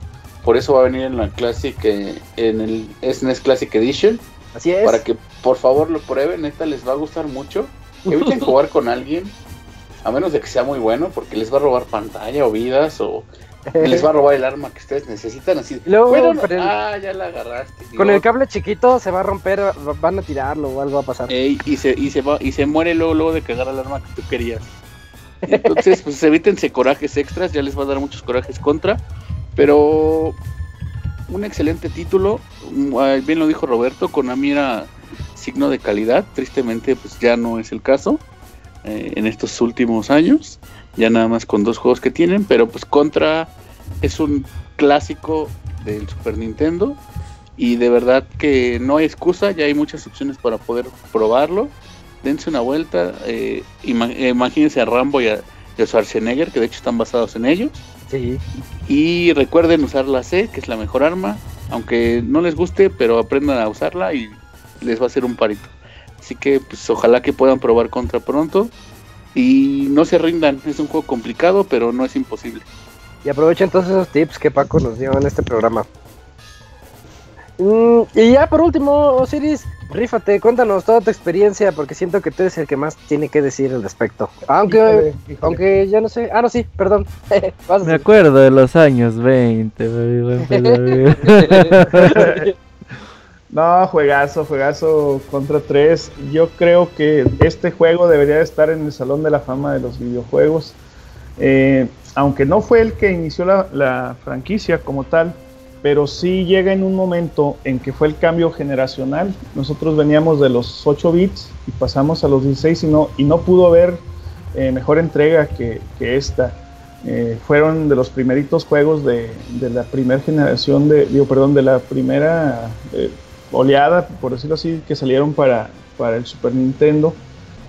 [SPEAKER 6] Por eso va a venir en la Classic, eh, en el SNES Classic Edition.
[SPEAKER 1] Así es.
[SPEAKER 6] Para que por favor lo prueben, neta les va a gustar mucho. Eviten jugar con alguien, a menos de que sea muy bueno, porque les va a robar pantalla o vidas o les va a robar el arma que ustedes necesitan. Así,
[SPEAKER 1] luego,
[SPEAKER 6] bueno, no-
[SPEAKER 1] con el-
[SPEAKER 6] ah, ya la agarraste.
[SPEAKER 1] Con el cable chiquito se va a romper, va- van a tirarlo o algo va a pasar.
[SPEAKER 6] Ey, y se, y se va, y se muere luego, luego de agarra el arma que tú querías. Entonces, pues evítense corajes extras, ya les va a dar muchos corajes contra. Pero un excelente título, mm, ah, bien lo dijo Roberto, Konami era signo de calidad, tristemente pues ya no es el caso eh, en estos últimos años, ya nada más con dos juegos que tienen, pero pues Contra es un clásico del Super Nintendo y de verdad que no hay excusa, ya hay muchas opciones para poder probarlo. Dense una vuelta, eh, eh, imagínense a Rambo y a, y a Schwarzenegger, que de hecho están basados en ellos.
[SPEAKER 1] Sí.
[SPEAKER 6] Y recuerden usar la C, que es la mejor arma, aunque no les guste, pero aprendan a usarla y les va a hacer un parito. Así que pues ojalá que puedan probar contra pronto y no se rindan, es un juego complicado, pero no es imposible.
[SPEAKER 1] Y aprovechen todos esos tips que Paco nos dio en este programa. Mm, y ya por último, Osiris, rífate, cuéntanos toda tu experiencia, porque siento que tú eres el que más tiene que decir al respecto. Aunque,
[SPEAKER 7] Híjole, híjole.
[SPEAKER 1] aunque ya no sé. Ah, no, sí, perdón.
[SPEAKER 4] Me acuerdo de los años 20, baby, buen pelado.
[SPEAKER 2] No, juegazo, juegazo contra 3. Yo creo que este juego debería estar en el Salón de la Fama de los videojuegos. Eh, aunque no fue el que inició la, franquicia como tal, pero sí llega en un momento en que fue el cambio generacional. Nosotros veníamos de los 8 bits y pasamos a los 16 y no, y no pudo haber eh, mejor entrega que, esta. Eh, fueron de los primeritos juegos de, de la primera generación, de, digo, perdón, de la primera oleada, por decirlo así, que salieron para, para el Super Nintendo.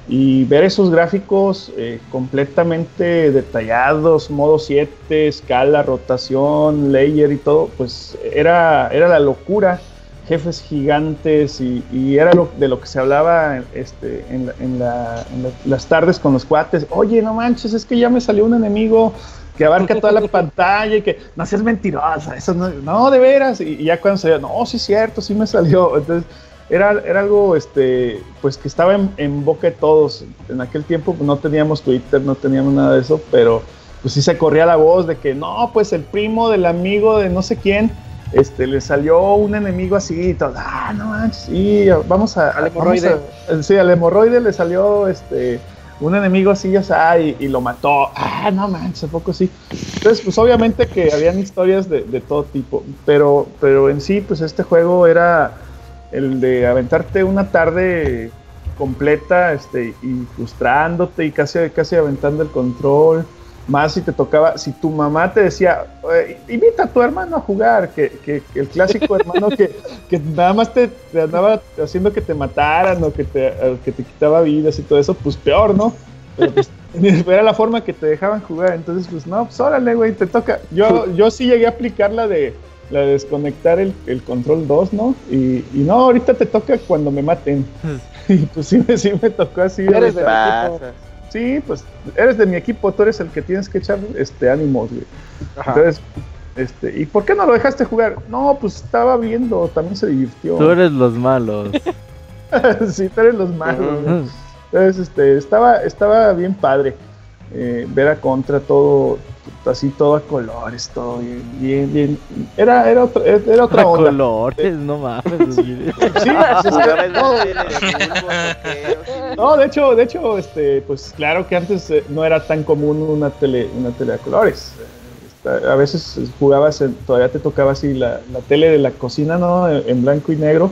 [SPEAKER 2] Y ver esos gráficos eh, completamente detallados, modo 7, escala, rotación, layer y todo, pues era, era la locura. Jefes gigantes y, era lo, de lo que se hablaba este, en, la- en la- en la- las tardes con los cuates. Oye, no manches, es que ya me salió un enemigo que abarca toda la pantalla y que no seas mentirosa, eso no, no, de veras. Y, y ya cuando salió, no, sí es cierto, sí me salió. Entonces, era, era algo este, pues que estaba en, en boca de todos. En aquel tiempo pues, no teníamos Twitter, no teníamos nada de eso, pero pues sí se corría la voz de que no, pues el primo del amigo de no sé quién, este, le salió un enemigo así y todo, ah, no manches, sí, vamos a...
[SPEAKER 1] Al
[SPEAKER 2] vamos
[SPEAKER 1] hemorroide.
[SPEAKER 2] a- sí, al hemorroide le salió este, un enemigo así, ya sabes, y, lo mató, ah, no manches, ¿a poco sí? Entonces, pues obviamente que habían historias de, de todo tipo, pero, pero en sí, pues este juego era el de aventarte una tarde completa este, y frustrándote y casi, casi aventando el control. Más si te tocaba, si tu mamá te decía, "Oye, invita a tu hermano a jugar, que, que- que el clásico hermano que, que nada más te, te andaba haciendo que te mataran o que te, que te quitaba vidas y todo eso, pues peor, ¿no? Pero pues era la forma que te dejaban jugar, entonces pues no, pues órale, güey, te toca. Yo, yo sí llegué a aplicar la de, la de desconectar el, el control 2, ¿no? Y, y no, ahorita te toca cuando me maten. Y pues sí, me- sí me tocó así.
[SPEAKER 1] Eres de.
[SPEAKER 2] Sí, pues eres de mi equipo, tú eres el que tienes que echar este ánimos, güey.
[SPEAKER 1] Ajá.
[SPEAKER 2] Entonces, este, ¿y por qué no lo dejaste jugar? No, pues estaba viendo, también se divirtió.
[SPEAKER 4] Tú eres los malos.
[SPEAKER 2] sí, tú eres los malos. Entonces, este, estaba, estaba bien padre eh, ver a Contra todo, así todo a colores, todo bien, bien, bien. Era, era, otra, era otra
[SPEAKER 4] A
[SPEAKER 2] onda.
[SPEAKER 4] colores, no mames.
[SPEAKER 2] Sí,
[SPEAKER 5] en
[SPEAKER 2] no,
[SPEAKER 5] la tele de fútbol, ¿o qué? ¿O sí?
[SPEAKER 2] No, de hecho, de hecho, este, pues claro que antes eh, no era tan común una tele, una tele a colores. A veces jugabas, en- todavía te tocaba así la, la tele de la cocina, ¿no? En en blanco y negro.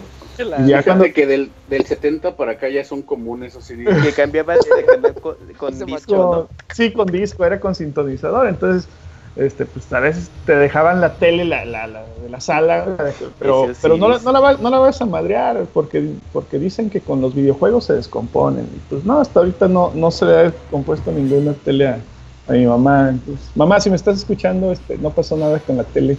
[SPEAKER 2] Y ya
[SPEAKER 6] Fíjate
[SPEAKER 2] cuando
[SPEAKER 6] que del, del 70 para acá ya son comunes esos CDs.
[SPEAKER 5] Que canal con, con disco, ¿no?
[SPEAKER 2] sí, con disco, era con sintonizador. Entonces, este, pues a veces te dejaban la tele la, la, la- de la sala, pero,
[SPEAKER 5] Eso sí,
[SPEAKER 2] pero no, la- no, la va- no la vas a madrear porque, porque dicen que con los videojuegos se descomponen. Y pues no, hasta ahorita no, no se le ha compuesto ninguna tele a, a mi mamá. Entonces, mamá, si me estás escuchando, este, no pasó nada con la tele.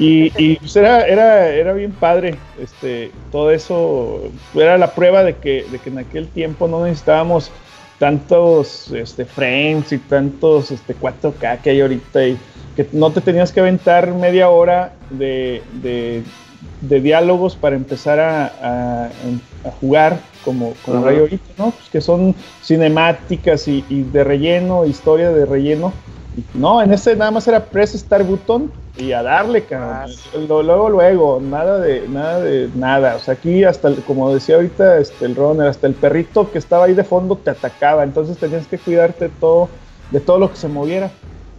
[SPEAKER 2] Y, y, pues era, era, era bien padre, este, todo eso era la prueba de que, de que en aquel tiempo no necesitábamos tantos este, frames y tantos este, 4K que hay ahorita y que no te tenías que aventar media hora de, de, de diálogos para empezar a, a- a jugar como, como hay ahorita, ¿no? Pues que son cinemáticas y, y de relleno, historia de relleno. No, en ese nada más era press start button y a darle, cabrón. Lo- Luego, luego, nada de nada de nada. O sea, aquí hasta, el- como decía ahorita este, el runner, hasta el perrito que estaba ahí de fondo te atacaba. Entonces tenías que cuidarte de todo, de todo lo que se moviera.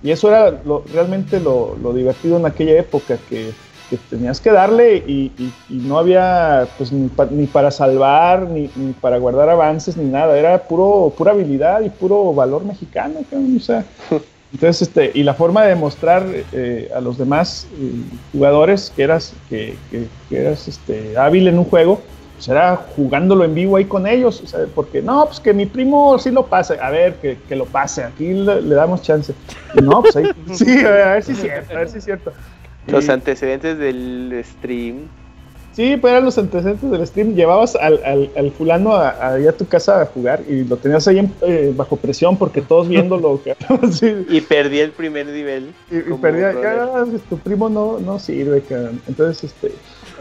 [SPEAKER 2] Y eso era lo- realmente lo, lo divertido en aquella época, que, que tenías que darle y, y- y no había pues ni, pa- ni para salvar, ni, ni para guardar avances, ni nada. Era puro, pura habilidad y puro valor mexicano. cabrón, O sea, entonces, este, y la forma de demostrar eh, a los demás eh, jugadores que eras, que, que- que eras este, hábil en un juego, pues era jugándolo en vivo ahí con ellos. o sea, porque no, pues que mi primo sí lo pase. A ver, que, que lo pase. Aquí le, le damos chance. Y no, pues ahí, sí, a ver, a ver si es cierto, a ver si es cierto. Y-
[SPEAKER 5] Los antecedentes del stream.
[SPEAKER 2] Sí, pues eran los antecedentes del stream. Llevabas al, al, al fulano a, a- tu casa a jugar y lo tenías ahí en- eh, bajo presión porque todos viéndolo. sí.
[SPEAKER 5] Y perdí el primer nivel.
[SPEAKER 2] Y, y
[SPEAKER 5] brother.
[SPEAKER 2] "Ah, tu primo no, no sirve, cabrón. Entonces, este,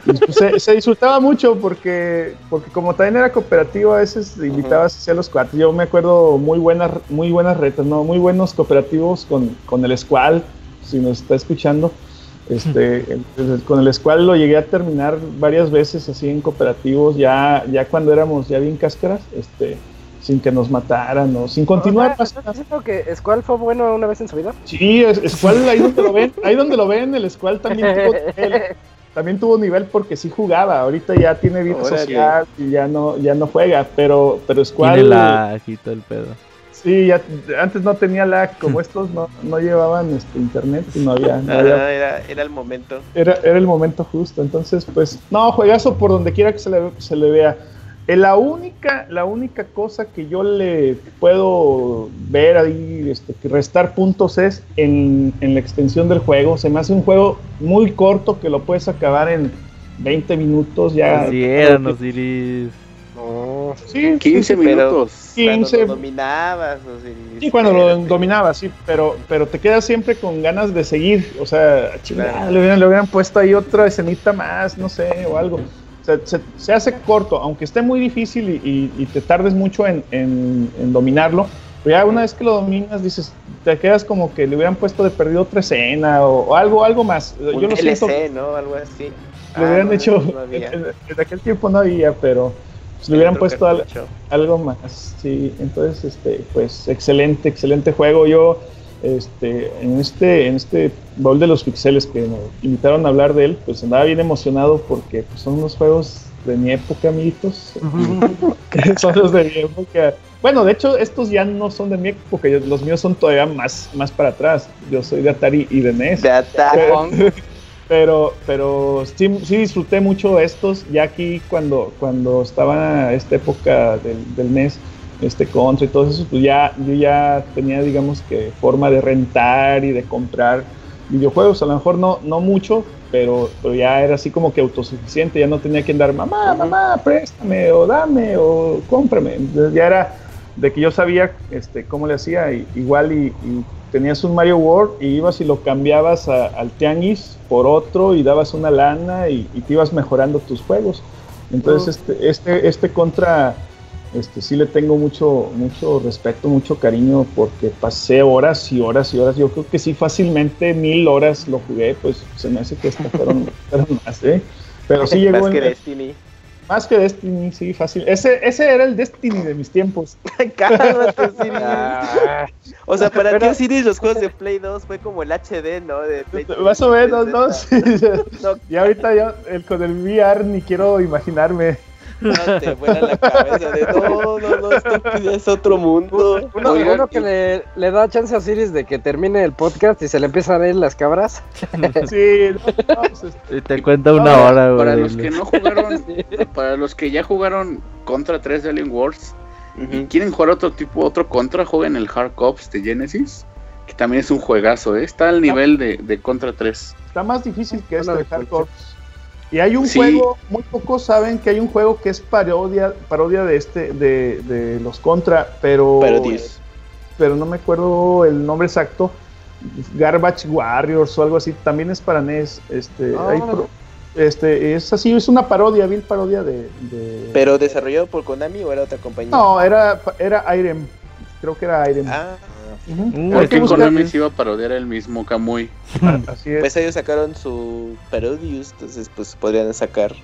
[SPEAKER 2] pues, se, se disfrutaba mucho porque, porque como también era cooperativo, a veces invitabas hacia los cuatro. Yo me acuerdo muy buenas, muy buenas retas, ¿no? Muy buenos cooperativos con, con el Squall, si nos está escuchando. Este, con el Squall lo llegué a terminar varias veces así en cooperativos, ya, ya cuando éramos ya bien cáscaras, este, sin que nos mataran o sin continuar.
[SPEAKER 1] O sea, ¿Estás diciendo que Squall fue bueno una vez en su vida?
[SPEAKER 2] Sí, es- Squall, ahí donde lo ven, ahí donde lo ven, el Squall también tuvo nivel, también tuvo nivel porque sí jugaba, ahorita ya tiene vida social y ya no, ya no juega, pero, pero
[SPEAKER 4] Tiene
[SPEAKER 2] Squall,
[SPEAKER 4] la el pedo.
[SPEAKER 2] Sí, ya, antes no tenía lag, como estos no, no llevaban este, internet y no había, no
[SPEAKER 5] Ah,
[SPEAKER 2] había-
[SPEAKER 5] era, era el momento.
[SPEAKER 2] era, era el momento justo, entonces pues, no, juegazo por donde quiera que se le, se le vea. Eh, La única, la única cosa que yo le puedo ver ahí, este, que restar puntos es en, en la extensión del juego. Se me hace un juego muy corto que lo puedes acabar en 20 minutos ya.
[SPEAKER 4] Así eran los Iris.
[SPEAKER 2] Sí,
[SPEAKER 6] 15
[SPEAKER 2] sí,
[SPEAKER 5] pero-
[SPEAKER 6] minutos.
[SPEAKER 5] Cuando
[SPEAKER 2] 15.
[SPEAKER 5] lo dominabas. O sea,
[SPEAKER 2] Sí, cuando lo
[SPEAKER 5] espérate.
[SPEAKER 2] dominaba, sí, pero, pero te quedas siempre con ganas de seguir. O sea, chingada,
[SPEAKER 5] Claro.
[SPEAKER 2] le, hubieran, le hubieran puesto ahí otra escenita más, no sé, o algo. O sea, se, se hace corto, aunque esté muy difícil y, y- y te tardes mucho en, en- en dominarlo. Pero ya una vez que lo dominas, dices, te quedas como que le hubieran puesto de perdido otra escena o, o algo, algo más.
[SPEAKER 5] Un
[SPEAKER 2] Yo lo siento.
[SPEAKER 5] DLC, ¿no? Algo así.
[SPEAKER 2] Le
[SPEAKER 5] Ah,
[SPEAKER 2] hubieran
[SPEAKER 5] no,
[SPEAKER 2] hecho.
[SPEAKER 5] no
[SPEAKER 2] en, en aquel tiempo no había, pero pues, le hubieran puesto al- algo más. Sí, entonces, este, pues excelente, excelente juego. Yo, este, en este, en este baúl de los pixeles que me invitaron a hablar de él, pues andaba bien emocionado porque pues, son unos juegos de mi época, amiguitos. son los de mi época. Bueno, de hecho, estos ya no son de mi época, yo- los míos son todavía más, más para atrás. Yo soy de Atari y de NES.
[SPEAKER 5] De Atari.
[SPEAKER 2] Pero, pero sí, sí disfruté mucho estos, ya aquí cuando, cuando estaba esta época del, del NES, este contra y todo eso, pues ya, yo ya tenía, digamos que, forma de rentar y de comprar videojuegos, a lo mejor no, no mucho, pero, pero ya era así como que autosuficiente, ya no tenía que andar, mamá, mamá, préstame, o dame, o cómprame. Entonces ya era de que yo sabía este, cómo le hacía, y- igual y, y tenías un Mario World y ibas y lo cambiabas a- al tianguis por otro y dabas una lana y, y te ibas mejorando tus juegos. Entonces este, este, este contra, este sí le tengo mucho, mucho respeto, mucho cariño porque pasé horas y horas y horas. Yo creo que sí fácilmente mil horas lo jugué, pues se me hace que hasta fueron, fueron más, ¿eh? Pero sí llegó en-. Más que Destiny, sí, fácil. Ese, ese era el Destiny de mis tiempos.
[SPEAKER 5] Cálmate, Osiris.
[SPEAKER 1] Ah,
[SPEAKER 5] O sea, para
[SPEAKER 1] Pero-
[SPEAKER 5] ti, Osiris, los juegos de Play 2 fue como el HD, ¿no? De Play
[SPEAKER 2] Más o menos, ¿no? Sí.
[SPEAKER 5] No,
[SPEAKER 2] Y ahorita yo el, con el VR ni quiero imaginarme.
[SPEAKER 5] No te vuela la cabeza de no, no, no, esto es otro mundo.
[SPEAKER 1] uno,
[SPEAKER 6] Oigan,
[SPEAKER 1] uno que
[SPEAKER 6] y-
[SPEAKER 1] le, le da chance a Osiris de que termine el podcast y se le empiezan a ir las cabras.
[SPEAKER 2] Sí, no, no, pues, este,
[SPEAKER 4] Y te cuenta una
[SPEAKER 6] Ahora,
[SPEAKER 4] hora, güey.
[SPEAKER 6] Para los que no jugaron, para los que ya jugaron Contra 3 de Alien Wars y quieren jugar otro tipo, otro Contra, jueguen el Hard Cops de Genesis, que también es un juegazo, ¿eh? está al nivel de, de Contra 3.
[SPEAKER 2] está más difícil que este de Hardcore. Y hay un
[SPEAKER 6] Sí.
[SPEAKER 2] juego, muy pocos saben que hay un juego que es parodia, parodia de este, de, de los Contra, pero,
[SPEAKER 5] Parodies.
[SPEAKER 2] pero no me acuerdo el nombre exacto. Garbage Warriors o algo así, también es para NES. Este,
[SPEAKER 1] Ah,
[SPEAKER 2] hay pro- este, es así, es una parodia, vil parodia de, de-
[SPEAKER 5] ¿Pero desarrollado por Konami o era otra compañía?
[SPEAKER 2] No, era, era Irem. Creo que era Irem.
[SPEAKER 5] Ah,
[SPEAKER 2] Que buscar-
[SPEAKER 6] Konami se iba a parodiar el mismo Kamui.
[SPEAKER 2] Así es.
[SPEAKER 5] pues ellos sacaron su Parodius, entonces pues podrían sacar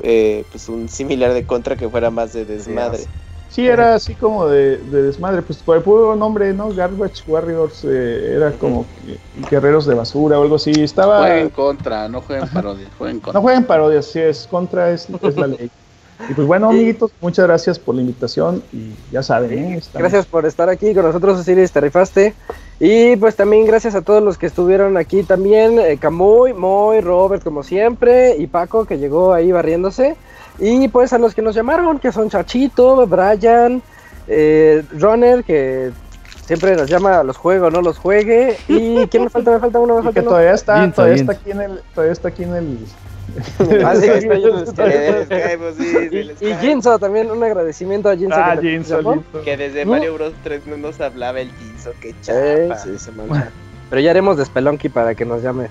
[SPEAKER 5] eh, pues un similar de contra que fuera más de desmadre.
[SPEAKER 2] Sí, era así como de, de desmadre, pues por el puro nombre, ¿no? Garbage Warriors eh, era como que guerreros de basura o algo así. Estaba.
[SPEAKER 6] Jueguen Contra, no jueguen parodia, jueguen
[SPEAKER 2] No
[SPEAKER 6] Contra.
[SPEAKER 2] jueguen parodias, sí es contra, es, es la ley. Y pues bueno, amiguitos, muchas gracias por la invitación y ya saben, ¿eh?
[SPEAKER 1] Gracias por estar aquí con nosotros, Osiris, te rifaste. Y pues también gracias a todos los que estuvieron aquí también, eh, Camuy, Moy, Robert como siempre, y Paco que llegó ahí barriéndose. Y pues a los que nos llamaron, que son Chachito, Brian, eh, Runner, que siempre nos llama a los juegos, no los juegue. ¿Y quién me falta? Me falta uno, me falta
[SPEAKER 2] que
[SPEAKER 1] uno.
[SPEAKER 2] todavía está, todavía está aquí en el, todavía está aquí en el.
[SPEAKER 1] Ah,
[SPEAKER 5] pues,
[SPEAKER 1] Y. Jinzo también, un agradecimiento a Jinzo.
[SPEAKER 2] Ah,
[SPEAKER 1] que.
[SPEAKER 5] Que desde
[SPEAKER 1] ¿No?
[SPEAKER 5] Mario Bros 3 no nos hablaba el Jinzo, qué
[SPEAKER 1] Eh,
[SPEAKER 5] chapa.
[SPEAKER 1] sí, se mancha. Pero ya haremos de Spelunky para que nos llame.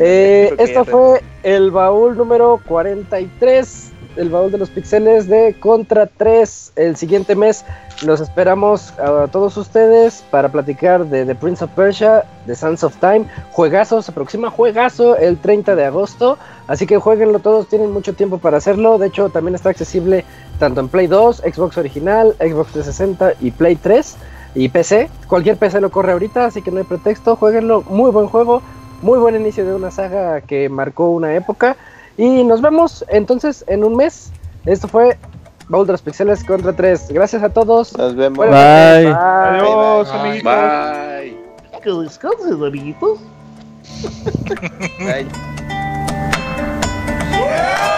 [SPEAKER 1] Eh,
[SPEAKER 5] que
[SPEAKER 1] esto fue el baúl número 43, el baúl de los pixeles de Contra 3. El siguiente mes los esperamos a todos ustedes para platicar de The Prince of Persia, The Sands of Time. Juegazo, se aproxima juegazo el 30 de agosto. Así que jueguenlo todos, tienen mucho tiempo para hacerlo. De hecho, también está accesible tanto en Play 2, Xbox original, Xbox 360 y Play 3 y PC. Cualquier PC lo corre ahorita, así que no hay pretexto. Jueguenlo, muy buen juego, muy buen inicio de una saga que marcó una época. Y nos vemos entonces en un mes. Esto fue Baldur's Pixeles contra 3. Gracias a todos.
[SPEAKER 5] Nos vemos.
[SPEAKER 4] Bye.
[SPEAKER 1] Bye.
[SPEAKER 2] Adiós,
[SPEAKER 3] Bye.
[SPEAKER 2] amiguitos.
[SPEAKER 6] Bye.
[SPEAKER 2] Que descanses, amiguitos.
[SPEAKER 5] Bye. Yeah.